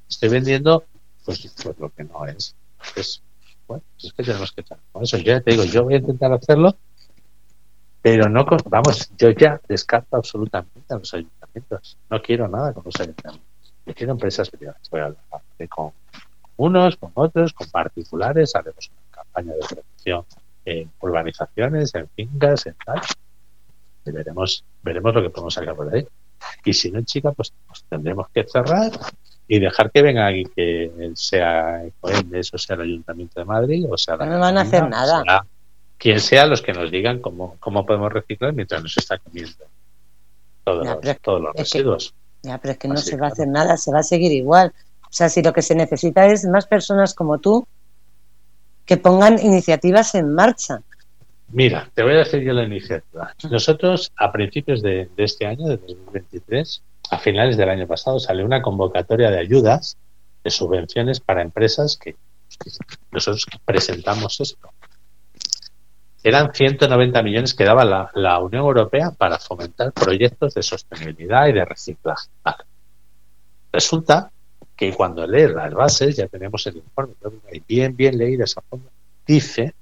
C: estoy vendiendo pues, pues lo que no es. Pues, bueno, es que tenemos que con eso. Yo ya te digo, yo voy a intentar hacerlo, pero no vamos, yo ya descarto absolutamente a los ayuntamientos. No quiero nada con los ayuntamientos quiero empresas privadas. Voy a hablar con unos, con otros, con particulares, haremos una campaña de protección en urbanizaciones, en fincas, en tal. Y veremos, veremos lo que podemos sacar por ahí. Y si no, chica, pues, pues tendremos que cerrar y dejar que venga alguien que sea Ecoembes o sea el Ayuntamiento de Madrid o sea
B: no me van a hacer nada.
C: quien sea los que nos digan cómo, cómo podemos reciclar mientras nos está comiendo todos, los, todos los residuos.
B: Ya, pero es que no se va a hacer nada, se va a seguir igual. O sea, si lo que se necesita es más personas como tú que pongan iniciativas en marcha.
C: Mira, te voy a decir yo la iniciativa. Nosotros, a principios de, este año, de 2023, a finales del año pasado, salió una convocatoria de ayudas, de subvenciones para empresas que, nosotros presentamos esto. Eran 190 millones que daba la, Unión Europea para fomentar proyectos de sostenibilidad y de reciclaje. Resulta que cuando lees las bases, ya tenemos el informe, bien, bien leído esa forma, dice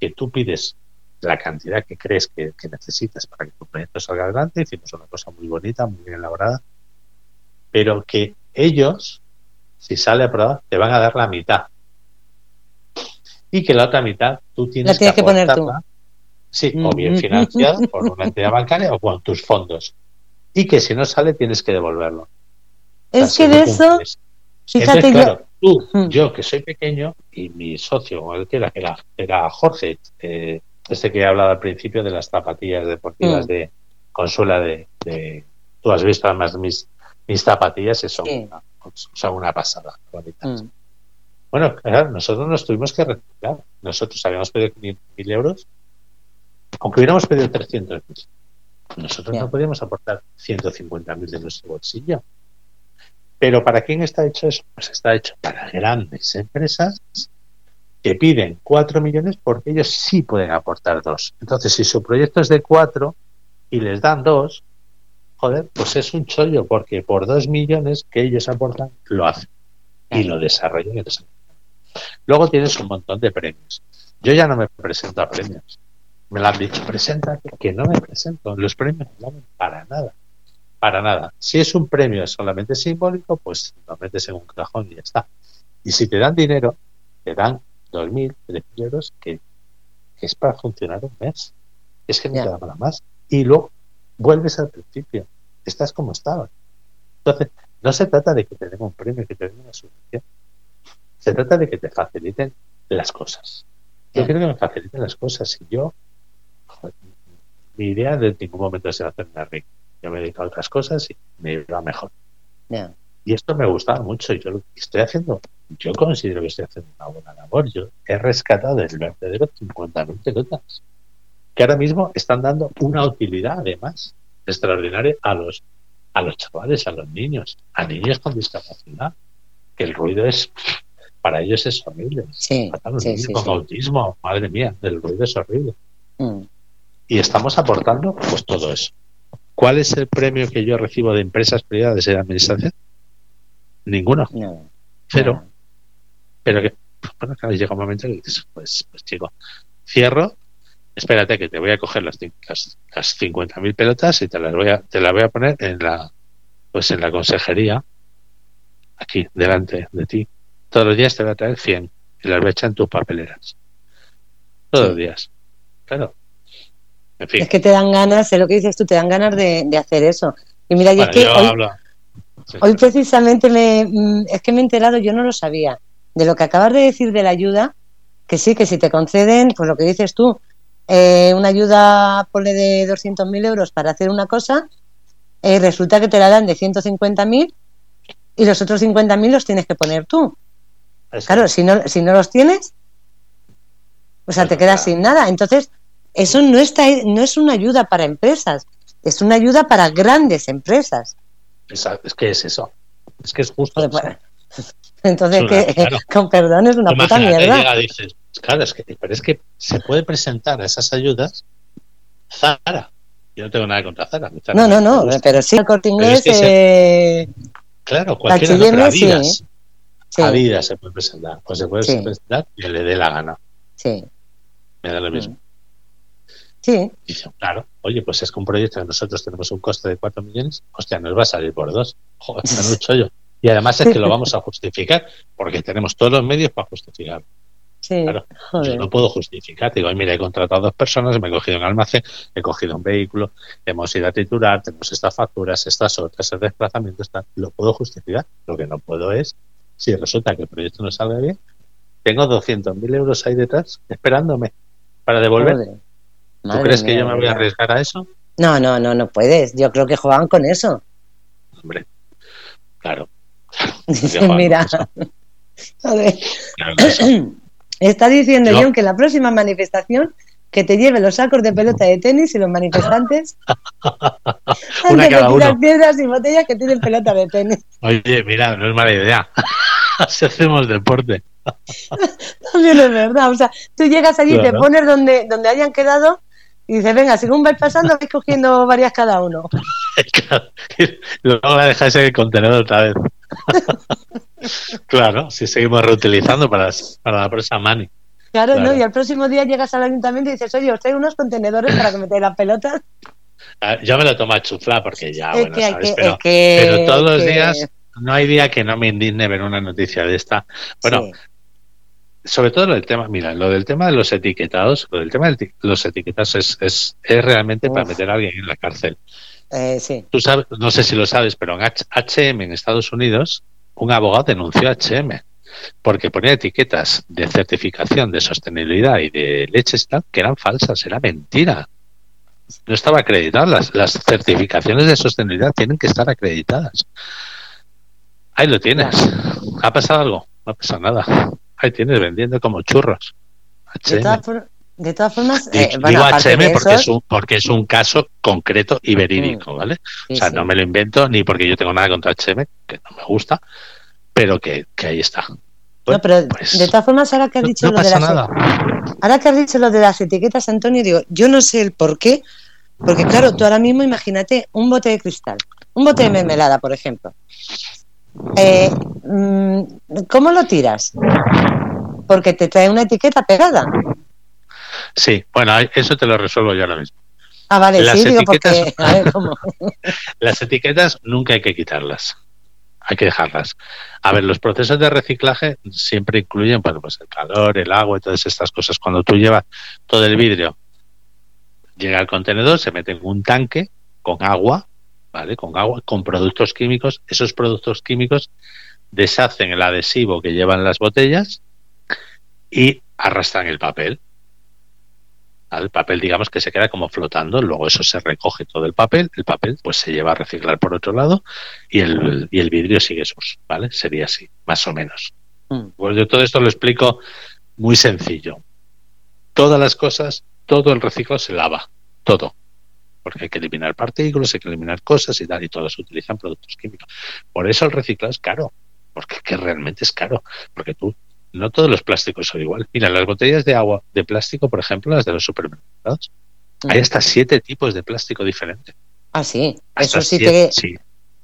C: que tú pides la cantidad que crees que, necesitas para que tu proyecto salga adelante, hicimos una cosa muy bonita, muy bien elaborada, pero que ellos, si sale aprobado, te van a dar la mitad y que la otra mitad tú tienes,
B: que, poner tú.
C: Sí, o bien mm. financiada por una entidad bancaria o con tus fondos. Y que si no sale tienes que devolverlo.
B: Es que de eso, fíjate
C: claro, Tú, mm. yo que soy pequeño y mi socio, el que era, era, Jorge, eh, este que he hablado al principio de las zapatillas deportivas mm. de Consuela de, Tú has visto además mis, mis zapatillas y son, una, son una pasada. Bueno, claro, nosotros nos tuvimos que reciclar. Nosotros habíamos pedido 500.000 euros, aunque hubiéramos pedido 300.000. Nosotros no podíamos aportar 150.000 de nuestro bolsillo. Pero ¿para quién está hecho eso? Pues está hecho para grandes empresas que piden 4 millones porque ellos sí pueden aportar 2. Entonces, si su proyecto es de 4 y les dan 2, joder, pues es un chollo porque por 2 millones que ellos aportan, lo hacen y lo desarrollan. Y Luego tienes un montón de premios. Yo ya no me presento a premios. Me lo han dicho, preséntate, que no me presento. Los premios no valen para nada. Para nada. Si es un premio solamente simbólico, pues lo metes en un cajón y ya está. Y si te dan dinero, te dan 2.000, 3.000 euros que, es para funcionar un mes. Es que no te da para más. Y luego vuelves al principio. Estás como estabas. Entonces, no se trata de que te den un premio, que te den una subvención. Se trata de que te faciliten las cosas. Yo quiero que me faciliten las cosas. Y yo, mi idea de ningún momento es hacerme rico. Yo me dedico a otras cosas y me va mejor. Y esto me gustaba mucho. Y yo lo que estoy haciendo, yo considero que estoy haciendo una buena labor. Yo he rescatado del vertedero 50.000 pelotas que ahora mismo están dando una utilidad, además, extraordinaria a los, a los chavales, a los niños, a niños con discapacidad, que el ruido es para ellos es horrible.
B: Sí,
C: con autismo, madre mía, el ruido es horrible. Mm. Y estamos aportando pues todo eso. ¿Cuál es el premio que yo recibo de empresas privadas de la administración? Ninguno. Cero. Pero que, bueno, llega un momento que dices, pues, pues chico, cierro, espérate que te voy a coger las, las, las 50.000 pelotas y te las voy a, te las voy a poner en la, pues en la consejería, aquí, delante de ti todos los días te va a traer 100 y las voy a echar en tus papeleras. Todos los días. Claro.
B: En fin. Es que te dan ganas, es lo que dices tú, te dan ganas de, hacer eso. Y mira, es que hoy, precisamente me, mm, es que me he enterado, yo no lo sabía, de lo que acabas de decir de la ayuda, que sí, que si te conceden, pues lo que dices tú, eh, una ayuda, ponle de 200.000 euros para hacer una cosa, eh, resulta que te la dan de 150.000 y los otros 50.000 los tienes que poner tú. Claro, si no, si no los tienes, o sea, te quedas sin nada. Entonces, eso no, está, no es una ayuda para empresas, es una ayuda para grandes empresas.
C: Exacto, es que es eso. Es que es justo.
B: Entonces, que, con perdón, es una puta mierda.
C: dices, claro, es que, pero es que se puede presentar a esas ayudas Zara. Yo no tengo nada contra Zara.
B: no, no, no, pero sí el corte inglés.
C: Eh, claro, cualquiera, no, a vida se puede presentar. O se puede presentar que le dé la gana.
B: Sí.
C: Me da lo mismo.
B: Sí.
C: dice, claro, oye, pues es que un proyecto que nosotros tenemos un coste de 4 millones, hostia, nos va a salir por dos. Joder, mucho yo. Y además es que lo vamos a justificar, porque tenemos todos los medios para justificar.
B: Sí,
C: claro, yo no puedo justificar. Digo, mira, he contratado dos personas, me he cogido un almacén, he cogido un vehículo, hemos ido a titular, tenemos estas facturas, estas otras, el desplazamiento, está. Lo puedo justificar. Lo que no puedo es si resulta que el proyecto no sale bien, tengo 200.000 euros ahí detrás esperándome para devolver. ¿Tú crees que yo me voy a arriesgar a eso?
B: No, no, no, no puedes. Yo creo que juegan con eso.
C: Hombre, claro.
B: Mira, a ver. Está diciendo John que la próxima manifestación que te lleve los sacos de pelota de tenis y los manifestantes
C: Una cada
B: uno. piedras y botellas que tienen pelota de tenis.
C: Oye, mira, no es mala idea. si hacemos deporte.
B: También es verdad. O sea, tú llegas allí, y te pones donde, donde hayan quedado y dices, venga, según vais pasando, vais cogiendo varias cada uno.
C: luego la dejáis en el contenedor otra vez. Claro, si seguimos reutilizando para, para la próxima mani.
B: Claro, ¿no? Y al próximo día llegas al ayuntamiento y dices, oye, os traigo unos contenedores para que metáis las pelotas.
C: Ah, yo me lo tomo a chufla porque ya, bueno, ¿sabes? pero, todos los días, no hay día que no me indigne ver una noticia de esta. Bueno, sobre todo lo del tema, mira, lo del tema de los etiquetados, lo del tema de los etiquetados es, es, es realmente para meter a alguien en la cárcel.
B: Eh, sí.
C: Tú sabes, no sé si lo sabes, pero en HM en Estados Unidos, un abogado denunció a HM porque ponía etiquetas de certificación de sostenibilidad y de leches que eran falsas, era mentira. No estaba acreditadas. Las, certificaciones de sostenibilidad tienen que estar acreditadas. Ahí lo tienes. ¿Ha pasado algo? No ha pasado nada. Ahí tienes vendiendo como churros.
B: De, todas formas,
C: eh, digo HM porque, es un, porque es un caso concreto y verídico. ¿vale? o sea, no me lo invento ni porque yo tengo nada contra HM, que no me gusta, pero que, que ahí está.
B: no, pero pues, de todas formas, ahora que has dicho lo de las ahora que has dicho lo de las etiquetas, Antonio, digo, yo no sé el por qué, porque claro, tú ahora mismo imagínate un bote de cristal, un bote de mermelada, por ejemplo. Eh, mm, ¿Cómo lo tiras? Porque te trae una etiqueta pegada.
C: Sí, bueno, eso te lo resuelvo yo ahora mismo.
B: Ah, vale, las sí, etiquetas, digo porque...
C: Las etiquetas nunca hay que quitarlas hay que dejarlas. A ver, los procesos de reciclaje siempre incluyen, bueno, pues el calor, el agua y todas estas cosas. Cuando tú llevas todo el vidrio, llega al contenedor, se mete en un tanque con agua, ¿vale? Con agua, con productos químicos. Esos productos químicos deshacen el adhesivo que llevan las botellas y arrastran el papel. El papel, digamos que se queda como flotando, luego eso se recoge todo el papel, el papel pues se lleva a reciclar por otro lado y el, y el vidrio sigue sus, ¿vale? Sería así, más o menos. Mm. Pues yo todo esto lo explico muy sencillo. Todas las cosas, todo el reciclo se lava, todo. Porque hay que eliminar partículas, hay que eliminar cosas y tal, y todos utilizan productos químicos. Por eso el reciclado es caro, porque que realmente es caro, porque tú no todos los plásticos son igual. Mira, las botellas de agua de plástico, por ejemplo, las de los supermercados, hay hasta siete tipos de plástico diferentes.
B: Ah, sí, eso sí que...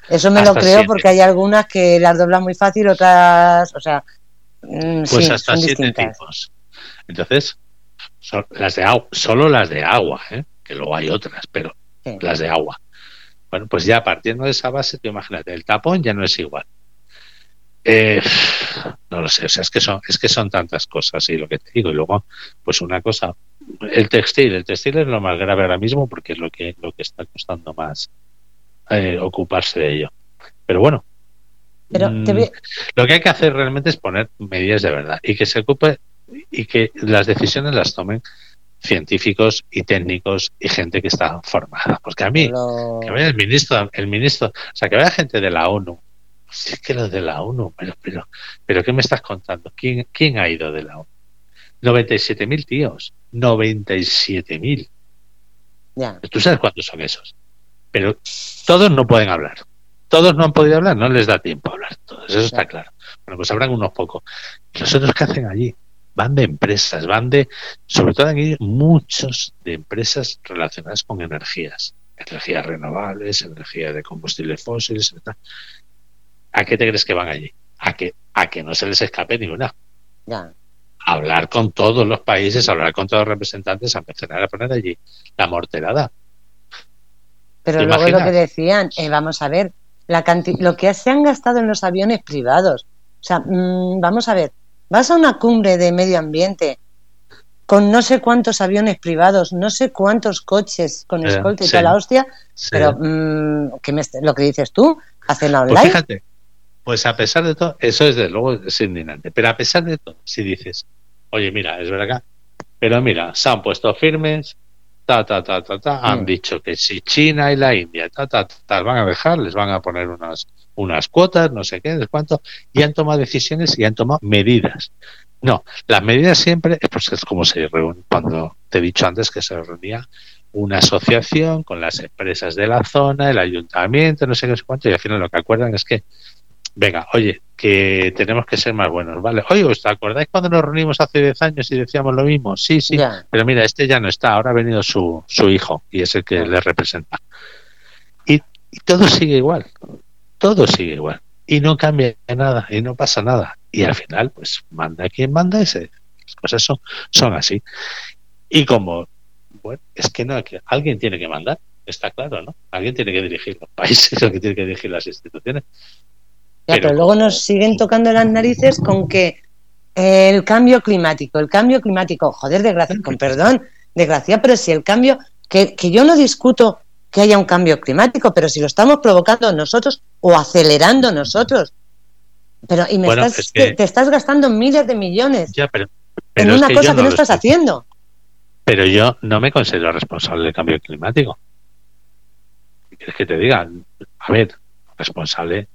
B: Eso me lo creo porque hay algunas que las doblan muy fácil, otras, o sea,
C: mm, pues hasta siete tipos. Entonces, las de agua, solo las de agua, ¿eh? que luego hay otras, pero las de agua. Bueno, pues ya partiendo de esa base, te imagínate, el tapón ya no es igual. Eh, no lo sé, o sea, es que son, es que son tantas cosas y lo que te digo, y luego, pues una cosa, el textil, el textil es lo más grave ahora mismo porque es lo que, lo que está costando más eh, ocuparse de ello. Pero bueno, mm, lo que hay que hacer realmente es poner medidas de verdad y que se ocupe y que las decisiones las tomen científicos y técnicos y gente que está formada. Porque a mí, que vaya el ministro, el ministro, o sea, que vaya gente de la ONU, si es que los de la ONU, pero, pero, pero ¿qué me estás contando? ¿Quién, quién ha ido de la ONU? 97.000 tíos, 97.000. Ya. Tú sabes cuántos son esos. Pero todos no pueden hablar. Todos no han podido hablar, no les da tiempo a hablar. Todos, eso está claro. Bueno, pues habrán unos pocos. ¿Los otros qué hacen allí? Van de empresas, van de, sobre todo aquí, muchos de empresas relacionadas con energías. Energías renovables, energías de combustibles fósiles, etc. ¿A qué te crees que van allí? A que, a que no se les escape ninguna. Ya. Hablar con todos los países, hablar con todos los representantes, a empezar a poner allí la morterada.
B: Pero luego lo que decían, eh, vamos a ver, la lo que se han gastado en los aviones privados. O sea, mm, vamos a ver, vas a una cumbre de medio ambiente con no sé cuántos aviones privados, no sé cuántos coches con escolta y toda la hostia, pero mm, lo que dices tú, hacerla pues online.
C: fíjate, pues a pesar de todo, eso es de luego es indignante, pero a pesar de todo, si dices, oye, mira, es verdad, pero mira, se han puesto firmes, ta, ta, ta, ta, ta, han mm. dicho que si China y la India, ta, ta, ta, van a dejar, les van a poner unas, unas cuotas, no sé qué, de cuánto, y han tomado decisiones y han tomado medidas. No, las medidas siempre, pues es como se reúne, cuando te he dicho antes que se reunía una asociación con las empresas de la zona, el ayuntamiento, no sé qué, cuánto, y al final lo que acuerdan es que venga, oye, que tenemos que ser más buenos, ¿vale? Oye, ¿os acordáis cuando nos reunimos hace 10 años y decíamos lo mismo? Sí, sí, pero mira, este ya no está, ahora ha venido su, su hijo y es el que le representa. Y, todo sigue igual, todo sigue igual. Y no cambia nada, y no pasa nada. Y al final, pues manda quien manda, ese, las cosas son, son así. Y como, bueno, es que no, que alguien tiene que mandar, está claro, ¿no? Alguien tiene que dirigir los países, alguien tiene que dirigir las instituciones
B: pero, luego nos siguen tocando las narices con que el cambio climático, el cambio climático, joder, desgracia, con perdón, desgracia, pero si el cambio, que, que yo no discuto que haya un cambio climático, pero si lo estamos provocando nosotros o acelerando nosotros. Pero y me estás, te, estás gastando miles de millones en una cosa que no estás haciendo.
C: Pero yo no me considero responsable del cambio climático. ¿Qué quieres que te diga? A ver, responsable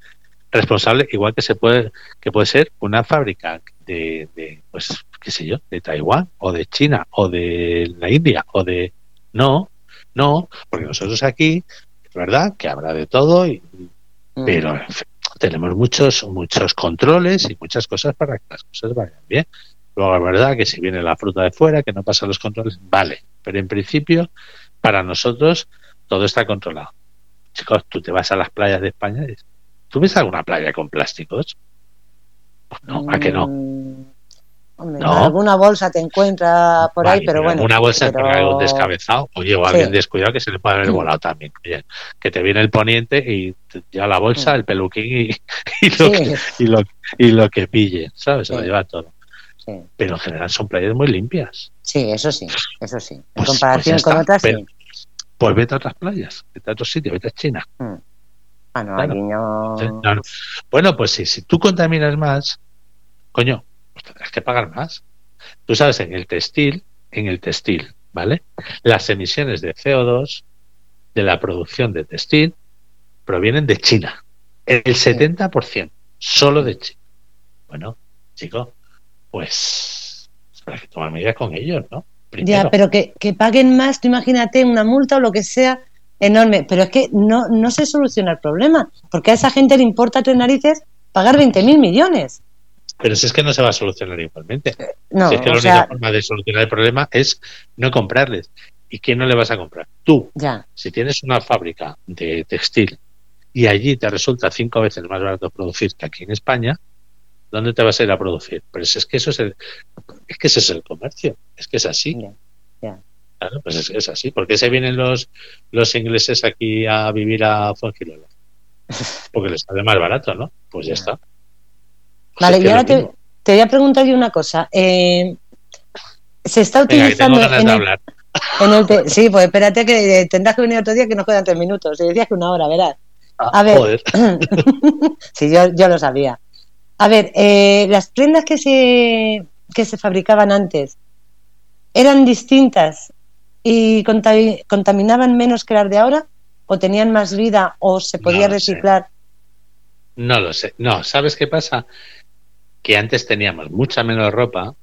C: responsable, igual que se puede, que puede ser una fábrica de, de, pues, qué sé yo, de Taiwán, o de China, o de la India, o de no, no, porque nosotros aquí, es verdad que habrá de todo, y, mm. pero tenemos muchos, muchos controles y muchas cosas para que las cosas vayan bien. Luego es verdad que si viene la fruta de fuera, que no pasa los controles, vale. Pero en principio, para nosotros, todo está controlado. Chicos, tú te vas a las playas de España y ¿tú ves alguna playa con plásticos? Pues no, ¿a que no?
B: Mm, hombre, Alguna bolsa te encuentra por ahí, pero bueno.
C: Una bolsa
B: pero...
C: algún descabezado, oye, o alguien descuidado que se le puede haber volado también. Oye, que te viene el poniente y ya la bolsa, el peluquín y, y, lo, que, y, lo, y lo que pille, ¿sabes? Se lo lleva todo. Pero en general son playas muy limpias.
B: Sí, eso sí, eso sí. En pues, comparación pues con otras,
C: pero,
B: sí.
C: Pues vete a otras playas, vete a otros sitios, vete a China.
B: Mm. Ah, no, claro. no...
C: no, no. Bueno, pues sí, si tú contaminas más, coño, pues tendrás que pagar más. Tú sabes, en el textil, en el textil, ¿vale? Las emisiones de CO2 de la producción de textil provienen de China. El 70%, solo de China. Bueno, chico, pues habrá que tomar medidas con ellos, ¿no?
B: Primero. Ya, pero que, que paguen más, tú imagínate una multa o lo que sea enorme, pero es que no, no se soluciona el problema, porque a esa gente le importa tres narices pagar 20 mil millones.
C: Pero si es que no se va a solucionar igualmente.
B: No,
C: si es que la
B: sea,
C: única forma de solucionar el problema es no comprarles. ¿Y quién no le vas a comprar? Tú.
B: Ya.
C: Si tienes una fábrica de textil y allí te resulta cinco veces más barato producir que aquí en España, ¿dónde te vas a ir a producir? Pero es, es que eso es el, es que ese es el comercio, es que es así.
B: Ya, ya.
C: Claro, pues es, es, así. ¿Por qué se vienen los, los ingleses aquí a vivir a Fuengirola? Porque les sale más barato, ¿no? Pues ya está. Pues
B: vale,
C: es
B: y ahora te, te voy a preguntar yo una cosa. Eh, se está
C: Venga,
B: utilizando
C: ganas
B: en
C: de
B: el,
C: hablar.
B: en el te- sí, pues espérate que tendrás que venir otro día que nos quedan tres minutos. Y decías que una hora, verás.
C: Ah,
B: A ver.
C: joder.
B: sí, yo, yo lo sabía. A ver, eh, las prendas que se, que se fabricaban antes eran distintas y contaminaban menos que las de ahora o tenían más vida o se podía
C: No lo sé.
B: reciclar.
C: No lo sé. No, ¿sabes qué pasa? Que antes teníamos mucha menos ropa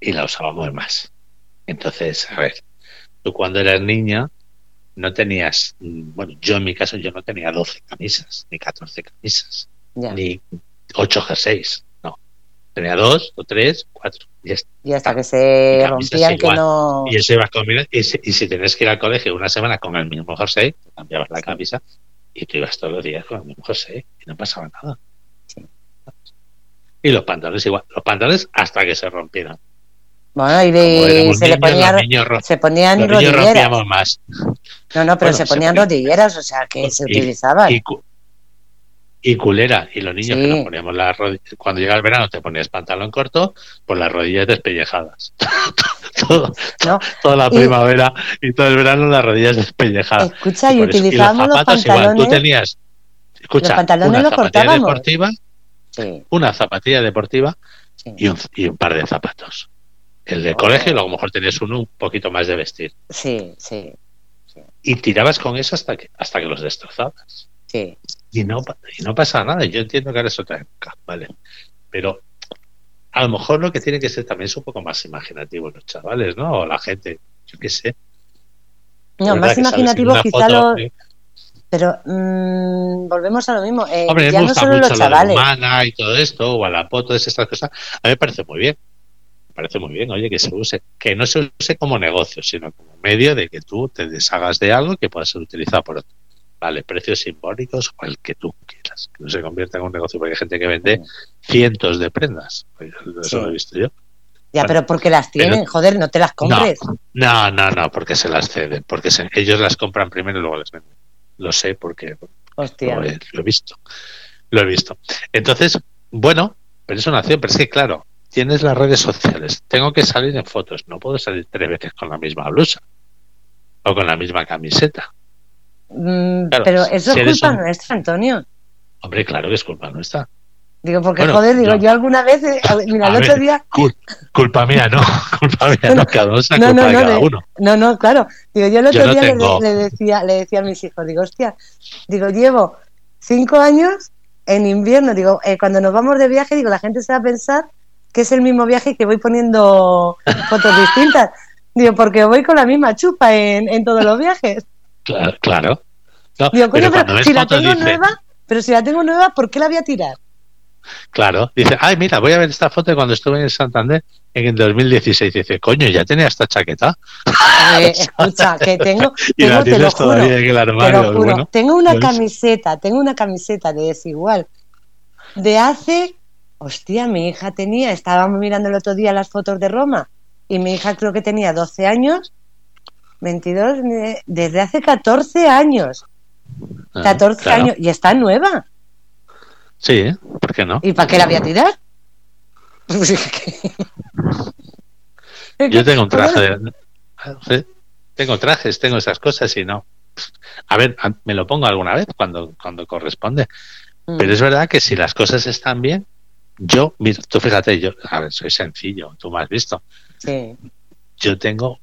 C: y la usábamos más. Entonces, a ver, tú cuando eras niña no tenías, mm, bueno, yo en mi caso yo no tenía 12 camisas, ni 14 camisas,
B: ya.
C: ni 8 jerseys. Tenía dos o tres, cuatro. Y,
B: hasta que se rompían que no.
C: y eso ibas combinando. Y si, y si tenías que ir al colegio una semana con el mismo jersey, cambiabas la camisa y tú ibas todos los días con el mismo jersey y no pasaba nada.
B: Sí.
C: Y los pantalones igual, los pantalones hasta que se rompieran.
B: Bueno, y, de- se le
C: niños,
B: ponía,
C: niños, ro-
B: se ponían rodilleras.
C: rompíamos más.
B: No, no, pero
C: Bueno,
B: se
C: se
B: ponían
C: ponía-
B: rodilleras, o sea, que se
C: Y-
B: utilizaban.
C: Y, cu- y culera. Y los niños
B: Sí.
C: que nos poníamos las rodillas, cuando llega el verano te ponías pantalón corto, pues las rodillas despellejadas. todo,
B: ¿no?
C: toda la
B: Y-
C: primavera y todo el verano las rodillas despellejadas.
B: Escucha, y, utilizábamos los
C: zapatos igual,
B: pantalones.
C: tú tenías, escucha,
B: Los pantalones
C: una
B: los
C: zapatilla deportiva,
B: Sí,
C: una zapatilla deportiva
B: sí,
C: y un, y un par de zapatos. El de
B: Oh.
C: colegio, y luego a lo mejor tenías uno un poquito más de vestir.
B: sí, sí,
C: Y tirabas con eso hasta que, hasta que los destrozabas.
B: sí.
C: Y no, y no pasa nada. Yo entiendo que ahora es otra época, ¿vale? Pero a lo mejor lo que tiene que ser también es un poco más imaginativo los chavales, ¿no? O la gente, yo qué sé.
B: No,
C: ¿Verdad
B: más imaginativo quizá
C: foto-
B: lo... Pero mm, volvemos a lo mismo. eh,
C: Hombre,
B: ya
C: me
B: no
C: gusta
B: solo
C: mucho
B: los chavales.
C: humana y todo esto, o a la poto, todas estas cosas. A mí me parece muy bien. Me parece muy bien, oye, que se use, que no se use como negocio, sino como medio de que tú te deshagas de algo que pueda ser utilizado por otro. Vale, precios simbólicos o el que tú quieras, que no se convierta en un negocio, porque hay gente que vende cientos de prendas. Pues Eso
B: Sí.
C: lo he visto yo.
B: Ya,
C: Bueno,
B: pero porque las
C: pero-
B: tienen, joder, no te las compres.
C: No, no, no, porque se las ceden, porque se- ellos las compran primero y luego las venden. Lo sé porque
B: Hostia.
C: lo he, lo he visto. Lo he visto. Entonces, bueno, pero es una acción, pero es que claro, tienes las redes sociales, tengo que salir en fotos, no puedo salir tres veces con la misma blusa o con la misma camiseta.
B: Mm,
C: Claro,
B: pero eso es culpa nuestra, Antonio.
C: Hombre, claro que es culpa nuestra.
B: Digo, porque
C: Bueno,
B: joder, digo,
C: no.
B: yo alguna vez, eh, mira, el otro día,
C: Cul- culpa mía, no, culpa mía, no, cada uno
B: No,
C: culpa
B: no,
C: de
B: no,
C: cada
B: de-
C: uno.
B: no, no, claro, digo, yo el otro
C: Yo no
B: día
C: tengo-
B: le, decía, le decía a mis hijos, digo, hostia, digo, llevo cinco años en invierno, digo, eh, cuando nos vamos de viaje, digo, la gente se va a pensar que es el mismo viaje y que voy poniendo fotos distintas. Digo, porque voy con la misma chupa en, en todos los viajes.
C: Claro, claro. No,
B: Digo,
C: pero
B: coño, si la tengo nueva, Pero si la tengo nueva, ¿por qué la voy a tirar?
C: Claro, dice, ay, mira, voy a ver esta foto de cuando estuve en Santander en el 2016. Dice, coño, ya tenía esta chaqueta.
B: Eh, escucha, que tengo,
C: Y la
B: tengo, te lo juro,
C: en el
B: te
C: armario.
B: lo juro,
C: bueno,
B: tengo una
C: pues-
B: camiseta, tengo una camiseta de desigual de hace, hostia, mi hija tenía, estábamos mirando el otro día las fotos de Roma y mi hija creo que tenía 12 años, 22, eh, desde hace 14 años,
C: ah,
B: 14
C: claro.
B: años y está nueva.
C: Sí, ¿eh? ¿por qué no?
B: ¿Y para qué la voy a tirar?
C: Yo tengo un traje de... Sí, Tengo trajes, tengo esas cosas y no. A ver, me lo pongo alguna vez cuando, cuando corresponde.
B: Mm.
C: Pero es verdad que si las cosas están bien, yo, mira, tú fíjate, yo, a ver, soy sencillo, tú me has visto.
B: Sí,
C: Yo tengo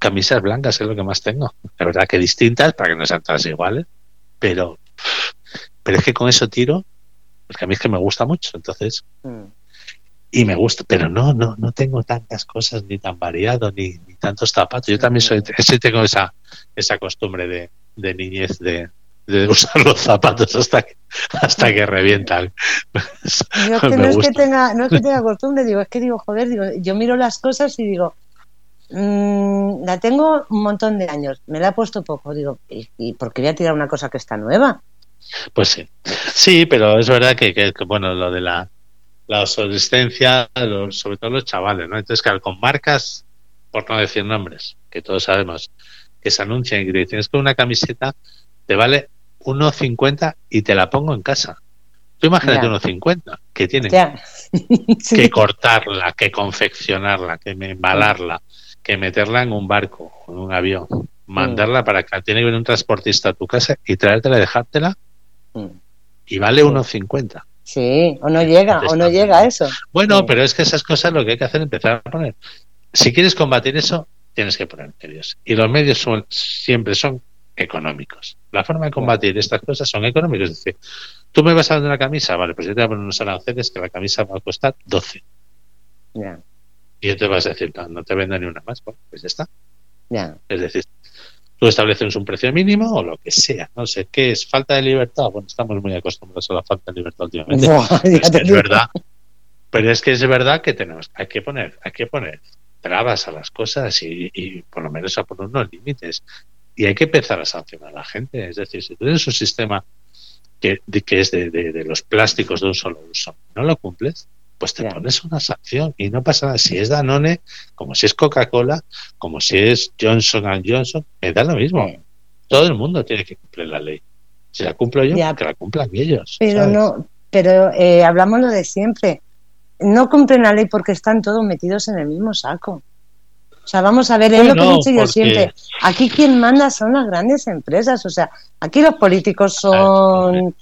C: camisas blancas, es lo que más tengo. La verdad que distintas, para que no sean todas iguales, pero, pero es que con eso tiro, porque a mí es que me gusta mucho, entonces,
B: mm.
C: y me gusta, pero no, no, no tengo tantas cosas, ni tan variado, ni, ni tantos zapatos. Yo también soy, sí tengo esa, esa costumbre de, de niñez de, de usar los zapatos hasta que, hasta que revientan.
B: Yo es que
C: Me
B: no es que tenga, no es que tenga costumbre, digo, es que digo, joder, digo, yo miro las cosas y digo, mm, la tengo un montón de años, me la he puesto poco, digo, ¿y, y por qué voy a tirar una cosa que está nueva?
C: Pues sí. Sí, pero es verdad que, que- que, bueno, lo de la, la obsolescencia, los- sobre todo los chavales, ¿no? Entonces, claro, con marcas, por no decir nombres, que todos sabemos, que se anuncian y que te dicen, es que una camiseta te vale 1,50 y te la pongo en casa. Tú imagínate
B: Ya.
C: 1,50, que tienen.
B: Sí.
C: que cortarla, que confeccionarla, que embalarla, que meterla en un barco, en un avión, mandarla para que tiene que venir un transportista a tu casa y traértela y dejártela
B: Mm.
C: y vale
B: Sí.
C: 1,50.
B: Sí, o no llega, o no llega a eso.
C: Bueno,
B: Sí.
C: pero es que esas cosas lo que hay que hacer es empezar a poner. Si quieres combatir eso, tienes que poner medios. Y los medios son, siempre son económicos. La forma de combatir estas cosas son económicos. Es decir, tú me vas a vender una camisa, vale, pues yo te voy a poner unos aranceles que la camisa va a costar 12.
B: Ya,
C: Y yo te vas a decir, no, no te vendo ni una más. Bueno, pues ya está.
B: ya.
C: Es decir, tú estableces un precio mínimo o lo que sea. No sé, ¿qué es? ¿Falta de libertad? Bueno, estamos muy acostumbrados a la falta de libertad últimamente.
B: Buah,
C: Pero es, que es verdad. Pero es que es verdad que tenemos, hay que poner, hay que poner trabas a las cosas y, y por lo menos a poner unos límites. Y hay que empezar a sancionar a la gente. Es decir, si tú tienes un sistema que, que es de, de- de los plásticos de un solo uso, no lo cumples, pues te pones una sanción y no pasa nada. Si es Danone, como si es Coca-Cola, como si es Johnson Johnson, me da lo mismo. Todo el mundo tiene que cumplir la ley. Si la cumplo yo, que la cumplan ellos.
B: Pero
C: ¿sabes?
B: no, pero eh, hablamos lo de siempre. No cumplen la ley porque están todos metidos en el mismo saco. O sea, vamos a ver, es lo que he dicho yo
C: porque-
B: siempre. Aquí quien manda son las grandes empresas. O sea, aquí los políticos son.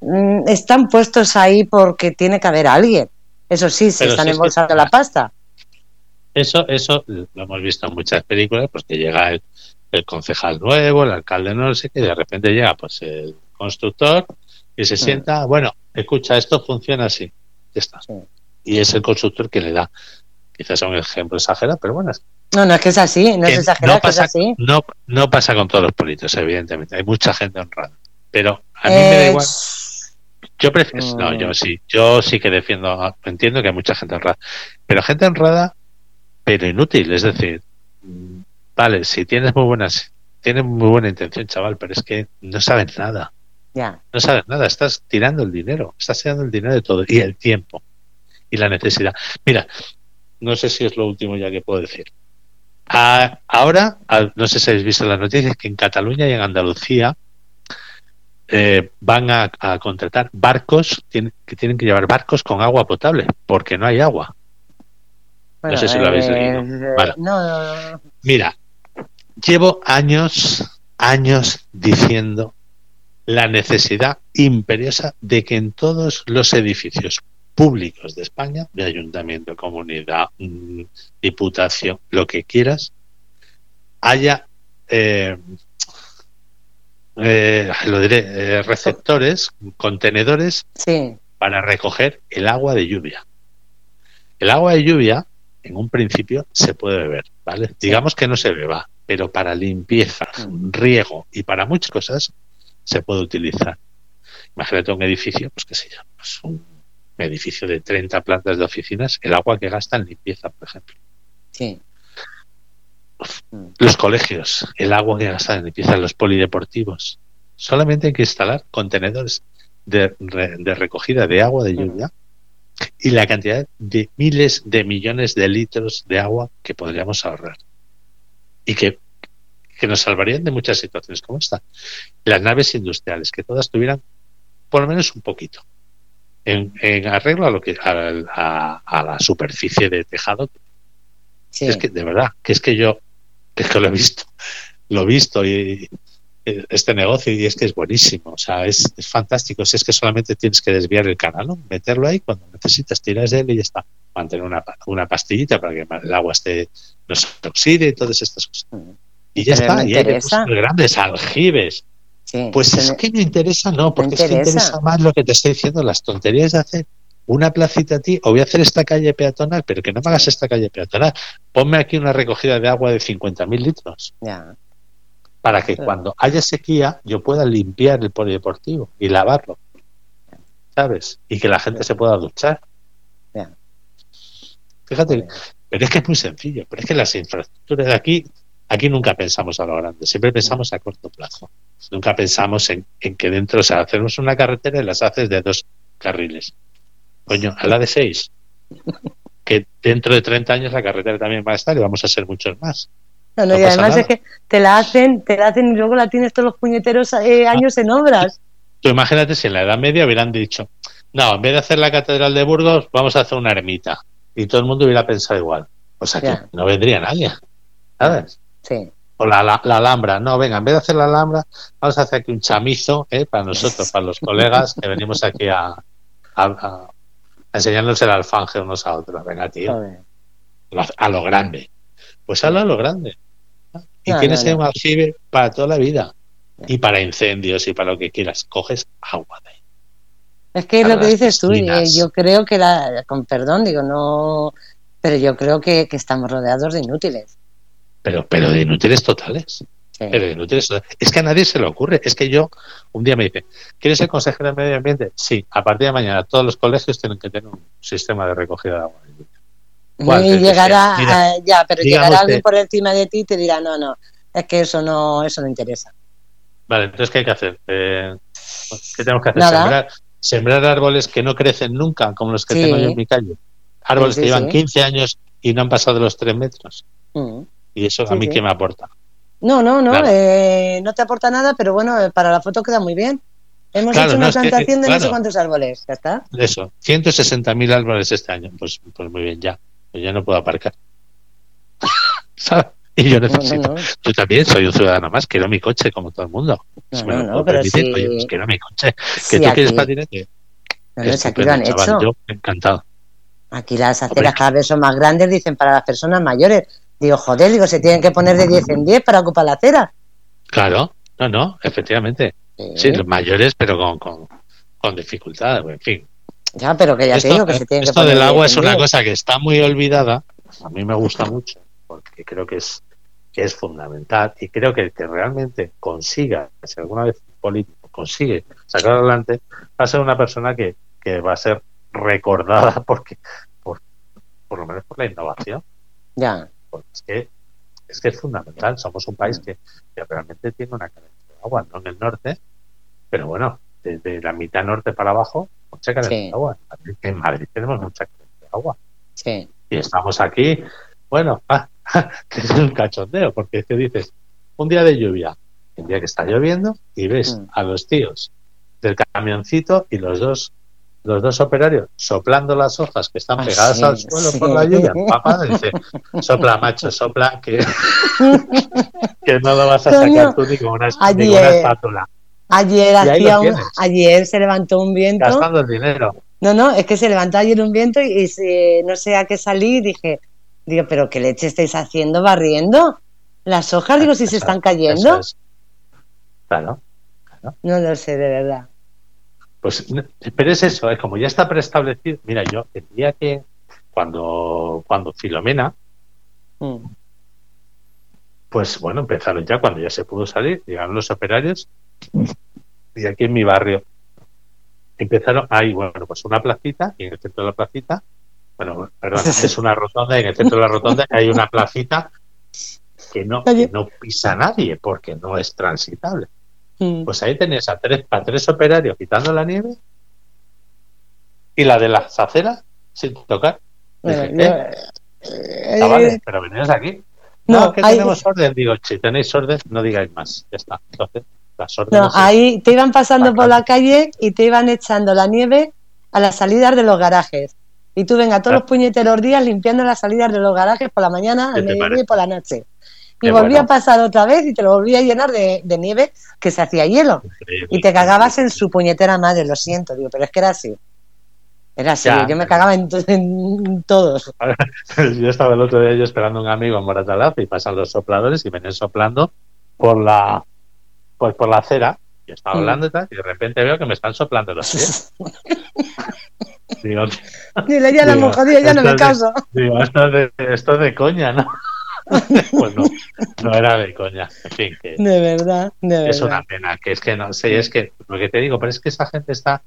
B: mm, están puestos ahí porque tiene que haber alguien. Eso sí, se
C: Pero
B: están
C: es que-
B: embolsando la pasta.
C: Eso, eso lo hemos visto en muchas películas, pues que llega el, el concejal nuevo, el alcalde no sé qué, y de repente llega pues el constructor y se sienta, bueno, escucha, esto funciona así, ya está.
B: Sí.
C: Y es el constructor que le da, quizás es un ejemplo exagerado, pero bueno, es
B: No, no es que es así, no es exagerado, que es
C: pasa,
B: así.
C: no, no pasa con todos los políticos, evidentemente, hay mucha gente honrada, pero a mí me da
B: Eh,
C: igual. Yo prefiero, no,
B: Mm.
C: yo sí, yo sí que defiendo, entiendo que hay mucha gente honrada, pero gente honrada, pero inútil, es decir, mm, vale, si tienes muy buenas, tienes muy buena intención, chaval, pero es que no sabes nada,
B: Ya,
C: no sabes nada, estás tirando el dinero, estás tirando el dinero de todo y el tiempo y la necesidad. Mira, no sé si es lo último ya que puedo decir. A- ahora, a- no sé si habéis visto las noticias que en Cataluña y en Andalucía eh, van a, a contratar barcos tienen- que tienen que llevar barcos con agua potable porque no hay agua.
B: Bueno,
C: sé si lo habéis
B: eh,
C: leído.
B: eh,
C: Vale.
B: No, no, no.
C: Mira, llevo años, años diciendo la necesidad imperiosa de que en todos los edificios públicos de España, de ayuntamiento, comunidad, mm, diputación, lo que quieras, haya, eh, eh, lo diré, eh, receptores, contenedores
B: Sí,
C: para recoger el agua de lluvia. El agua de lluvia, en un principio, se puede beber, ¿vale? Digamos que no se beba, pero para limpieza,
B: Mm.
C: riego y para muchas cosas se puede utilizar. Imagínate un edificio, pues qué sé yo, pues un edificio de 30 plantas de oficinas, el agua que gasta en limpieza, por ejemplo.
B: Sí.
C: Los colegios, el agua que gastan en limpieza, los polideportivos. Solamente hay que instalar contenedores de, de recogida de agua de lluvia y la cantidad de miles de millones de litros de agua que podríamos ahorrar y que, que nos salvarían de muchas situaciones como esta. Las naves industriales, que todas tuvieran por lo menos un poquito en, en arreglo a lo que a, a, la superficie de tejado.
B: Sí.
C: Es que de verdad, que es que yo que es que lo he visto, lo he visto y, este negocio y es que es buenísimo, o sea, es, es, fantástico. Si es que solamente tienes que desviar el canal, ¿no? meterlo ahí cuando necesitas, tiras de él y ya está. Mantener una, una pastillita para que el agua esté no se oxide y todas estas cosas. Y ya
B: Pero
C: está. y hay
B: interesa.
C: grandes aljibes.
B: Sí.
C: Pues es que me interesa, no, porque es que
B: interesa.
C: interesa más lo que te estoy diciendo, las tonterías de hacer una placita a ti, o voy a hacer esta calle peatonal, pero que no me hagas esta calle peatonal. Ponme aquí una recogida de agua de 50.000 litros
B: Ya.
C: para que
B: Claro.
C: cuando haya sequía yo pueda limpiar el polideportivo y lavarlo, ¿sabes? Y que la gente se pueda duchar.
B: Ya.
C: Fíjate, pero es que es muy sencillo, pero es que las infraestructuras de aquí, aquí nunca pensamos a lo grande, siempre pensamos a corto plazo. Nunca pensamos en, en que dentro, o sea, hacemos una carretera y las haces de dos carriles. Coño, a la de seis. Que dentro de 30 años la carretera también va a estar y vamos a ser muchos más.
B: No, no,
C: No
B: y además
C: nada.
B: es que te la hacen, te la hacen y luego la tienes todos los puñeteros eh, años en obras.
C: Tú imagínate si en la Edad Media hubieran dicho, no, en vez de hacer la Catedral de Burgos, vamos a hacer una ermita. Y todo el mundo hubiera pensado igual. O sea que
B: Ya.
C: no vendría nadie. ¿Sabes?
B: Sí.
C: O la, la, la Alhambra. No, venga, en vez de hacer la Alhambra, vamos a hacer aquí un chamizo ¿eh? para nosotros, para los colegas que venimos aquí a, a, a enseñarnos el alfanje unos a otros. Venga, tío, a lo grande. Pues hazlo a lo grande. Y
B: No,
C: tienes
B: no, no.
C: un aljibe para toda la vida. Y para incendios y para lo que quieras. Coges agua de ahí.
B: Es que es lo que dices tú, y, eh, yo creo que la, con perdón, digo, no, pero yo creo que, que estamos rodeados de inútiles.
C: Pero, pero de inútiles totales.
B: Sí.
C: Pero inútiles. Es que a nadie se le ocurre. Es que yo, un día me dice, ¿quieres ser consejero de medio ambiente? Sí, a partir de mañana todos los colegios tienen que tener un sistema de recogida de agua. ¿Cuál
B: y llegará?
C: Mira,
B: a- ya, pero llegará alguien por encima de ti y te dirá, no, no, es que eso no, eso no interesa.
C: Vale, entonces, ¿qué hay que hacer? Eh, ¿Qué tenemos que hacer?
B: Nada.
C: Sembrar, sembrar árboles que no crecen nunca, como los que
B: Sí.
C: tengo yo en mi calle. Árboles
B: Sí,
C: que llevan
B: sí.
C: 15 años y no han pasado los 3 metros.
B: Mm.
C: Y eso a mí. ¿qué me aporta?
B: No, no, no,
C: Claro.
B: eh, no te aporta nada, pero bueno, eh, para la foto queda muy bien. Hemos
C: Claro,
B: hecho
C: no,
B: una
C: es que,
B: plantación de no sé cuántos árboles, ya está.
C: Eso, 160.000 árboles este año. Pues, pues muy bien, ya. Pues ya no puedo aparcar. ¿Sabes? Y yo
B: No,
C: necesito.
B: no, no.
C: Yo también soy un ciudadano más, quiero mi coche como todo el mundo.
B: No,
C: Si me
B: no,
C: lo
B: no,
C: oye, pues quiero mi coche. ¿Que tú quieres patinete?
B: no, no, si aquí lo han
C: chaval,
B: hecho.
C: Yo encantado.
B: Aquí las aceras cada vez son más grandes, dicen para las personas mayores. Digo, joder, digo, se tienen que poner de 10 en 10 para ocupar la acera.
C: Claro, no, no, efectivamente.
B: Sí.
C: Sí, los mayores, pero con, con, con dificultad, en fin.
B: Ya, pero que ya te
C: esto
B: digo que se tienen que
C: esto
B: poner
C: del
B: de
C: agua
B: 10
C: es una
B: 10.
C: cosa que está muy olvidada. A mí me gusta mucho, porque creo que es, que es fundamental. Y creo que el que realmente consiga, si alguna vez un político consigue sacar adelante, va a ser una persona que, que va a ser recordada porque por, por lo menos por la innovación.
B: Ya,
C: Porque es que es que es fundamental. Somos un país que, que realmente tiene una carencia de agua, no en el norte, pero bueno, desde la mitad norte para abajo, mucha carencia
B: Sí.
C: de agua. En Madrid- En Madrid tenemos mucha carencia de agua.
B: sí.
C: Y estamos aquí, bueno, ah, que es un cachondeo, porque es que dices, un día de lluvia, un día que está lloviendo, y ves
B: Mm.
C: a los tíos del camioncito y los dos los dos operarios soplando las hojas que están
B: Ah,
C: pegadas
B: sí,
C: al suelo
B: sí.
C: por la lluvia, papá dice, sopla macho, sopla que, que no lo vas a sacar tú ni con una, ni espátula,
B: Ayer hacía un, ayer se levantó un viento.
C: gastando el dinero.
B: No, no, es que se levantó ayer un viento y, y se- no sé a qué salí y dije, digo, pero qué leche estáis haciendo barriendo. Las hojas, digo, si se están cayendo.
C: es. Claro.
B: No lo sé, de verdad.
C: Pues, pero es eso, es como ya está preestablecido. Mira, yo el día que cuando, cuando Filomena,
B: Mm.
C: pues bueno, empezaron ya, cuando ya se pudo salir, llegaron los operarios y aquí en mi barrio empezaron, hay, bueno, pues una placita, y en el centro de la placita, bueno, perdón, es una rotonda, y en el centro de la rotonda hay una placita que no, que no pisa nadie porque no es transitable.
B: Mm.
C: Pues ahí tenías a tres, a tres operarios quitando la nieve y la de las aceras sin tocar. Dije,
B: yo-
C: "Eh,
B: eh,
C: chavales, pero venís aquí.
B: No,
C: No, que
B: hay-
C: tenemos orden. Digo, si tenéis orden, no digáis más. Ya está. Entonces, las órdenes.
B: No, ahí te iban pasando
C: Ah,
B: por la calle y te iban echando la nieve a las salidas de los garajes. Y tú venga todos
C: Ah.
B: los puñeteros días limpiando las salidas de los garajes por la mañana,
C: ¿Qué
B: al mediodía y por la noche. Y
C: Qué
B: volvía
C: bueno.
B: a pasar otra vez y te lo volvía a llenar de, de nieve que se hacía hielo.
C: Increíble.
B: Y te cagabas en su puñetera madre, lo siento, digo, pero es que era así. Era así,
C: Ya.
B: yo me cagaba en, to- en todos.
C: Yo estaba el otro día yo esperando a un amigo en Moratalaz y pasan los sopladores y venían soplando por la pues por la acera. Yo estaba
B: Mm.
C: hablando y tal, y de repente veo que me están soplando los pies. Digo,
B: Dile, ya la jodido, ya no me caso.
C: digo, esto es de, esto es de coña, ¿no? pues no, no era de coña. En fin, que
B: De verdad, de
C: es una pena, que es que no sé, es que lo que te digo, pero es que esa gente está,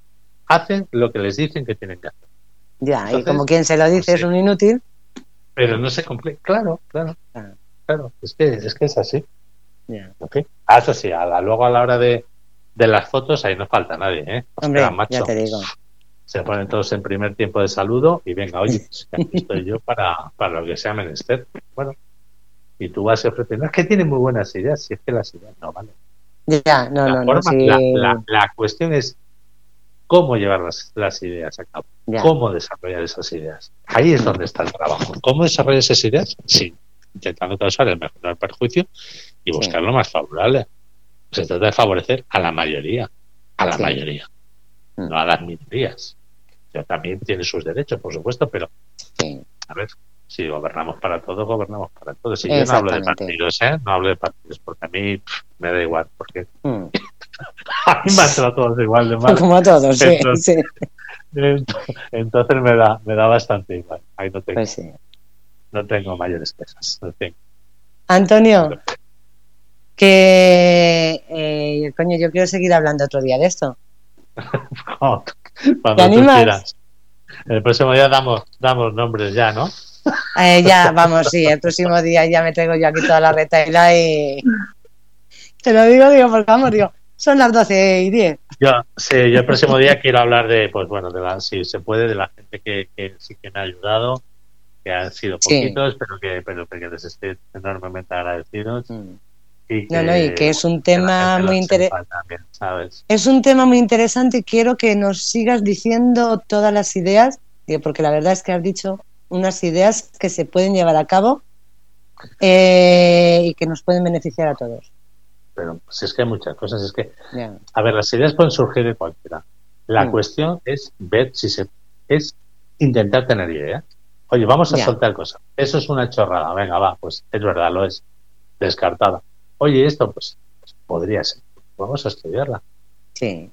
C: hacen lo que les dicen que tienen que hacer.
B: Ya, y como quien se lo dice
C: pues
B: es un inútil.
C: Pero no se cumple. Claro, claro,
B: Ah.
C: claro, es que, es que es así.
B: Ya.
C: En fin. Ah, eso sí, a la- luego a la hora de, de las fotos, ahí no falta nadie, ¿eh?
B: Hombre,
C: macho,
B: ya te digo.
C: Se ponen todos en primer tiempo de saludo y venga, oye, pues, aquí estoy yo para, para lo que sea menester. Bueno, y tú vas ofreciendo. Es que tiene muy buenas ideas, si es que las ideas no valen.
B: Ya, no,
C: la,
B: no, no. sí,
C: la, la- la cuestión es cómo llevar las, las ideas a cabo,
B: ya.
C: cómo desarrollar esas ideas. Ahí es donde está el trabajo. ¿Cómo desarrollar esas ideas? Sí, intentando causar el menor perjuicio y buscar lo más favorable. Se trata de favorecer a la mayoría, a la
B: Sí.
C: mayoría,
B: Mm.
C: no a las minorías. Que también tiene sus derechos, por supuesto, pero a ver, si gobernamos para todos, gobernamos para todos. Y yo no hablo de partidos, ¿eh? No hablo de partidos, porque a mí pff, me da igual, porque
B: Mm.
C: a mí me han tratado todos igual de mal.
B: Como a todos, sí,
C: Entonces-
B: sí.
C: Ent- Entonces me da, me da bastante igual. Ahí no tengo,
B: Pues sí.
C: no tengo mayores quejas. No tengo.
B: Antonio, que eh, coño, yo quiero seguir hablando otro día de esto.
C: Cuando,
B: ¿Te
C: tú
B: animas?
C: quieras. El próximo día damos, damos nombres ya, ¿no?
B: Eh, ya, vamos, sí, el próximo día ya me traigo yo aquí toda la retaila y te lo digo, digo, porque vamos, digo, son las 12 y 10.
C: Yo, sí, yo el próximo día quiero hablar de, pues bueno, de la, si se puede, de la gente que, que sí que me ha ayudado, que han sido
B: Sí.
C: poquitos, pero que, pero que les estoy enormemente agradecidos.
B: Mm.
C: Y
B: No, no, y que es un tema muy intere-
C: sepa también, ¿sabes?
B: Es un tema muy interesante y quiero que nos sigas diciendo todas las ideas, digo, porque la verdad es que has dicho unas ideas que se pueden llevar a cabo eh, y que nos pueden beneficiar a todos.
C: Pero pues es que hay muchas cosas, es que. A ver, las ideas pueden surgir de cualquiera. La
B: Mm.
C: cuestión es ver si se es intentar tener idea. Oye, vamos a soltar cosas. Eso es una chorrada. Venga, va, pues es verdad, lo es. Descartada. Oye, esto pues, pues, podría ser. Vamos a estudiarla.
B: Sí,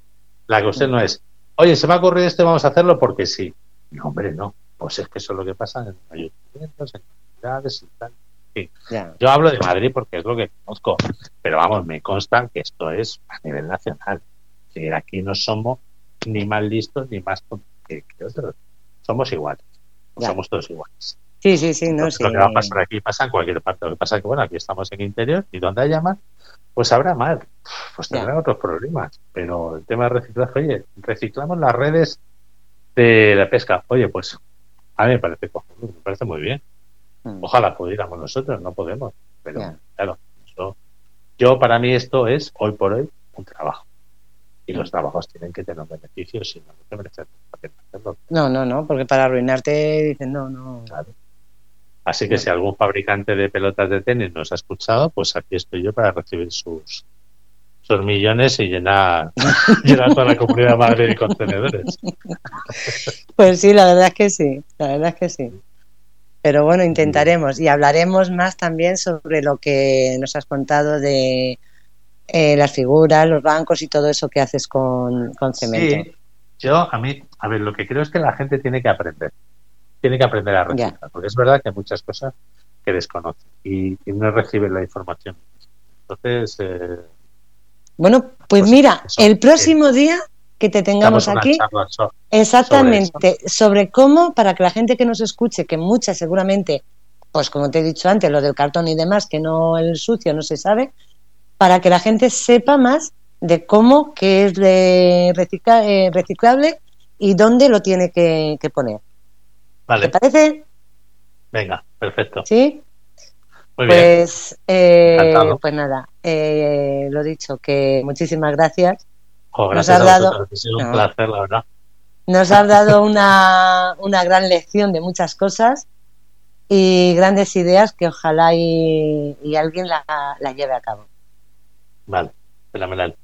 C: La cuestión no es, oye, se me ha ocurrido esto y vamos a hacerlo porque sí. No, hombre, no. Pues es que eso es lo que pasa en ayuntamientos, en comunidades y tal. Yo hablo de Madrid porque es lo que conozco, pero vamos, me consta que esto es a nivel nacional. Que aquí no somos ni más listos ni más que, que otros. Somos iguales. Somos todos iguales.
B: Sí, sí, sí, no
C: Entonces,
B: sí.
C: Lo que va a pasar aquí pasa en cualquier parte. Lo que pasa es que, bueno, aquí estamos en interior y donde haya mar, pues habrá mar. Pues tendrán otros problemas. Pero el tema de reciclaje, oye, reciclamos las redes de la pesca. Oye, pues a mí me parece, cojonudo, me parece muy bien.
B: Mm.
C: Ojalá pudiéramos nosotros, no podemos. Pero claro, eso- yo para mí esto es hoy por hoy un trabajo. Y los trabajos tienen que tener beneficios, si no, no te merece la pena hacerlo.
B: No, no, no, porque para arruinarte dicen no, no.
C: Claro. Así que si algún fabricante de pelotas de tenis nos ha escuchado, pues aquí estoy yo para recibir sus, sus millones y llenar, llenar toda la comunidad de Madrid de contenedores.
B: Pues sí, la verdad es que sí, la verdad es que sí. Pero bueno, intentaremos y hablaremos más también sobre lo que nos has contado de eh, las figuras, los bancos y todo eso que haces con, con cemento.
C: Sí, yo a mí, a ver, lo que creo es que la gente tiene que aprender, tiene que aprender a
B: Ya.
C: reciclar, porque es verdad que hay muchas cosas que desconocen y, y no reciben la información. Entonces, eh,
B: Bueno, pues
C: Pues
B: mira,
C: eso,
B: el próximo día que te tengamos aquí.
C: charla so-
B: Exactamente, sobre, cómo, para que la gente que nos escuche, que muchas seguramente, pues como te he dicho antes, lo del cartón y demás, que no el sucio no se sabe, para que la gente sepa más de cómo, qué es de recicla- eh, reciclable y dónde lo tiene que, que poner.
C: Vale,
B: ¿Te parece?
C: venga, perfecto.
B: ¿Sí?
C: Muy bien.
B: Pues, eh, pues nada, eh, lo dicho, que muchísimas gracias. Nos has dado-
C: ha sido un placer, la verdad.
B: Nos has dado una, una gran lección de muchas cosas y grandes ideas que ojalá y, y alguien la, la lleve a cabo.
C: Vale, fenomenal.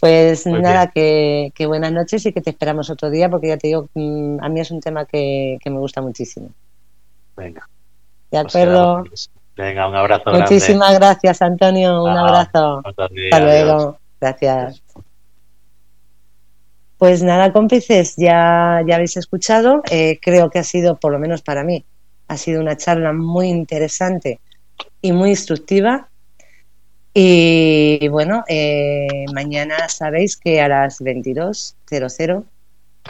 B: Pues
C: Muy
B: nada, que, que buenas noches y que te esperamos otro día porque ya te digo, mm, a mí es un tema que, que me gusta muchísimo.
C: Venga.
B: ¿De
C: quedamos
B: acuerdo?
C: Venga, un abrazo grande.
B: Muchísimas gracias, Antonio. Un
C: Ah,
B: abrazo. Hasta
C: adiós.
B: luego. Gracias. Pues nada, cómplices, ya, ya habéis escuchado. Eh, creo que ha sido, por lo menos para mí, ha sido una charla muy interesante y muy instructiva. Y bueno, eh, mañana sabéis que a las 22.00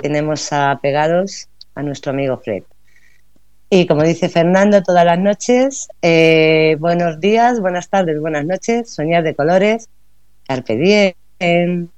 B: tenemos a pegados a nuestro amigo Fred. Y como dice Fernando todas las noches, eh, buenos días, buenas tardes, buenas noches, soñar de colores, carpe diem.